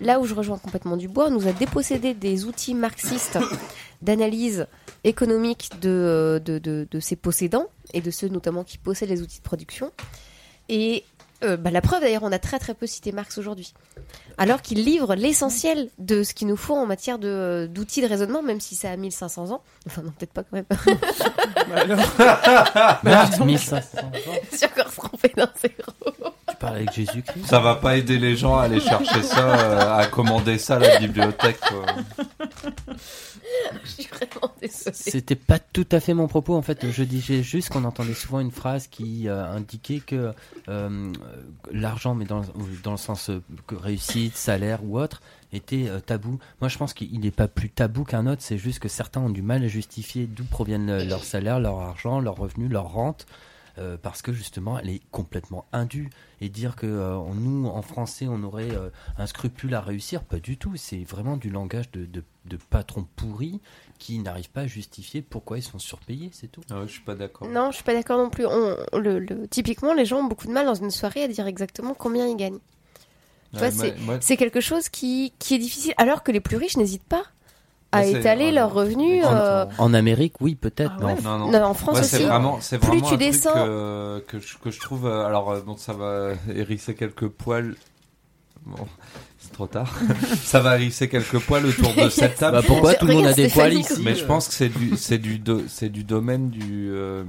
là où je rejoins complètement Dubois, on nous a dépossédé des outils marxistes d'analyse économique de, de, de, de ses possédants, et de ceux notamment qui possèdent les outils de production. Et euh, bah, la preuve, d'ailleurs, on a très très peu cité Marx aujourd'hui. Alors qu'il livre l'essentiel de ce qu'il nous faut en matière de- d'outils de raisonnement, même si ça a 1500 ans. Enfin, non, peut-être pas quand même. Marx, 1500 ans. J'ai encore trompé d'un zéro. Avec Jésus-Christ Ça va pas aider les gens à aller chercher ça, euh, à commander ça à la bibliothèque. quoi. Je suis vraiment désolée. C'était pas tout à fait mon propos en fait. Je disais juste qu'on entendait souvent une phrase qui euh, indiquait que euh, l'argent, mais dans, dans le sens euh, que réussite, salaire ou autre, était euh, tabou. Moi, je pense qu'il n'est pas plus tabou qu'un autre. C'est juste que certains ont du mal à justifier d'où proviennent leur salaire, leur argent, leurs revenus, leur rente. Euh, parce que justement, elle est complètement indue. Et dire que euh, nous, en français, on aurait euh, un scrupule à réussir, pas du tout. C'est vraiment du langage de, de, de patrons pourris qui n'arrivent pas à justifier pourquoi ils sont surpayés, c'est tout. Ah ouais, je suis pas d'accord. Non, je suis pas d'accord non plus. On, le, le- typiquement, les gens ont beaucoup de mal dans une soirée à dire exactement combien ils gagnent. Ouais, c'est quelque chose qui, qui est difficile. Alors que les plus riches n'hésitent pas à étaler leurs revenus. En, euh, en Amérique, oui, peut-être. Ah ouais. Non, non. Non, en France Ouais, c'est aussi. vraiment, c'est Plus vraiment tu un truc descends- que, que, je, que je trouve. euh, Alors, euh, bon, ça va hérisser quelques poils. Bon, c'est trop tard. ça va hérisser quelques poils autour de cette table. Bah, pourquoi tout le monde a des poils ici Mais je pense que c'est du, c'est du, do- c'est du domaine du, euh,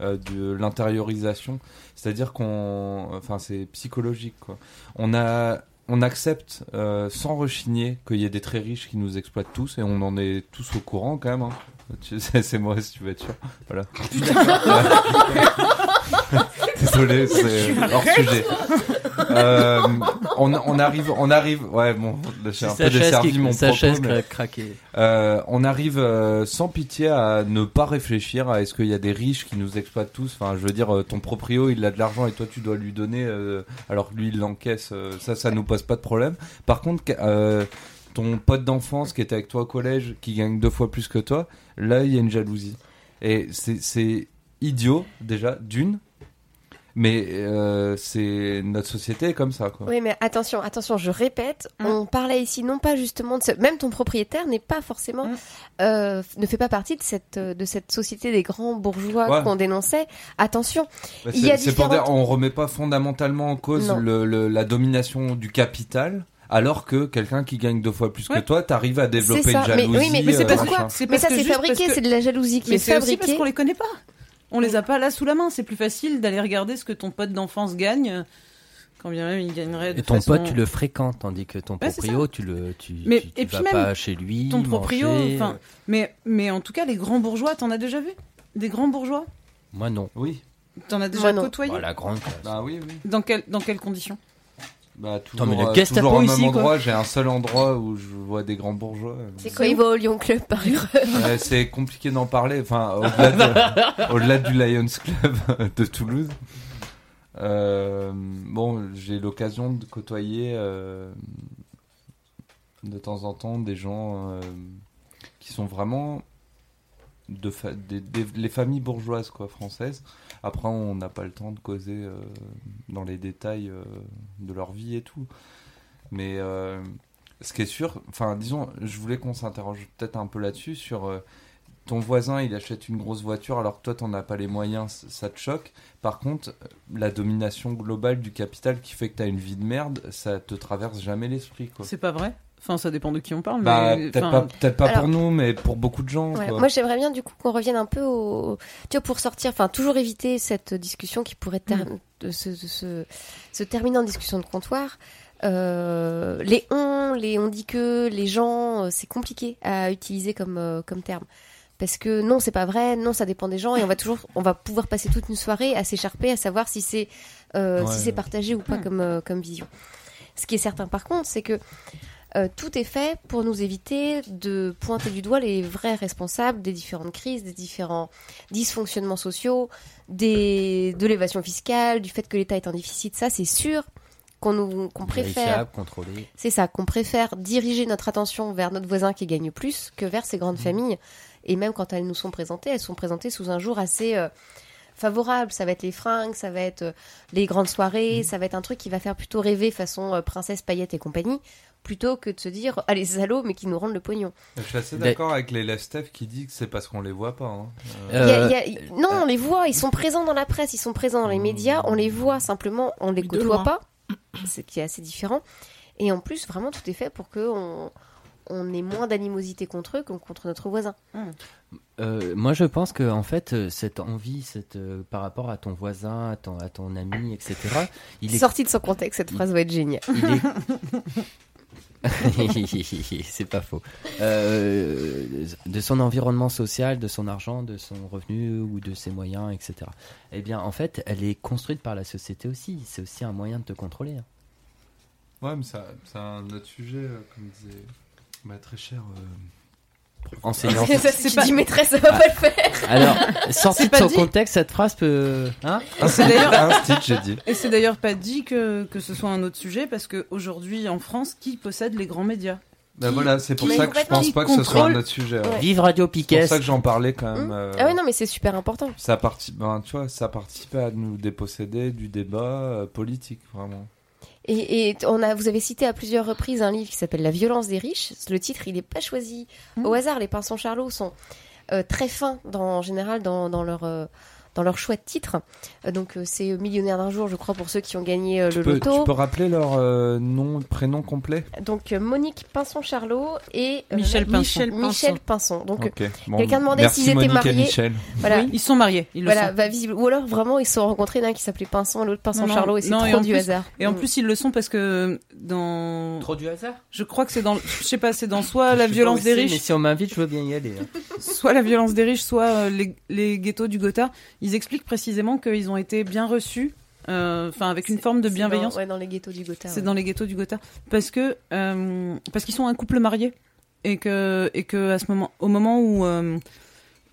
euh, de l'intériorisation. C'est-à-dire qu'on, enfin, c'est psychologique, quoi. On a, on accepte euh, sans rechigner qu'il y ait des très riches qui nous exploitent tous et on en est tous au courant quand même. hein. C'est moi si tu veux être sûr. Voilà. Désolé, c'est hors sujet. Euh, on, on arrive, on arrive. Ouais, bon, j'ai un peu desservi mon sa propos. chaise mais- craquée. Euh, on arrive euh, sans pitié à ne pas réfléchir à est-ce qu'il y a des riches qui nous exploitent tous. Enfin, je veux dire, euh, ton proprio, il a de l'argent et toi, tu dois lui donner, euh, alors que lui, il l'encaisse. euh, ça, ça nous pose pas de problème. Par contre, euh, ton pote d'enfance qui était avec toi au collège, qui gagne deux fois plus que toi, là, il y a une jalousie. Et c'est c'est idiot déjà d'une. Mais euh, c'est notre société est comme ça quoi. Oui, mais attention, attention, je répète, on parlait ici non pas justement de ce... Même ton propriétaire n'est pas forcément... euh, ne fait pas partie de cette, de cette société des grands bourgeois Ouais. qu'on dénonçait. Attention, Bah, il y a c'est c'est pour dire, différentes... on remet pas fondamentalement en cause le, le- la domination du capital. Alors que quelqu'un qui gagne deux fois plus que toi, t'arrives à développer une mais- jalousie. oui, mais- mais c'est euh, parce machin. quoi Mais ça, c'est fabriqué, c'est de la jalousie qui mais est c'est aussi parce fabriquée. qu'on les connaît pas. On les a pas là sous la main. C'est plus facile d'aller regarder ce que ton pote d'enfance gagne, quand bien même il gagnerait. De Et ton façon- pote, tu le fréquentes, tandis que ton Ouais, proprio, tu le, tu, Mais tu, tu et puis vas même pas chez lui. ton proprio. Enfin, mais mais en tout cas, les grands bourgeois, t'en as déjà vu? Des grands bourgeois? Moi non. Oui. T'en as déjà Moi, non. côtoyé? Bah, la grande classe. Bah oui, oui. Dans quel dans quelles conditions? Bah, Attends, mais toujours, le euh, Gestapo toujours au même ici, quoi. endroit, j'ai un seul endroit où je vois des grands bourgeois. C'est quand il va au Lyon Club, par exemple? Ouais, c'est compliqué d'en parler. Enfin, au-delà, de- au-delà du Lions Club de Toulouse. Euh, bon, j'ai l'occasion de côtoyer euh, de temps en temps des gens euh, qui sont vraiment de fa- des- des- les familles bourgeoises quoi françaises. Après, on n'a pas le temps de causer euh, dans les détails euh, de leur vie et tout. Mais euh, ce qui est sûr, enfin, disons, je voulais qu'on s'interroge peut-être un peu là-dessus sur ton voisin, il achète une grosse voiture alors que toi, t'en as pas les moyens, ça te choque. Par contre, la domination globale du capital qui fait que t'as une vie de merde, ça te traverse jamais l'esprit, quoi. C'est pas vrai? Enfin, ça dépend de qui on parle. Bah, mais, peut-être enfin, pas, peut-être pas Alors- pour nous, mais pour beaucoup de gens. Ouais, quoi. moi, j'aimerais bien du coup qu'on revienne un peu au, tu vois, pour sortir, enfin, toujours éviter cette discussion qui pourrait ter- Mm. de se, de se, se terminer en discussion de comptoir. Euh, les on, les on dit que, les gens, euh, c'est compliqué à utiliser comme euh, comme terme. Parce que non, c'est pas vrai, non, ça dépend des gens, et on va toujours, on va pouvoir passer toute une soirée à s'écharper, à savoir si c'est euh, Ouais. si c'est partagé ou pas comme euh, comme vision. Ce qui est certain, par contre, c'est que euh, tout est fait pour nous éviter de pointer du doigt les vrais responsables des différentes crises, des différents dysfonctionnements sociaux, des, de l'évasion fiscale, du fait que l'État est en déficit. Ça, c'est sûr qu'on nous qu'on préfère. C'est ça, qu'on préfère diriger notre attention vers notre voisin qui gagne plus que vers ces Mmh. grandes familles. Et même quand elles nous sont présentées, elles sont présentées sous un jour assez euh, favorable. Ça va être les fringues, ça va être euh, les grandes Mmh. soirées, ça va être un truc qui va faire plutôt rêver façon euh, princesse paillette et compagnie, plutôt que de se dire ah les salauds mais qui nous rendent le pognon. Je suis assez d'accord avec les Lestef qui dit que c'est parce qu'on les voit pas. hein. Euh, Il y a- Euh, y a- non, on les voit, ils sont présents dans la presse, ils sont présents dans les médias, on les voit simplement, on les côtoie loin. pas, ce qui est assez différent. Et en plus, vraiment, tout est fait pour que on, on ait moins d'animosité contre eux que contre notre voisin. Euh, moi, je pense que en fait, cette envie, cette euh, par rapport à ton voisin, à ton, à ton ami, etc. Il est Sorti de son contexte, cette phrase va être géniale. Il est- c'est pas faux. Euh, de son environnement social, de son argent, de son revenu ou de ses moyens, etc. Eh bien, en fait, elle est construite par la société aussi. C'est aussi un moyen de te contrôler. hein. Ouais, mais c'est un autre sujet, euh, comme disait ma très chère euh, enseignant. Ça, si tu dis maîtresse, ça va pas le faire. Alors, sorti C'est de pas son dit. contexte, cette phrase peut. Hein Et c'est d'ailleurs- Un Stitch, j'ai dit. Et c'est d'ailleurs pas dit que, que ce soit un autre sujet parce qu'aujourd'hui en France, qui possède les grands médias? Bah voilà, c'est pour ça que je pense pas que ce soit un autre sujet. ouais. Vive Radio C'est Piquet. pour ça que j'en parlais quand même. Hum. euh, Ah ouais, non, mais c'est super important. Ça participe, ben, tu vois, ça participait à nous déposséder du débat euh, politique, vraiment. Et, et on a, vous avez cité à plusieurs reprises un livre qui s'appelle La violence des riches. Le titre, il n'est pas choisi au hasard. Les Pinsons Charlot sont euh, très fins dans, en général dans, dans leur euh, dans leur choix de titre. Euh, donc euh, c'est Millionnaire d'un jour, je crois, pour ceux qui ont gagné euh, Tu le peux, loto. tu peux rappeler leur euh, nom, prénom complet? Donc euh, Monique Pinson Charlot et euh, Michel Pinson. Michel, Michel Pinson. Donc euh. Bon, quelqu'un demandait s'ils étaient et mariés. Michel. voilà. Ils sont mariés, ils le Voilà, sont. bah, visible. Ou alors vraiment ils se sont rencontrés l'un qui s'appelait Pinson, l'autre Pinson Non, non, Charlot et c'est trop et du plus- hasard. Et en Mm. plus, ils le sont parce que dans. Trop du hasard? Je crois que c'est dans. Je sais pas, c'est dans soit Je la violence des riches. Mais si on m'invite, je veux bien y aller. hein. soit la violence des riches, soit euh, les, les ghettos du Gotha. Ils expliquent précisément qu'ils ont été bien reçus, euh, enfin avec une forme de C'est bienveillance. Dans, ouais, dans les ghettos du Gotha. C'est ouais. dans les ghettos du Gotha parce que euh, parce qu'ils sont un couple marié et que et que à ce moment au moment où euh,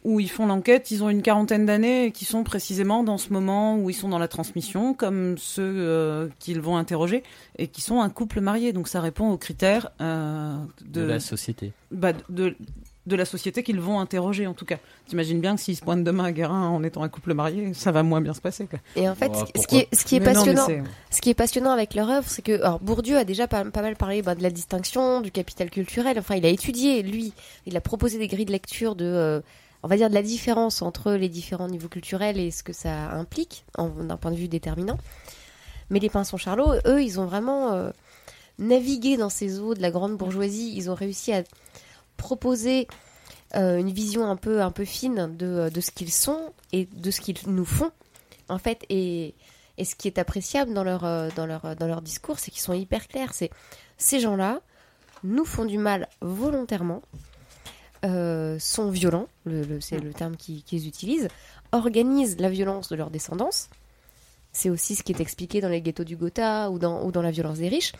où ils font l'enquête, ils ont une quarantaine d'années et qui sont précisément dans ce moment où ils sont dans la transmission, comme ceux euh, qu'ils vont interroger, et qui sont un couple marié. Donc ça répond aux critères euh, De de, la société. bah, de, de la société qu'ils vont interroger en tout cas. T'imagines bien que s'ils se pointent demain à Guérin en étant un couple marié, ça va moins bien se passer. Quoi. Et en fait, Ouais, ce- qui est, ce qui est Mais non, mais passionnant, ce qui est passionnant avec leur œuvre, c'est que alors Bourdieu a déjà pas, pas mal parlé bah, de la distinction, du capital culturel. Enfin, il a étudié lui, il a proposé des grilles de lecture de, euh, on va dire, de la différence entre les différents niveaux culturels et ce que ça implique d'un point de vue déterminant. Mais les Pinsons Charlot, eux, ils ont vraiment euh, navigué dans ces eaux de la grande bourgeoisie. Ils ont réussi à proposer euh, une vision un peu, un peu fine de, de ce qu'ils sont et de ce qu'ils nous font, en fait. Et, et ce qui est appréciable dans leur, euh, dans leur, dans leur discours, c'est qu'ils sont hyper clairs. C'est ces gens-là nous font du mal volontairement, euh, sont violents, le, le- c'est le terme qu'ils qu'ils utilisent, organisent la violence de leur descendance. C'est aussi ce qui est expliqué dans les ghettos du Gotha ou dans, ou dans la violence des riches.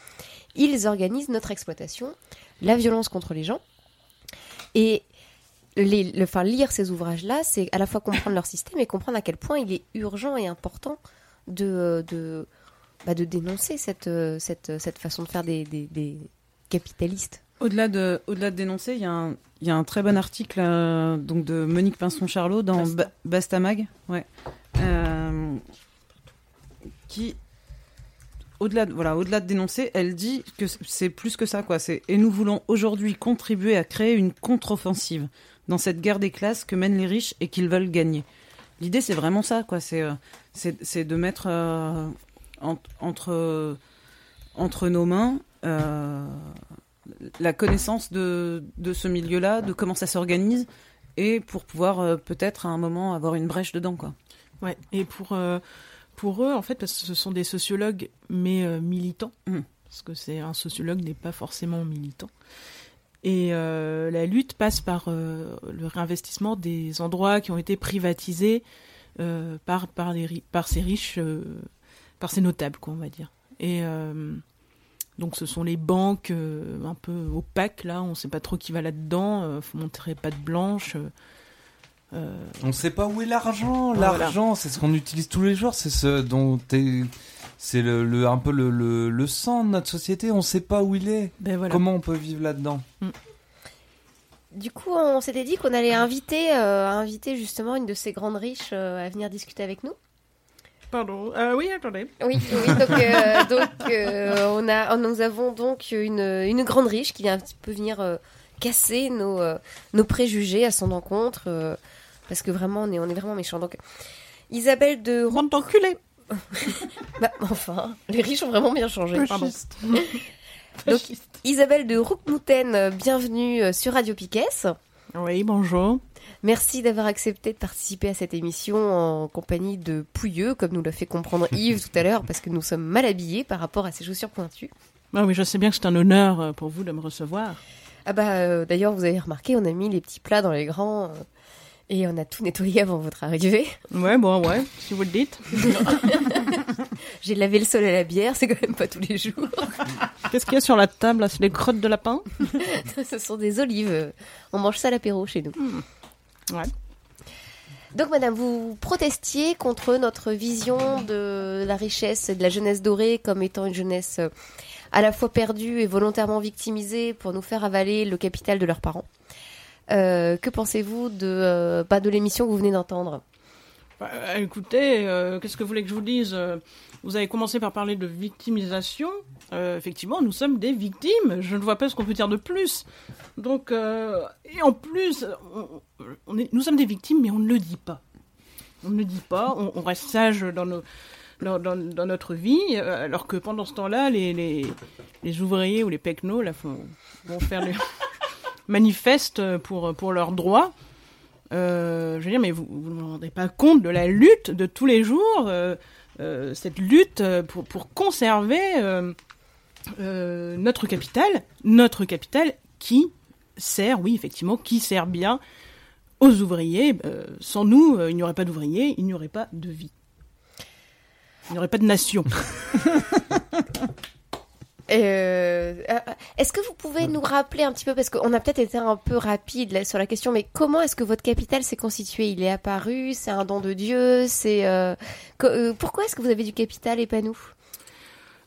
Ils organisent notre exploitation, la violence contre les gens. Et les, le, enfin, lire ces ouvrages-là, c'est à la fois comprendre leur système et comprendre à quel point il est urgent et important de, de, bah, de dénoncer cette, cette, cette façon de faire des, des, des capitalistes. Au-delà de, au-delà de dénoncer, il y, a un- il y a un très bon article euh, donc de Monique Pinson-Charlot dans Basta. Ba- Bastamag, ouais, euh, qui, au-delà, de, voilà, au-delà de dénoncer, elle dit que c'est plus que ça, quoi. Et nous voulons aujourd'hui contribuer à créer une contre-offensive dans cette guerre des classes que mènent les riches et qu'ils veulent gagner. L'idée, c'est vraiment ça, quoi. C'est, euh, c'est, de mettre euh, en- entre nos mains. euh, la connaissance de, ce milieu-là, de comment ça s'organise, et pour pouvoir peut-être à un moment avoir une brèche dedans, quoi. Ouais, et pour, pour eux, en fait, parce que ce sont des sociologues, mais euh, militants, Mm. parce que c'est un sociologue n'est pas forcément militant. Et euh, la lutte passe par euh, le réinvestissement des endroits qui ont été privatisés par, par, les, par ces riches, par ces notables, quoi, on va dire. Et donc ce sont les banques un peu opaques, là, on ne sait pas trop qui va là-dedans, faut montrer patte blanche. Euh, On sait pas où est l'argent. L'argent, c'est ce qu'on utilise tous les jours. C'est ce dont c'est le, le- un peu le, le, le sang de notre société. On sait pas où il est. ben voilà. Comment on peut vivre là-dedans Du coup, on s'était dit qu'on allait inviter, euh, inviter justement une de ces grandes riches euh, à venir discuter avec nous. Pardon. Euh, oui, attendez. Oui, oui, donc, euh, donc euh, on a, nous avons donc une, une grande riche qui vient un petit peu venir euh, casser nos, euh, nos préjugés à son encontre, euh, parce que vraiment, on est, on est vraiment méchants. Donc, Isabelle de... Bande d'enculés. Bah, enfin, les riches ont vraiment bien changé. Pardon. Donc, Isabelle de Roukmouten, euh, bienvenue euh, sur Radio Piquet. Oui, bonjour. Merci d'avoir accepté de participer à cette émission en compagnie de Pouilleux, comme nous l'a fait comprendre Yves tout à l'heure, parce que nous sommes mal habillés par rapport à ces chaussures pointues. Ah oui, je sais bien que c'est un honneur euh, pour vous de me recevoir. Ah bah euh, d'ailleurs vous avez remarqué, on a mis les petits plats dans les grands et on a tout nettoyé avant votre arrivée. Ouais, bon, ouais, si vous le dites. J'ai lavé le sol à la bière, c'est quand même pas tous les jours. Qu'est-ce qu'il y a sur la table là? C'est des crottes de lapin? Ce sont des olives. On mange ça à l'apéro chez nous. Ouais. Donc, madame, vous protestiez contre notre vision de la richesse et de la jeunesse dorée comme étant une jeunesse euh, à la fois perdue et volontairement victimisée pour nous faire avaler le capital de leurs parents. Euh, que pensez-vous de, euh, bah, de l'émission que vous venez d'entendre? Bah, écoutez, euh, qu'est-ce que vous voulez que je vous dise? Vous avez commencé par parler de victimisation. Effectivement, nous sommes des victimes. Je ne vois pas ce qu'on peut dire de plus. Donc, et en plus, nous sommes des victimes, mais on ne le dit pas. On ne le dit pas. On, reste sage dans notre vie, alors que pendant ce temps-là, les, les, les ouvriers ou les pecnos là, font, vont faire les manifestent pour, pour leurs droits. Euh, je veux dire, mais vous ne vous rendez pas compte de la lutte de tous les jours, euh, euh, cette lutte euh, pour, pour conserver euh, euh, notre capital, notre capital qui sert, oui, effectivement, qui sert bien aux ouvriers. Euh, sans nous, euh, il n'y aurait pas d'ouvriers, il n'y aurait pas de vie. Il n'y aurait pas de nation. Euh, euh, Est-ce que vous pouvez nous rappeler un petit peu, parce qu'on a peut-être été un peu rapide là, sur la question, mais comment est-ce que votre capital s'est constitué Il est apparu C'est un don de Dieu C'est euh, euh, Pourquoi est-ce que vous avez du capital et pas nous?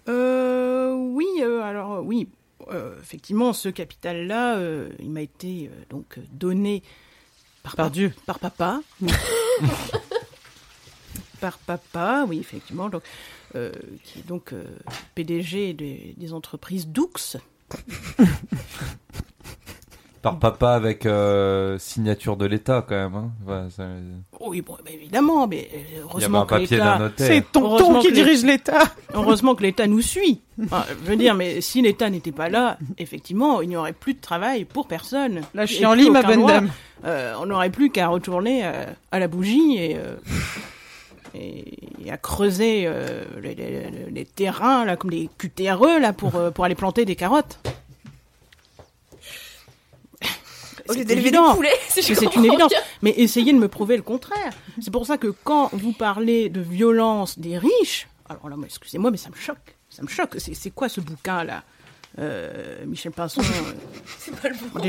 Euh, oui, euh, alors oui, euh, effectivement, ce capital-là, euh, il m'a été euh, donc donné par, par Dieu, par papa. par papa, oui, effectivement, donc, euh, qui est donc euh, PDG des, des entreprises Doux. Par papa avec euh, signature de l'État quand même. Hein. Ouais, ça- Oui, bon, bah, évidemment, mais heureusement un que papier l'État. d'un notaire. C'est tonton qui que dirige l'État. Heureusement que l'État nous suit. Enfin, je veux dire, mais si l'État n'était pas là, effectivement, il n'y aurait plus de travail pour personne. Là, je suis en plus lit, ma aucun bonne droit. dame. Euh, on n'aurait plus qu'à retourner euh, à la bougie et, euh, et, à creuser euh, les, les- les- les terrains là, comme les QTRE là pour euh, pour aller planter des carottes. C'est évident. si c'est une évidence. Mais essayez de me prouver le contraire. C'est pour ça que quand vous parlez de violence des riches, alors là, moi, excusez-moi, mais ça me choque. Ça me choque. C'est quoi ce bouquin là Euh, Michel Pinson. C'est pas le bon.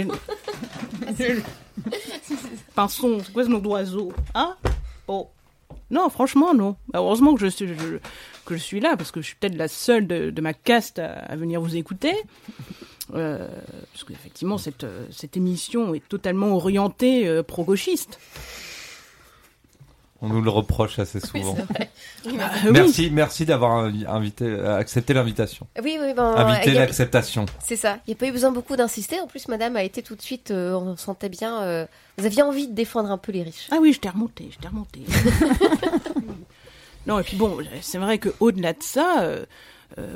Nul. Pinson, c'est quoi ce nom d'oiseau Hein? Oh. Non, franchement, non. Heureusement que je, suis, là, parce que je suis peut-être la seule de, ma caste à, à venir vous écouter. Euh, parce qu'effectivement, cette, euh, cette émission est totalement orientée euh, pro-gauchiste. On nous le reproche assez souvent. Oui, Ah, oui. Merci, merci d'avoir invité, euh, accepté l'invitation. Oui, oui, ben, Invité l'acceptation. C'est ça. Il n'y a pas eu besoin beaucoup d'insister. En plus, madame a été tout de suite, euh, on sentait bien, euh, vous aviez envie de défendre un peu les riches. Ah oui, je t'ai remonté, je t'ai remonté. non, et puis bon, c'est vrai que au-delà de ça, euh,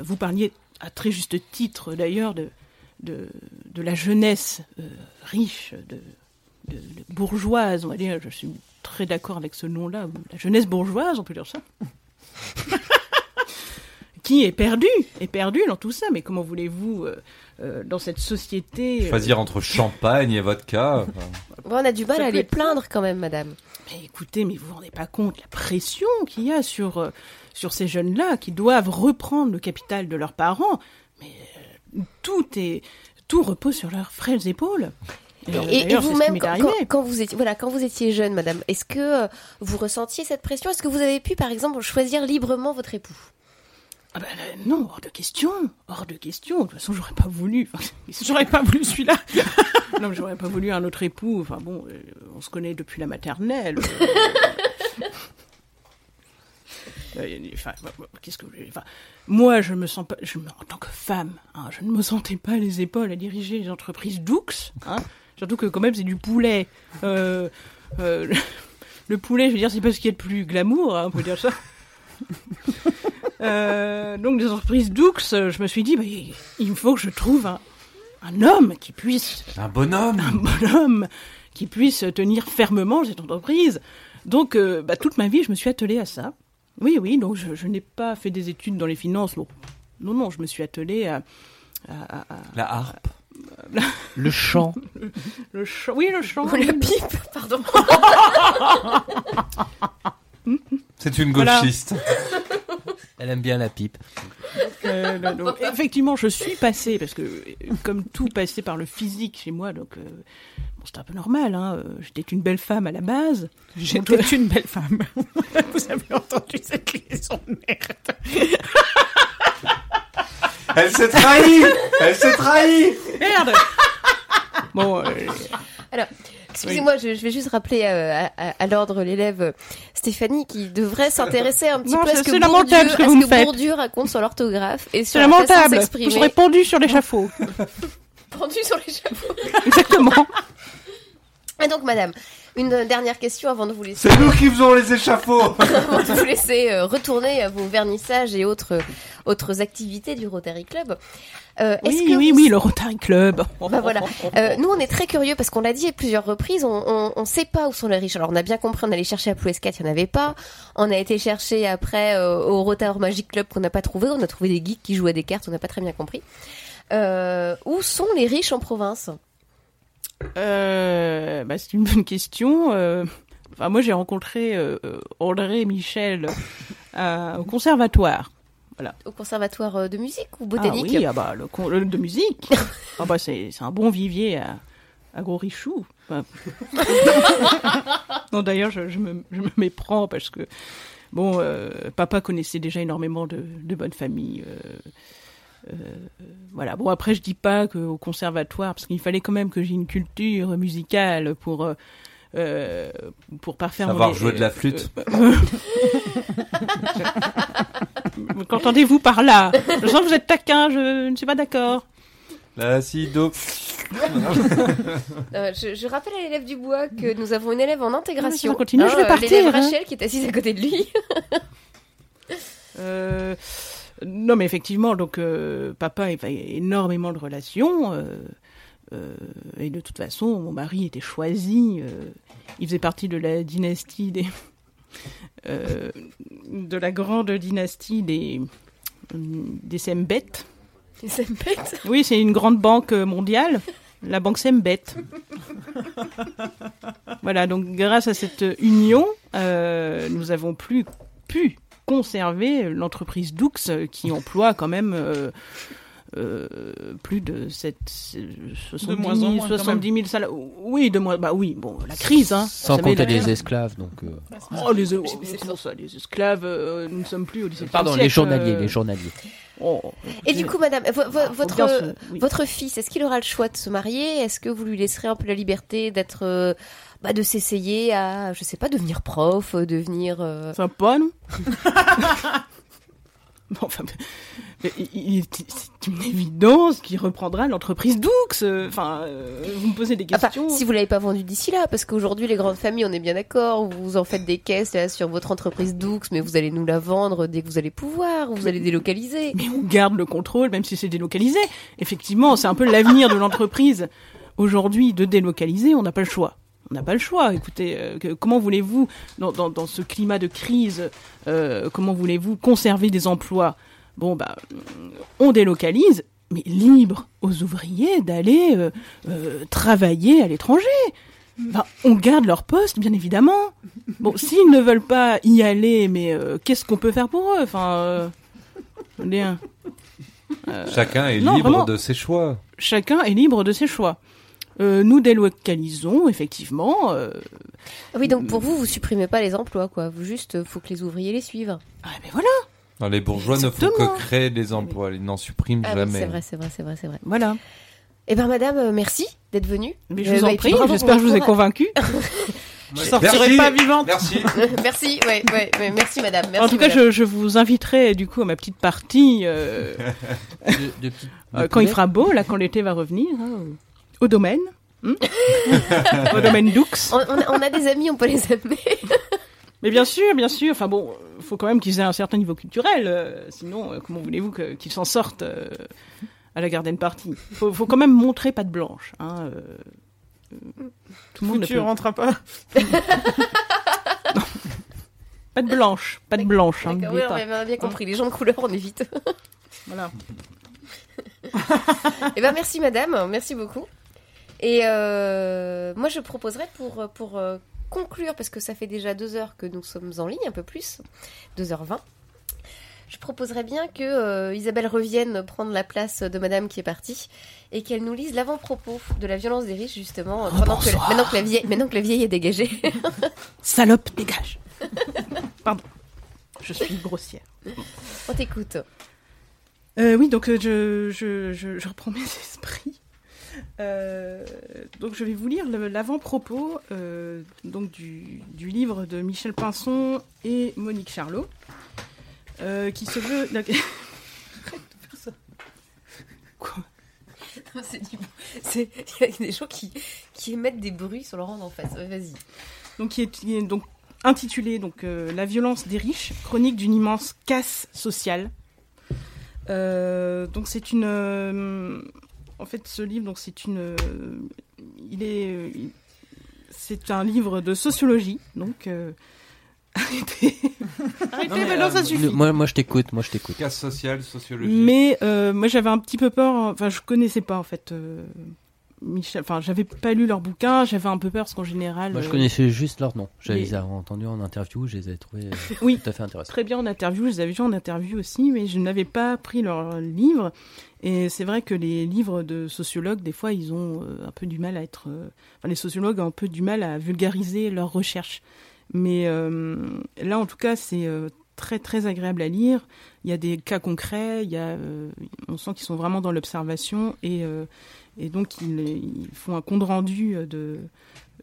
vous parliez à très juste titre d'ailleurs de, de, de la jeunesse euh, riche, de, de- de bourgeoise, on va dire. Je suis très d'accord avec ce nom-là, la jeunesse bourgeoise, on peut dire ça. Qui est perdue, est perdue dans tout ça. Mais comment voulez-vous, euh, euh, dans cette société, euh, Choisir entre champagne et vodka. enfin. Bon, on a du mal Ça à les être- plaindre quand même, madame. Mais écoutez, mais vous vous rendez pas compte la pression qu'il y a sur, euh, sur ces jeunes-là qui doivent reprendre le capital de leurs parents. Mais euh, tout est tout repose sur leurs frêles épaules. Et, Euh, et- vous-même, quand, vous étiez, voilà, quand vous étiez jeune, madame, est-ce que euh, vous ressentiez cette pression? Est-ce que vous avez pu, par exemple, choisir librement votre époux? Ah bah, euh, non, hors de question, hors de question. De toute façon, j'aurais pas voulu. Enfin, j'aurais pas voulu celui-là. non, mais j'aurais pas voulu un autre époux. Enfin bon, on se connaît depuis la maternelle. Enfin, qu'est-ce que enfin, moi, je me sens pas, je en tant que femme, hein, je ne me sentais pas les épaules à diriger les entreprises Doux. Hein, surtout que quand même, c'est du poulet. Euh, euh, le, le poulet, je veux dire, c'est pas ce qu'il y a de plus glamour, hein, on peut dire ça. Euh, donc des entreprises Doux, je me suis dit, bah, il faut que je trouve un, un homme qui puisse... Un bonhomme Un bonhomme qui puisse tenir fermement cette entreprise. Donc, euh, bah, toute ma vie, je me suis attelée à ça. Oui, oui, donc je, je n'ai pas fait des études dans les finances. Non, non, non je me suis attelée à... à- à- à- La harpe. Le chant. Le chant, oui, le chant. Ou la pipe, pardon. C'est une Voilà. gauchiste. Elle aime bien la pipe. Euh, donc, effectivement, je suis passée, parce que comme tout passé par le physique chez moi, donc euh, bon, c'était un peu normal. Hein, J'étais une belle femme à la base. J'étais une belle femme. Vous avez entendu cette liaison de merde. Elle s'est trahie Elle s'est trahie Merde Bon, euh, Alors, excusez-moi, je, je vais juste rappeler euh, à, à- à l'ordre l'élève Stéphanie qui devrait s'intéresser un petit Non, peu à ce que, Bourdieu, ce que à vous ce me que faites. Bourdieu raconte sur l'orthographe et sur c'est la façon de lamentable. s'exprimer. Je répondu sur l'échafaud. Pendu sur l'échafaud. Exactement. Et donc, madame, une euh, dernière question avant de vous laisser. C'est nous qui faisons les échafauds avant de vous laisser euh, retourner à vos vernissages et autres, autres activités du Rotary Club. Euh, est-ce Oui, que oui, vous- oui, le Rotary Club. Bah voilà. Euh, nous, on est très curieux parce qu'on l'a dit à plusieurs reprises, on, on, on sait pas où sont les riches. Alors, on a bien compris, on allait chercher à Plouescat, il y en avait pas. On a été chercher après euh, au Rotary Magic Club qu'on n'a pas trouvé. On a trouvé des geeks qui jouaient des cartes, on n'a pas très bien compris. Euh, où sont les riches en province? Euh, bah, c'est une bonne question. Euh, enfin, moi, j'ai rencontré euh, André Michel euh, au conservatoire. Voilà. Au conservatoire de musique ou Ah botanique? oui, ah bah, le, le- de musique. ah bah, c'est un bon vivier à, à gros richou. Enfin, non, d'ailleurs, je, je me, je me méprends parce que, bon, papa connaissait déjà énormément de, de bonnes familles. Euh, euh, voilà. Bon, après, je dis pas qu'au conservatoire, parce qu'il fallait quand même que j'ai une culture musicale pour. euh, euh, pour parfaire mon- Savoir jouer de la flûte. euh, Qu'entendez-vous par là? Je sens que vous êtes taquin, je ne suis pas d'accord. L'acido. Euh, je, je rappelle à l'élève du bois que nous avons une élève en intégration. ça continue, je vais euh, partir, L'élève hein. Rachel qui est assise à côté de lui. Euh, non, mais effectivement, donc euh, papa avait énormément de relations. euh, euh, et de toute façon, mon mari était choisi. euh, il faisait partie de la dynastie des. de la grande dynastie des. des Sembet. Les Sembet? Oui, c'est une grande banque mondiale. La banque Sembet. Voilà, donc grâce à cette union, nous avons plus pu conserver l'entreprise Doux qui emploie quand même euh, euh, plus de 7, 70, moins en moins, quand 70 000 salariés. Oui, de moins. Bah oui, bon, la crise, hein. Sans compter les esclaves, donc. euh, Oh, les, oh, ça, les esclaves, euh, nous ne sommes plus au XVIIe Pardon, siècle. les journaliers, euh, les journaliers. oh, Et du coup, madame, vo- vo- faut votre, bien se- oui. votre fils, est-ce qu'il aura le choix de se marier? Est-ce que vous lui laisserez un peu la liberté d'être. Bah, de s'essayer à, je sais pas, devenir prof, euh, devenir. euh, Sympa, non Bon, enfin, c'est une évidence qu'il reprendra l'entreprise Doux. euh, Enfin, euh, vous me posez des Enfin, questions. si vous l'avez pas vendu d'ici là, parce qu'aujourd'hui les grandes familles, on est bien d'accord, vous en faites des caisses là, sur votre entreprise Doux, mais vous allez nous la vendre dès que vous allez pouvoir, ou vous allez délocaliser. Mais on garde le contrôle, même si c'est délocalisé. Effectivement, c'est un peu l'avenir de l'entreprise. Aujourd'hui, de délocaliser, on n'a pas le choix. On n'a pas le choix. Écoutez, euh, que- comment voulez-vous, dans, dans, dans ce climat de crise, euh, comment voulez-vous conserver des emplois? Bon, bah, on délocalise, mais libre aux ouvriers d'aller euh, travailler à l'étranger. Enfin, on garde leur poste, bien évidemment. Bon, s'ils ne veulent pas y aller, mais qu'est-ce qu'on peut faire pour eux? Enfin, Chacun est non, libre vraiment, de ses choix. Chacun est libre de ses choix. Euh, nous délocalisons, effectivement. euh, Oui, donc pour vous, vous supprimez pas les emplois, quoi. Vous juste, euh, faut que les ouvriers les suivent. Ah, mais voilà. Non, les bourgeois ne font que créer des emplois, ils n'en suppriment Ah jamais. c'est vrai, c'est vrai, c'est vrai, c'est vrai. Voilà. Eh ben, madame, euh, merci d'être venue. Mais je Euh, vous bah, en puis prie, j'espère que je vous ai convaincu. Je sortirai pas vivante. Merci. merci, ouais, ouais, ouais, merci, madame. Merci, en tout cas, je, je vous inviterai du coup à ma petite partie euh, De, de petites- euh, de quand il fera beau, là, quand l'été va revenir, hein, au domaine. hmm au domaine Doux. On, on a, des amis, on peut les amener. Mais bien sûr, bien sûr. Enfin bon, il faut quand même qu'ils aient un certain niveau culturel. euh, sinon, euh, comment voulez-vous qu'ils s'en sortent euh, à la garden party? Faut, faut quand même montrer patte blanche. Hein, tout le monde ne Tu peut... rentres pas. Patte blanche, patte blanche. Hein, oui, on pas. avait bien compris. Les gens de couleur, on évite. Voilà. Eh ben, merci, madame. Merci beaucoup. Et euh, moi, je proposerais pour, pour euh, conclure, parce que ça fait déjà deux heures que nous sommes en ligne, un peu plus, 2h20. je proposerais bien que euh, Isabelle revienne prendre la place de Madame qui est partie et qu'elle nous lise l'avant-propos de la violence des riches justement pendant que, maintenant, que la vieille, maintenant que la vieille est dégagée. Salope, dégage. Pardon. Je suis grossière. On t'écoute. Euh, oui, donc je, je, je, je reprends mes esprits. Euh, donc je vais vous lire l'avant-propos euh, donc du, du livre de Michel Pinson et Monique Charlot, euh, qui se veut. Quoi? C'est Il y a des gens qui, qui émettent des bruits sur leur rang en face. Ouais, Vas-y. donc qui est, qui est donc intitulé donc La violence des riches, chronique d'une immense casse sociale. Donc c'est une, en fait ce livre donc c'est une, euh, il est, euh, il- c'est un livre de sociologie donc. euh, Arrêtez, arrêtez, Non, mais, ça euh, suffit. le- moi, moi, je t'écoute, moi, je t'écoute. Casse sociale, sociologie. Mais euh, moi j'avais un petit peu peur, enfin je connaissais pas en fait euh, Michel, enfin j'avais pas lu leur bouquin, j'avais un peu peur parce qu'en général. Moi, je euh, connaissais juste leur nom. Je les- ai entendus en interview, je les ai trouvés euh, Oui. tout à fait intéressants. très bien en interview, je les avais vus en interview aussi, mais je n'avais pas pris leur livre. Et c'est vrai que les livres de sociologues, des fois, ils ont euh, un peu du mal à être. Enfin, les sociologues ont un peu du mal à vulgariser leurs recherches. Mais là, en tout cas, c'est très très agréable à lire. Il y a des cas concrets, il y a, on sent qu'ils sont vraiment dans l'observation et, et donc ils, font un compte rendu de,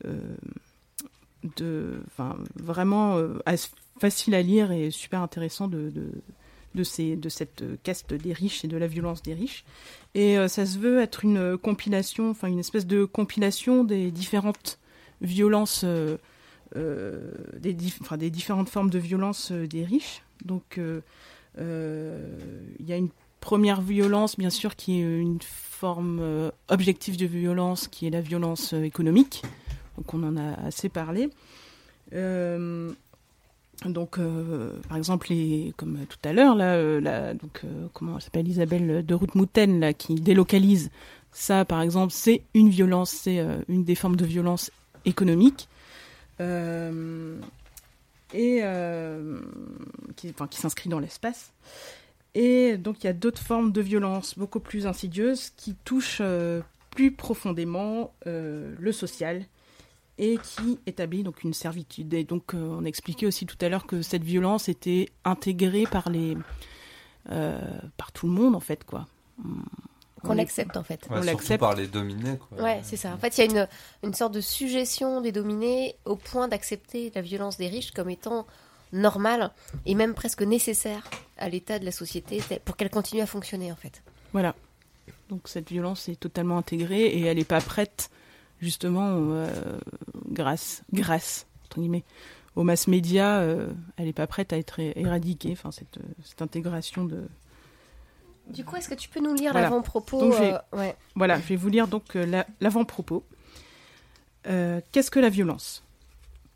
euh, de, vraiment euh, facile à lire et super intéressant de, de, ces, de cette caste des riches et de la violence des riches. Et euh, ça se veut être une compilation, enfin une espèce de compilation des différentes violences, euh, euh, des, différentes formes de violence euh, des riches. Donc euh, euh, il y a une première violence, bien sûr, qui est une forme euh, objective de violence, qui est la violence euh, économique. Donc on en a assez parlé. Euh, donc, par exemple, comme tout à l'heure, là, la- donc, comment elle s'appelle Isabelle de Route-Moutaine, là, qui délocalise, ça, par exemple, c'est une violence, c'est une des formes de violence économique. Et qui s'inscrit dans l'espace. Et donc il y a d'autres formes de violence beaucoup plus insidieuses qui touchent euh, plus profondément euh, le social et qui établit donc une servitude. Et donc euh, on expliquait aussi tout à l'heure que cette violence était intégrée par les euh, par tout le monde en fait quoi. Qu'on l'accepte en fait. Ouais, on l'accepte. par les dominés, quoi. Ouais, c'est ça. En fait, il y a une, une sorte de suggestion des dominés au point d'accepter la violence des riches comme étant normale et même presque nécessaire à l'état de la société pour qu'elle continue à fonctionner en fait. Voilà. Donc cette violence est totalement intégrée et elle n'est pas prête, justement, euh, grâce, grâce, entre guillemets, aux mass médias, euh, elle n'est pas prête à être éradiquée, enfin, cette, euh, cette intégration de... Du coup, est-ce que tu peux nous lire Voilà. l'avant-propos euh, ouais. Voilà, je vais vous lire donc la- l'avant-propos. Euh, Qu'est-ce que la violence?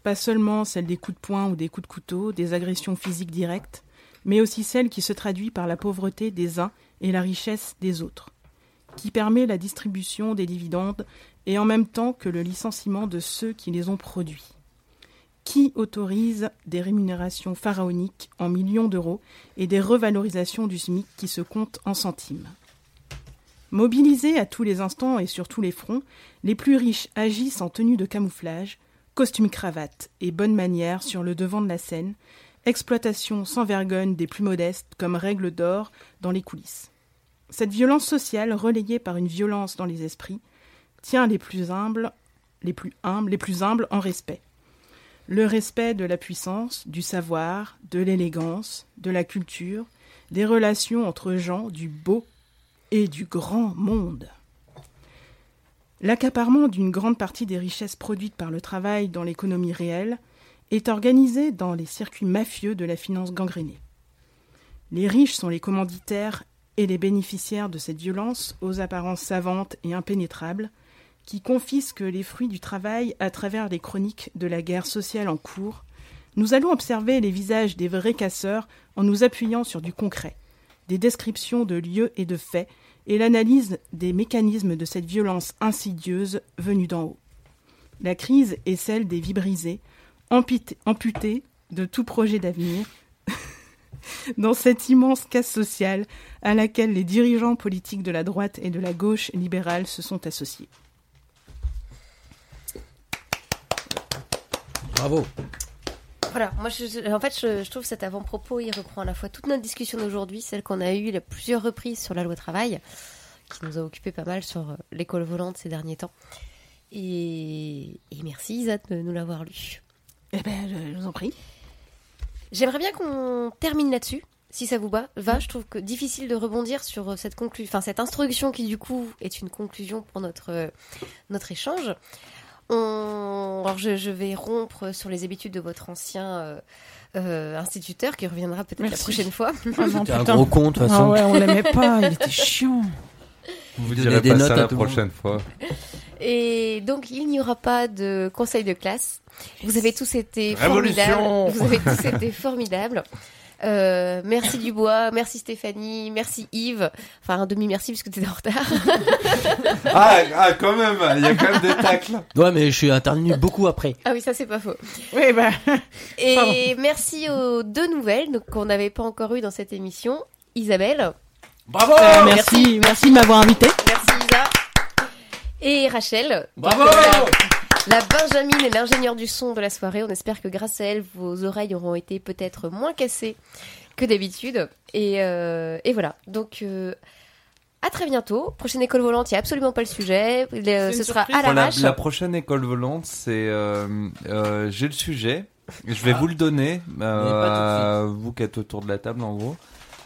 Pas seulement celle des coups de poing ou des coups de couteau, des agressions physiques directes, mais aussi celle qui se traduit par la pauvreté des uns et la richesse des autres, qui permet la distribution des dividendes et en même temps que le licenciement de ceux qui les ont produits. Qui autorise des rémunérations pharaoniques en millions d'euros et des revalorisations du SMIC qui se comptent en centimes? Mobilisés à tous les instants et sur tous les fronts, les plus riches agissent en tenue de camouflage, costume cravate et bonne manière sur le devant de la scène, exploitation sans vergogne des plus modestes comme règle d'or dans les coulisses. Cette violence sociale, relayée par une violence dans les esprits, tient les plus humbles, les plus humbles, les plus humbles en respect. Le respect de la puissance, du savoir, de l'élégance, de la culture, des relations entre gens du beau et du grand monde. L'accaparement d'une grande partie des richesses produites par le travail dans l'économie réelle est organisé dans les circuits mafieux de la finance gangrénée. Les riches sont les commanditaires et les bénéficiaires de cette violence aux apparences savantes et impénétrables, qui confisquent les fruits du travail à travers les chroniques de la guerre sociale en cours, nous allons observer les visages des vrais casseurs en nous appuyant sur du concret, des descriptions de lieux et de faits, et l'analyse des mécanismes de cette violence insidieuse venue d'en haut. La crise est celle des vies brisées, amputées, de tout projet d'avenir, dans cette immense casse sociale à laquelle les dirigeants politiques de la droite et de la gauche libérale se sont associés. Bravo. Voilà, moi je, en fait je, je trouve cet avant-propos il reprend à la fois toute notre discussion d'aujourd'hui, celle qu'on a eue à plusieurs reprises sur la loi travail, qui nous a occupé pas mal sur euh, l'école volante ces derniers temps. Et, et merci Isa de nous l'avoir lu. Eh ben, je, je vous en prie. J'aimerais bien qu'on termine là-dessus, si ça vous va. Va, je trouve que difficile de rebondir sur euh, cette conclu- enfin cette introduction qui du coup est une conclusion pour notre euh, notre échange. On... Alors je, je vais rompre sur les habitudes de votre ancien euh, euh, instituteur qui reviendra peut-être la prochaine fois. Ah non, un gros con, de toute façon. Ah ouais, on l'aimait pas, il était chiant. Vous vous direz des pas notes ça à la prochaine fois. Et donc il n'y aura pas de conseil de classe. Vous avez tous été Révolution formidables. Vous avez tous été formidables. Euh, merci Dubois, merci Stéphanie, merci Yves. Enfin un demi merci puisque tu étais en retard. Ah, ah, quand même, il y a quand même des tacles. Ouais, mais je suis intervenu beaucoup après. Ah oui, ça c'est pas faux. Oui, bah. Et merci aux deux nouvelles donc, qu'on n'avait pas encore eues dans cette émission. Isabelle, Bravo Euh, merci, merci de m'avoir invité. merci Isa. Et Rachel. Bravo Donc, euh, La Benjamin est l'ingénieur du son de la soirée. On espère que grâce à elle, vos oreilles auront été peut-être moins cassées que d'habitude. Et, euh, et voilà. Donc, euh, à très bientôt. Prochaine école volante, il n'y a absolument pas le sujet. Le- ce sera surprise. à la, l'arrache. la prochaine école volante, c'est euh, euh, j'ai le sujet. Je vais vous le donner, euh, vous qui êtes autour de la table en gros.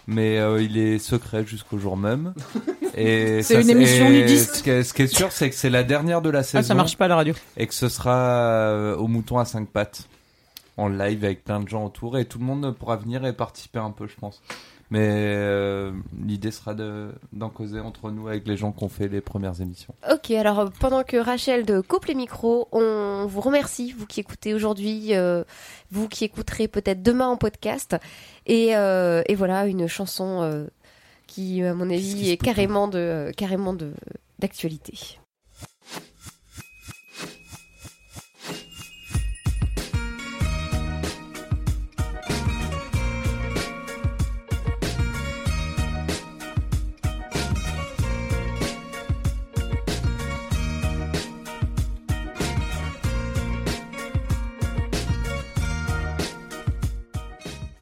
Mais euh, il est secret jusqu'au jour même. Et C'est une émission nudiste. Ce qui est, ce qui est sûr, c'est que c'est la dernière de la saison. Ah, ça marche pas à la radio. Et que ce sera euh, au mouton à cinq pattes. En live avec plein de gens autour. Et tout le monde pourra venir et participer un peu, je pense. Mais euh, l'idée sera de- d'en causer entre nous avec les gens qui ont fait les premières émissions. Ok, alors euh, pendant que Rachel de coupe les micros, on vous remercie, vous qui écoutez aujourd'hui, euh, vous qui écouterez peut-être demain en podcast. Et, euh, et voilà, une chanson qui, à mon avis, est carrément de carrément de d'actualité.